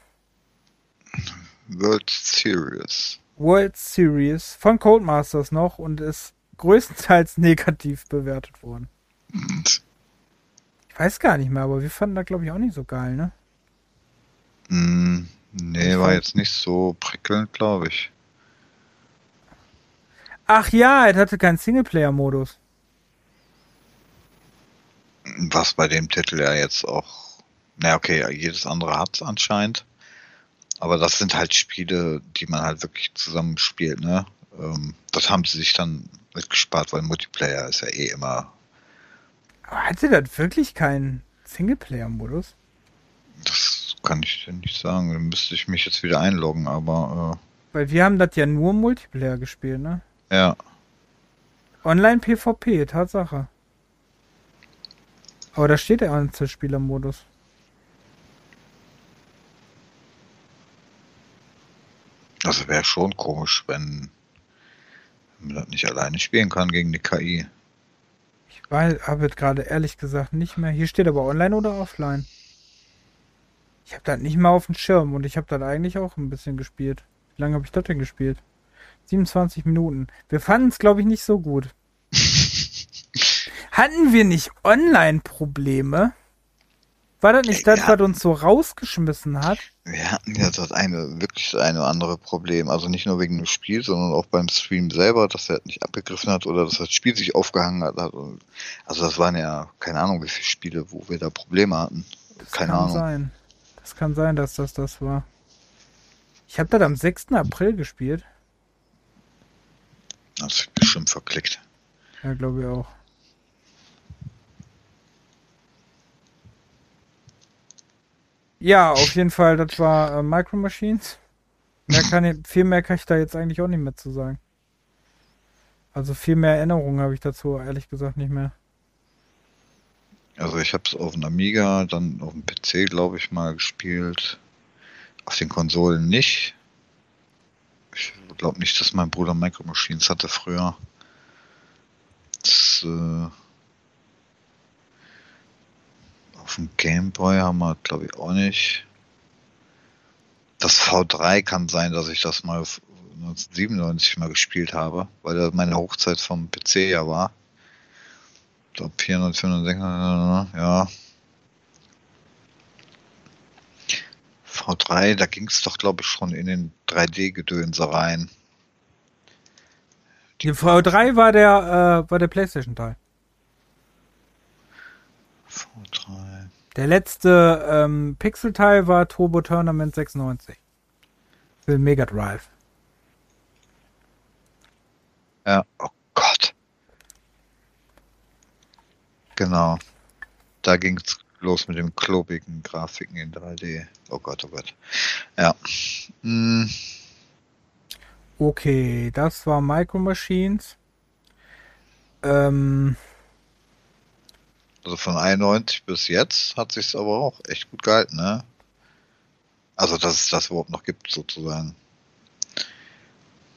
[SPEAKER 2] World
[SPEAKER 1] Series. World Series von Codemasters noch und ist größtenteils negativ bewertet worden. Und? Ich weiß gar nicht mehr, aber wir fanden da glaube ich auch nicht so geil, ne?
[SPEAKER 2] Mm, nee, war jetzt nicht so prickelnd, glaube ich.
[SPEAKER 1] Ach ja, es hatte keinen Singleplayer-Modus.
[SPEAKER 2] Was bei dem Titel ja jetzt auch. Na naja, okay, jedes andere hat es anscheinend. Aber das sind halt Spiele, die man halt wirklich zusammenspielt, ne? Ähm, das haben sie sich dann mitgespart, weil Multiplayer ist ja eh immer.
[SPEAKER 1] Aber hat sie
[SPEAKER 2] das
[SPEAKER 1] wirklich keinen Singleplayer-Modus?
[SPEAKER 2] Das kann ich dir nicht sagen. Dann müsste ich mich jetzt wieder einloggen, aber.
[SPEAKER 1] Äh weil wir haben das ja nur Multiplayer gespielt, ne?
[SPEAKER 2] Ja.
[SPEAKER 1] Online-PvP, Tatsache. Aber da steht der Einzelspielermodus.
[SPEAKER 2] Das also wäre schon komisch, wenn, man das nicht alleine spielen kann gegen die KI.
[SPEAKER 1] Ich habe gerade ehrlich gesagt nicht mehr. Hier steht aber online oder offline. Ich habe das nicht mehr auf dem Schirm und ich habe das eigentlich auch ein bisschen gespielt. Wie lange habe ich das denn gespielt? 27 Minuten. Wir fanden es, glaube ich, nicht so gut. Hatten wir nicht Online-Probleme? War das nicht das, was uns so rausgeschmissen hat?
[SPEAKER 2] Wir hatten ja das eine, wirklich das eine andere Problem. Also nicht nur wegen dem Spiel, sondern auch beim Stream selber, dass er nicht abgegriffen hat oder dass das Spiel sich aufgehangen hat. Also, also das waren ja, keine Ahnung, wie viele Spiele, wo wir da Probleme hatten. Das keine
[SPEAKER 1] kann
[SPEAKER 2] Ahnung.
[SPEAKER 1] Sein. Das kann sein, dass das das war. Ich habe das am 6. April gespielt.
[SPEAKER 2] Das ist bestimmt verklickt.
[SPEAKER 1] Ja, glaube ich auch. Ja, auf jeden Fall, das war äh, Micro Machines. Mehr ich, viel mehr kann ich da jetzt eigentlich auch nicht mehr zu sagen. Also viel mehr Erinnerungen habe ich dazu ehrlich gesagt nicht mehr.
[SPEAKER 2] Also ich habe es auf dem Amiga, dann auf dem PC, glaube ich, mal gespielt. Auf den Konsolen nicht. Ich glaube nicht, dass mein Bruder Micro Machines hatte früher. Das, äh, auf dem Game Boy haben wir, glaube ich, auch nicht. Das V3 kann sein, dass ich das mal 1997 mal gespielt habe, weil das meine Hochzeit vom PC ja war. Ich glaube 94, 95, ja. V3, da ging es doch, glaube ich, schon in den 3D-Gedönse rein.
[SPEAKER 1] Die V3 war der, äh, war der PlayStation-Teil. V3. Der letzte ähm, Pixel-Teil war Turbo Tournament 96. Für Mega Drive.
[SPEAKER 2] Ja, oh Gott. Genau. Da ging es Los mit dem klobigen Grafiken in 3D. Oh Gott, oh Gott. Ja. Hm.
[SPEAKER 1] Okay, das war Micro Machines. Ähm.
[SPEAKER 2] Also von 91 bis jetzt hat sich aber auch echt gut gehalten, ne? Also, dass es das überhaupt noch gibt, sozusagen.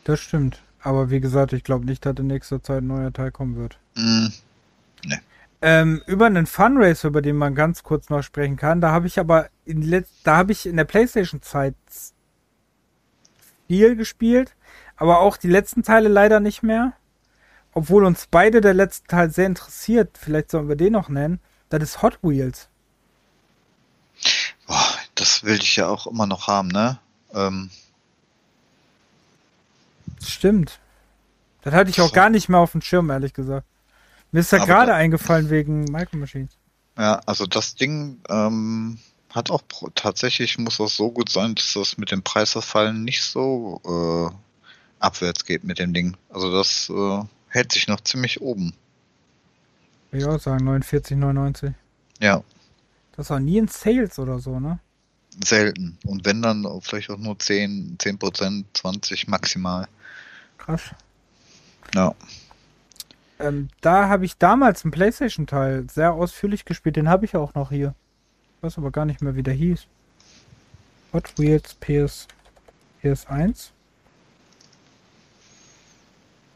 [SPEAKER 1] Das stimmt. Aber wie gesagt, ich glaube nicht, dass in nächster Zeit ein neuer Teil kommen wird. Mm. Ne. Ähm, über einen Fundraiser, über den man ganz kurz noch sprechen kann, da habe ich aber in Letz da habe ich in der PlayStation-Zeit viel gespielt, aber auch die letzten Teile leider nicht mehr. Obwohl uns beide der letzte Teil sehr interessiert, vielleicht sollen wir den noch nennen, das ist Hot Wheels.
[SPEAKER 2] Boah, das will ich ja auch immer noch haben, ne? Ähm.
[SPEAKER 1] Stimmt. Das hatte ich auch gar nicht mehr auf dem Schirm, ehrlich gesagt. Mir ist ja gerade eingefallen wegen Micro Machines.
[SPEAKER 2] Ja, also das Ding ähm, hat auch tatsächlich, muss das so gut sein, dass das mit dem Preisverfallen nicht so äh, abwärts geht mit dem Ding. Also das äh, hält sich noch ziemlich oben.
[SPEAKER 1] Würde ich auch sagen, 49,99.
[SPEAKER 2] Ja.
[SPEAKER 1] Das war nie in Sales oder so, ne?
[SPEAKER 2] Selten. Und wenn dann vielleicht auch nur 10, 10%, 20 maximal.
[SPEAKER 1] Krass. Ja. Ähm, da habe ich damals einen PlayStation-Teil sehr ausführlich gespielt. Den habe ich auch noch hier. Ich weiß aber gar nicht mehr, wie der hieß. Hot Wheels PS, PS1.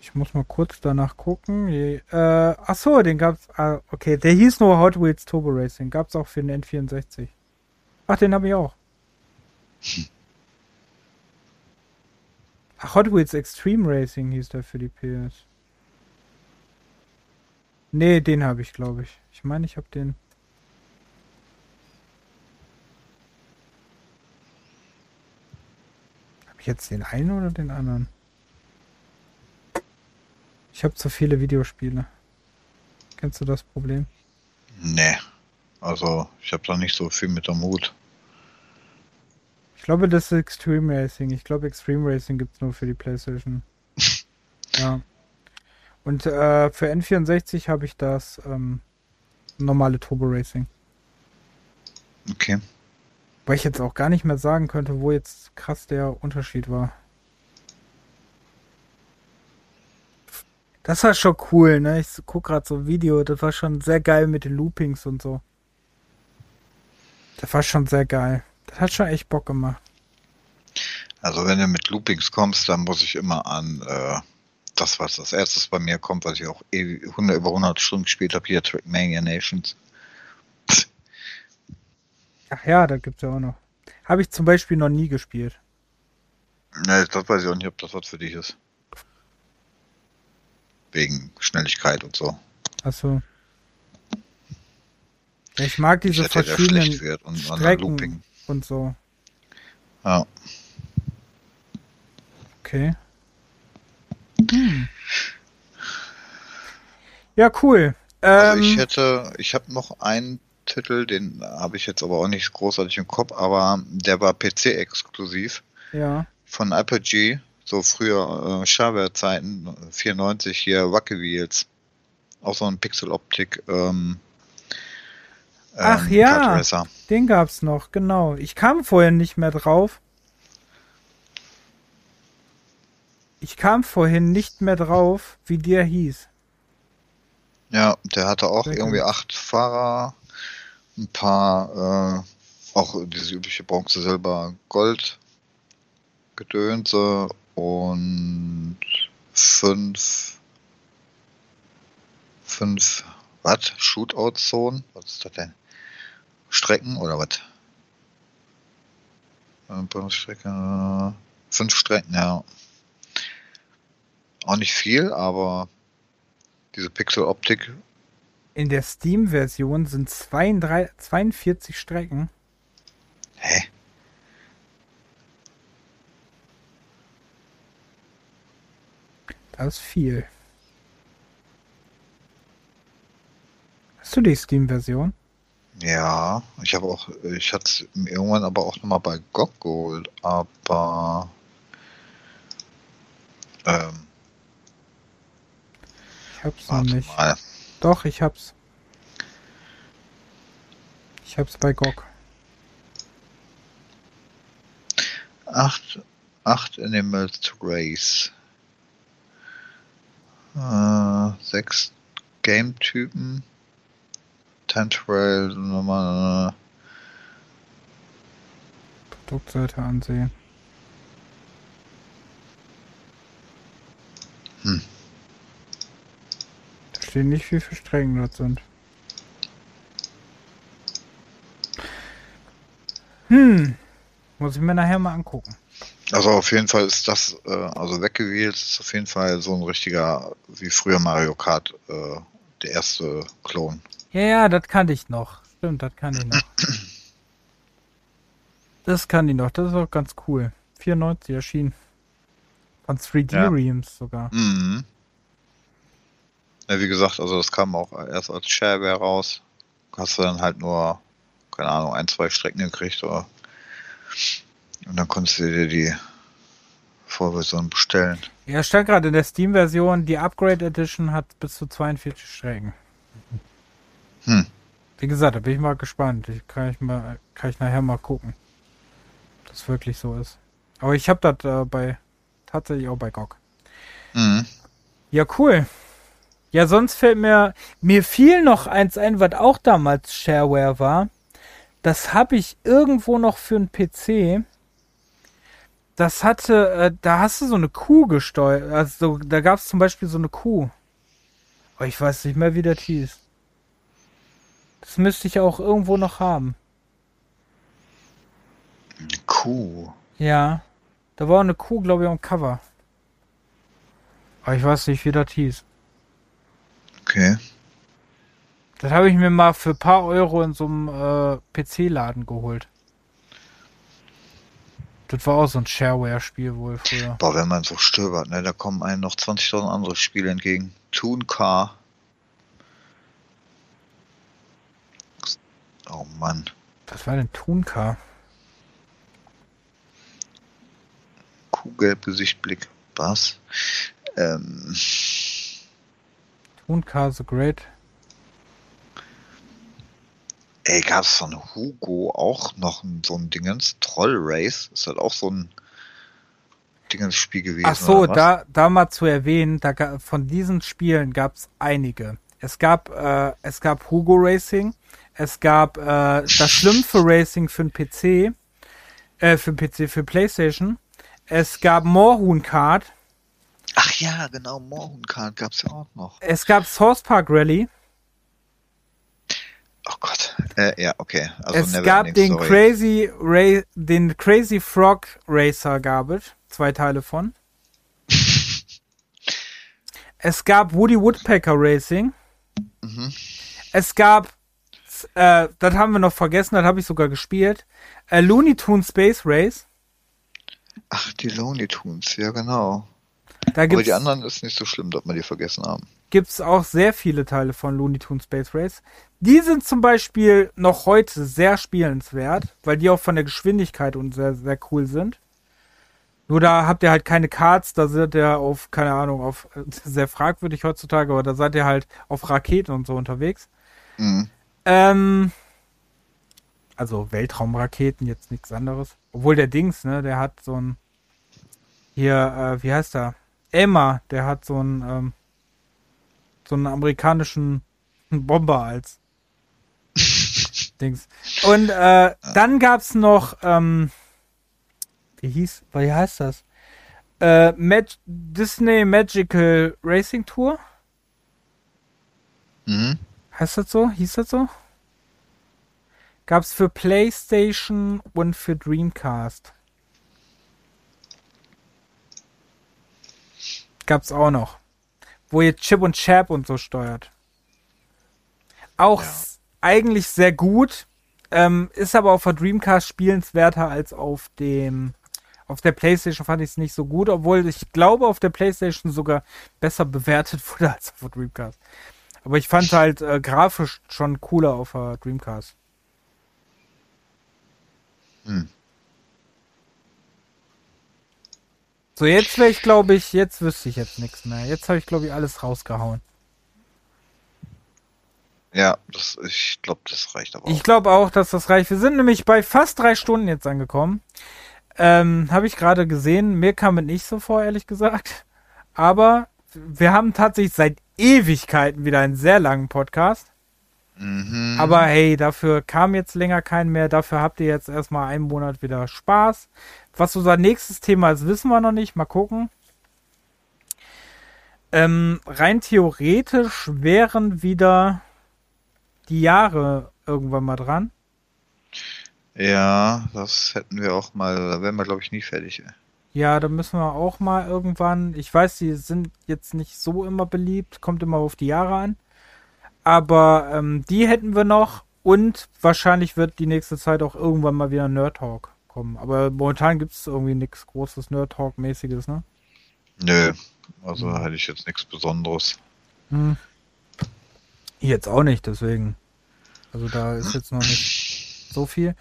[SPEAKER 1] Ich muss mal kurz danach gucken. Äh, ach so, den gab's. Ah, okay, der hieß nur Hot Wheels Turbo Racing. Gab es auch für den N64. Ach, den habe ich auch. Ach, Hot Wheels Extreme Racing hieß der für die PS. Nee, den habe ich, glaube ich. Ich meine, ich habe den. Habe ich jetzt den einen oder den anderen? Ich habe zu viele Videospiele. Kennst du das Problem?
[SPEAKER 2] Nee. Also, ich habe da nicht so viel mit der Mut.
[SPEAKER 1] Ich glaube, das ist Extreme Racing. Ich glaube, Extreme Racing gibt es nur für die PlayStation. ja. Und äh, für N64 habe ich das ähm, normale Turbo Racing. Okay. Weil ich jetzt auch gar nicht mehr sagen könnte, wo jetzt krass der Unterschied war. Das war schon cool, ne? Ich guck gerade so ein Video, das war schon sehr geil mit den Loopings und so. Das war schon sehr geil. Das hat schon echt Bock gemacht.
[SPEAKER 2] Also wenn du mit Loopings kommst, dann muss ich immer an äh, das, war das Erste, was bei mir kommt, weil ich auch 100, eh über 100 Stunden gespielt habe, hier Trackmania Nations.
[SPEAKER 1] Ach ja, da gibt es ja auch noch. Habe ich zum Beispiel noch nie gespielt.
[SPEAKER 2] Ne, das weiß ich auch nicht, ob das was für dich ist. Wegen Schnelligkeit und so.
[SPEAKER 1] Achso. Ich mag diese ich verschiedenen und, Strecken und so.
[SPEAKER 2] Ja.
[SPEAKER 1] Okay. Hm. Ja, cool. Ähm, also ich
[SPEAKER 2] ähm, hätte, ich habe noch einen Titel, den habe ich jetzt aber auch nicht großartig im Kopf, aber der war PC-exklusiv.
[SPEAKER 1] Ja.
[SPEAKER 2] Von Apogee, so früher äh, Shareware-Zeiten, 94 hier, Wacky Wheels. Auch so ein Pixel-Optik. Ähm,
[SPEAKER 1] Ach ähm, ja, den gab es noch, genau. Ich kam vorher nicht mehr drauf. Ich kam vorhin nicht mehr drauf, wie der hieß.
[SPEAKER 2] Ja, der hatte auch Sehr irgendwie acht Fahrer, ein paar, äh, auch diese übliche Bronze, Silber, Gold, Gedönse und fünf, fünf, was? Shootout-Zonen? Was ist das denn? Strecken oder was? Äh, Bundesstrecke, äh, fünf Strecken, ja. Auch nicht viel, aber diese Pixel-Optik.
[SPEAKER 1] In der Steam-Version sind 32, 42 Strecken. Hä? Das ist viel. Hast du die Steam-Version?
[SPEAKER 2] Ja, ich habe auch, ich hatte es irgendwann aber auch nochmal bei GOG geholt, aber ähm,
[SPEAKER 1] hab's Warte noch nicht. Mal. Doch, ich hab's. Ich hab's bei GOG.
[SPEAKER 2] Acht, acht Animals to Race. Äh, sechs Game-Typen. Tantrail, nochmal. Äh,
[SPEAKER 1] Produktseite ansehen. Hm verstehe nicht, wie viele Strecken dort sind. Hm, muss ich mir nachher mal angucken.
[SPEAKER 2] Also auf jeden Fall ist das, äh, also weggewählt ist auf jeden Fall so ein richtiger, wie früher Mario Kart, äh, der erste Klon.
[SPEAKER 1] Ja, ja, das kann ich noch. Stimmt, das kann ich noch. das kann ich noch, das ist auch ganz cool. 94 erschienen. Von 3D ja. Realms sogar. Mhm.
[SPEAKER 2] Ja, wie gesagt, also das kam auch erst als Shareware raus. Hast du dann halt nur, keine Ahnung, ein, zwei Strecken gekriegt oder und dann konntest du dir die Vorversion bestellen.
[SPEAKER 1] Ja, stand gerade in der Steam-Version, die Upgrade Edition hat bis zu 42 Strecken. Hm. Wie gesagt, da bin ich mal gespannt. Ich kann, ich mal, kann ich nachher mal gucken, ob das wirklich so ist. Aber ich habe das äh, bei tatsächlich auch bei GOG. Mhm. Ja, cool. Ja, sonst fällt mir, mir fiel noch eins ein, was auch damals Shareware war. Das habe ich irgendwo noch für einen PC. Das hatte, äh, da hast du so eine Kuh gesteuert. Also da gab es zum Beispiel so eine Kuh. Aber oh, ich weiß nicht mehr, wie das hieß. Das müsste ich auch irgendwo noch haben.
[SPEAKER 2] Eine Kuh.
[SPEAKER 1] Ja. Da war eine Kuh, glaube ich, am Cover. Aber oh, ich weiß nicht, wie das hieß.
[SPEAKER 2] Okay.
[SPEAKER 1] Das habe ich mir mal für ein paar Euro in so einem äh, PC-Laden geholt. Das war auch so ein Shareware-Spiel wohl früher.
[SPEAKER 2] Boah, wenn man so stöbert, ne, da kommen einem noch 20.000 andere Spiele entgegen. Toon Car. Oh Mann.
[SPEAKER 1] Was war denn Toon Car?
[SPEAKER 2] Kugelb, Gesicht, Blick. Was? Ähm
[SPEAKER 1] und Karl the Great. Ey, gab
[SPEAKER 2] es von Hugo auch noch so ein Dingens? Troll Race? Ist halt auch so ein Dingens-Spiel gewesen. Ach so,
[SPEAKER 1] da, da mal zu erwähnen, da, von diesen Spielen gab es einige. Es gab, äh, es gab Hugo Racing, es gab äh, das schlimmste Racing für den PC, äh, für den PC, für Playstation. Es gab Moorhuhn Kart.
[SPEAKER 2] Ach ja, genau, Morhonkart gab es ja auch noch.
[SPEAKER 1] Es gab Source Park Rally.
[SPEAKER 2] Oh Gott. Äh, ja, okay.
[SPEAKER 1] Also es gab den Crazy Ra den Crazy Frog Racer gab es. Zwei Teile von. es gab Woody Woodpecker Racing. Mhm. Es gab äh, das haben wir noch vergessen, das habe ich sogar gespielt. Äh, Looney Tunes Space Race.
[SPEAKER 2] Ach, die Looney Tunes, ja genau. Da gibt's, Aber die anderen ist nicht so schlimm, dass wir die vergessen haben.
[SPEAKER 1] Gibt es auch sehr viele Teile von Looney Tunes Space Race. Die sind zum Beispiel noch heute sehr spielenswert, weil die auch von der Geschwindigkeit und sehr, sehr cool sind. Nur da habt ihr halt keine Cards, da seid ihr auf, keine Ahnung, auf sehr fragwürdig heutzutage, aber da seid ihr halt auf Raketen und so unterwegs. Mhm. Ähm, also Weltraumraketen, jetzt nichts anderes. Obwohl der Dings, ne, der hat so ein hier, äh, wie heißt der? Emma, der hat so einen, ähm, so einen amerikanischen Bomber als Dings. Und äh, dann gab's noch, ähm, wie hieß, wie heißt das? Äh, Mag Disney Magical Racing Tour.
[SPEAKER 2] Mhm.
[SPEAKER 1] Heißt das so? Hieß das so? Gab's für PlayStation und für Dreamcast. Gab's auch noch. Wo ihr Chip und Chap und so steuert. Auch ja. eigentlich sehr gut. Ähm, ist aber auf der Dreamcast spielenswerter als auf dem auf der PlayStation fand ich es nicht so gut, obwohl ich glaube, auf der PlayStation sogar besser bewertet wurde als auf der Dreamcast. Aber ich fand halt äh, grafisch schon cooler auf der Dreamcast. Hm. So, jetzt wäre ich, glaube ich, jetzt wüsste ich jetzt nichts mehr. Jetzt habe ich, glaube ich, alles rausgehauen.
[SPEAKER 2] Ja, das, ich glaube, das reicht aber.
[SPEAKER 1] Auch. Ich glaube auch, dass das reicht. Wir sind nämlich bei fast drei Stunden jetzt angekommen. Ähm, habe ich gerade gesehen. Mir kam es nicht so vor, ehrlich gesagt. Aber wir haben tatsächlich seit Ewigkeiten wieder einen sehr langen Podcast. Mhm. Aber hey, dafür kam jetzt länger kein mehr. Dafür habt ihr jetzt erstmal einen Monat wieder Spaß. Was unser nächstes Thema ist, wissen wir noch nicht. Mal gucken. Ähm, rein theoretisch wären wieder die Jahre irgendwann mal dran.
[SPEAKER 2] Ja, das hätten wir auch mal, da wären wir, glaube ich, nie fertig.
[SPEAKER 1] Ja, da müssen wir auch mal irgendwann, ich weiß, die sind jetzt nicht so immer beliebt, kommt immer auf die Jahre an, aber ähm, die hätten wir noch und wahrscheinlich wird die nächste Zeit auch irgendwann mal wieder Nerd Talk kommen. Aber momentan gibt es irgendwie nichts großes Nerd-Talk-mäßiges, ne?
[SPEAKER 2] Nö, also mhm. hätte ich jetzt nichts Besonderes. Hm.
[SPEAKER 1] Jetzt auch nicht, deswegen. Also da ist jetzt noch nicht so viel.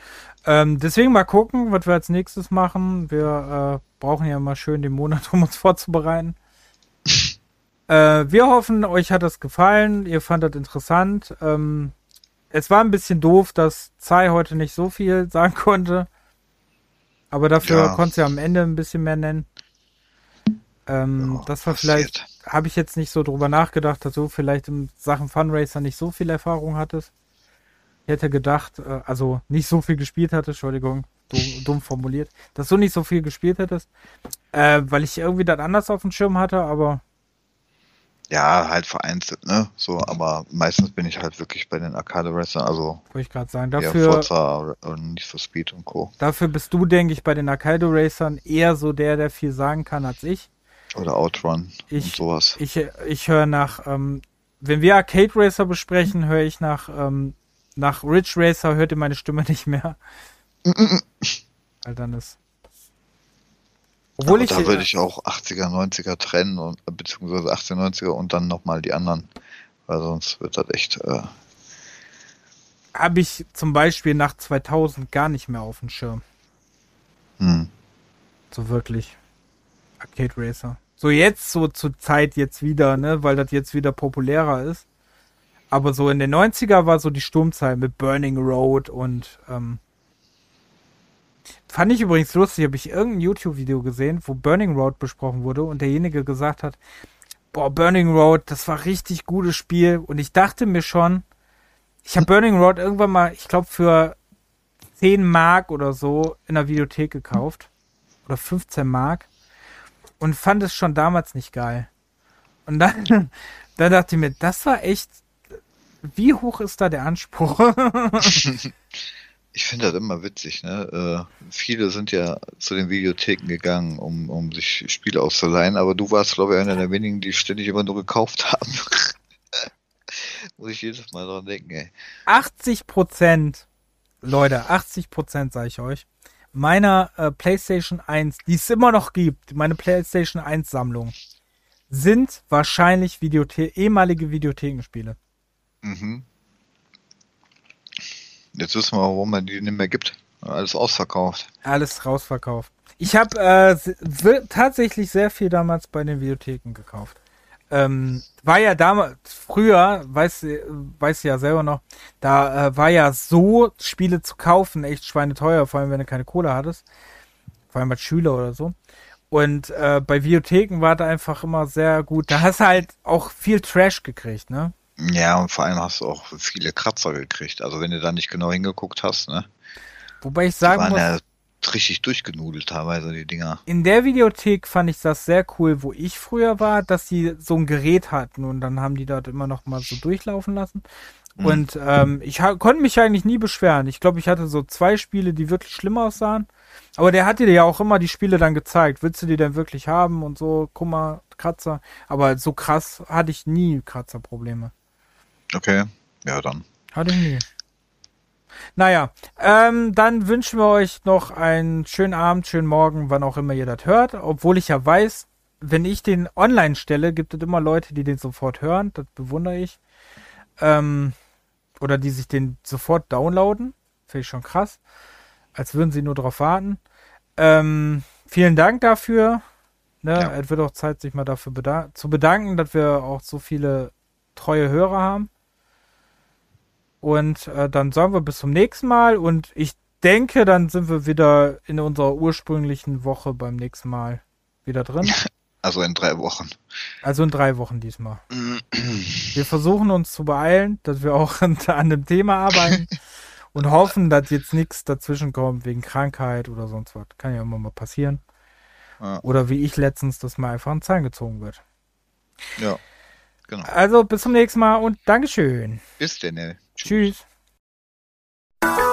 [SPEAKER 1] Ähm, deswegen mal gucken, was wir als nächstes machen. Wir äh, brauchen ja mal schön den Monat, um uns vorzubereiten. Äh, wir hoffen, euch hat das gefallen. Ihr fandet interessant. Ähm, es war ein bisschen doof, dass Zai heute nicht so viel sagen konnte. Aber dafür ja. konntest du ja am Ende ein bisschen mehr nennen. Ähm, ja, das war passiert. vielleicht, habe ich jetzt nicht so drüber nachgedacht, dass du vielleicht in Sachen Fundraiser nicht so viel Erfahrung hattest. Ich hätte gedacht, äh, also nicht so viel gespielt hattest, Entschuldigung, dumm, dumm formuliert, dass du nicht so viel gespielt hättest, äh, weil ich irgendwie das anders auf dem Schirm hatte, aber
[SPEAKER 2] ja, halt vereinzelt, ne? So, aber meistens bin ich halt wirklich bei den Arcade-Wrestlern, also.
[SPEAKER 1] Wollte ich gerade sagen, dafür. Forza
[SPEAKER 2] und Need for Speed und Co.
[SPEAKER 1] Dafür bist du, denke ich, bei den Arcade-Racern eher so der, der viel sagen kann als ich.
[SPEAKER 2] Oder Outrun ich, und sowas.
[SPEAKER 1] Ich, ich höre nach, ähm, wenn wir Arcade-Racer besprechen, höre ich nach, ähm, nach Ridge Racer, hört ihr meine Stimme nicht mehr. Mm, mm, mm. Weil dann ist
[SPEAKER 2] obwohl ich da würde ich auch 80er, 90er trennen, und, beziehungsweise 80er, 90er und dann nochmal die anderen. Weil sonst wird das echt. Äh
[SPEAKER 1] Habe ich zum Beispiel nach 2000 gar nicht mehr auf dem Schirm. Hm. So wirklich. Arcade Racer. So jetzt, so zur Zeit jetzt wieder, ne, weil das jetzt wieder populärer ist. Aber so in den 90er war so die Sturmzeit mit Burning Road und ähm, Fand ich übrigens lustig, habe ich irgendein YouTube-Video gesehen, wo Burning Road besprochen wurde und derjenige gesagt hat, boah, Burning Road, das war richtig gutes Spiel und ich dachte mir schon, ich habe Burning Road irgendwann mal, ich glaube, für 10 Mark oder so in der Videothek gekauft oder 15 Mark und fand es schon damals nicht geil. Und dann, dann dachte ich mir, das war echt, wie hoch ist da der Anspruch?
[SPEAKER 2] ich finde das immer witzig. Ne? Äh, viele sind ja zu den Videotheken gegangen, um, um sich Spiele auszuleihen, aber du warst, glaube ich, einer der wenigen, die ständig immer nur gekauft haben. Muss ich jedes Mal dran denken, ey.
[SPEAKER 1] 80 Prozent, Leute, 80 Prozent, sage ich euch, meiner äh, PlayStation 1, die es immer noch gibt, meine PlayStation 1 Sammlung, sind wahrscheinlich Videothe ehemalige Videothekenspiele. Mhm.
[SPEAKER 2] Jetzt wissen wir, warum man die nicht mehr gibt. Alles ausverkauft.
[SPEAKER 1] Alles rausverkauft. Ich habe äh, tatsächlich sehr viel damals bei den Videotheken gekauft. Ähm, war ja damals, früher, weiß, weiß ja selber noch, da äh, war ja so, Spiele zu kaufen echt schweineteuer, vor allem wenn du keine Kohle hattest. Vor allem als Schüler oder so. Und äh, bei Videotheken war da einfach immer sehr gut. Da hast du halt auch viel Trash gekriegt, ne?
[SPEAKER 2] Ja, und vor allem hast du auch viele Kratzer gekriegt. Also wenn du da nicht genau hingeguckt hast, ne?
[SPEAKER 1] Wobei ich sagen die waren muss,
[SPEAKER 2] ja richtig durchgenudelt teilweise die Dinger.
[SPEAKER 1] In der Videothek fand ich das sehr cool, wo ich früher war, dass sie so ein Gerät hatten und dann haben die dort immer noch mal so durchlaufen lassen. Mhm. Und ähm, ich konnte mich eigentlich nie beschweren. Ich glaube, ich hatte so zwei Spiele, die wirklich schlimm aussahen. Aber der hat dir ja auch immer die Spiele dann gezeigt. Willst du die denn wirklich haben und so? Kummer, Kratzer. Aber so krass hatte ich nie Kratzerprobleme.
[SPEAKER 2] Okay, ja dann. Hatte ich nie.
[SPEAKER 1] Naja, ähm, dann wünschen wir euch noch einen schönen Abend, schönen Morgen, wann auch immer ihr das hört. Obwohl ich ja weiß, wenn ich den online stelle, gibt es immer Leute, die den sofort hören. Das bewundere ich. Ähm, oder die sich den sofort downloaden. Finde ich schon krass. Als würden sie nur drauf warten. Ähm, vielen Dank dafür. Ne? Ja. Es wird auch Zeit, sich mal dafür bedan zu bedanken, dass wir auch so viele treue Hörer haben. Und äh, dann sagen wir bis zum nächsten Mal. Und ich denke, dann sind wir wieder in unserer ursprünglichen Woche beim nächsten Mal wieder drin.
[SPEAKER 2] Also in drei Wochen.
[SPEAKER 1] Also in drei Wochen diesmal. wir versuchen uns zu beeilen, dass wir auch an dem Thema arbeiten und hoffen, dass jetzt nichts dazwischen kommt wegen Krankheit oder sonst was. Kann ja immer mal passieren. Ja. Oder wie ich letztens, dass mal einfach ein Zahn gezogen wird.
[SPEAKER 2] Ja.
[SPEAKER 1] Genau. Also bis zum nächsten Mal und Dankeschön.
[SPEAKER 2] Bis denn. Ey.
[SPEAKER 1] Tschüss. Tschüss.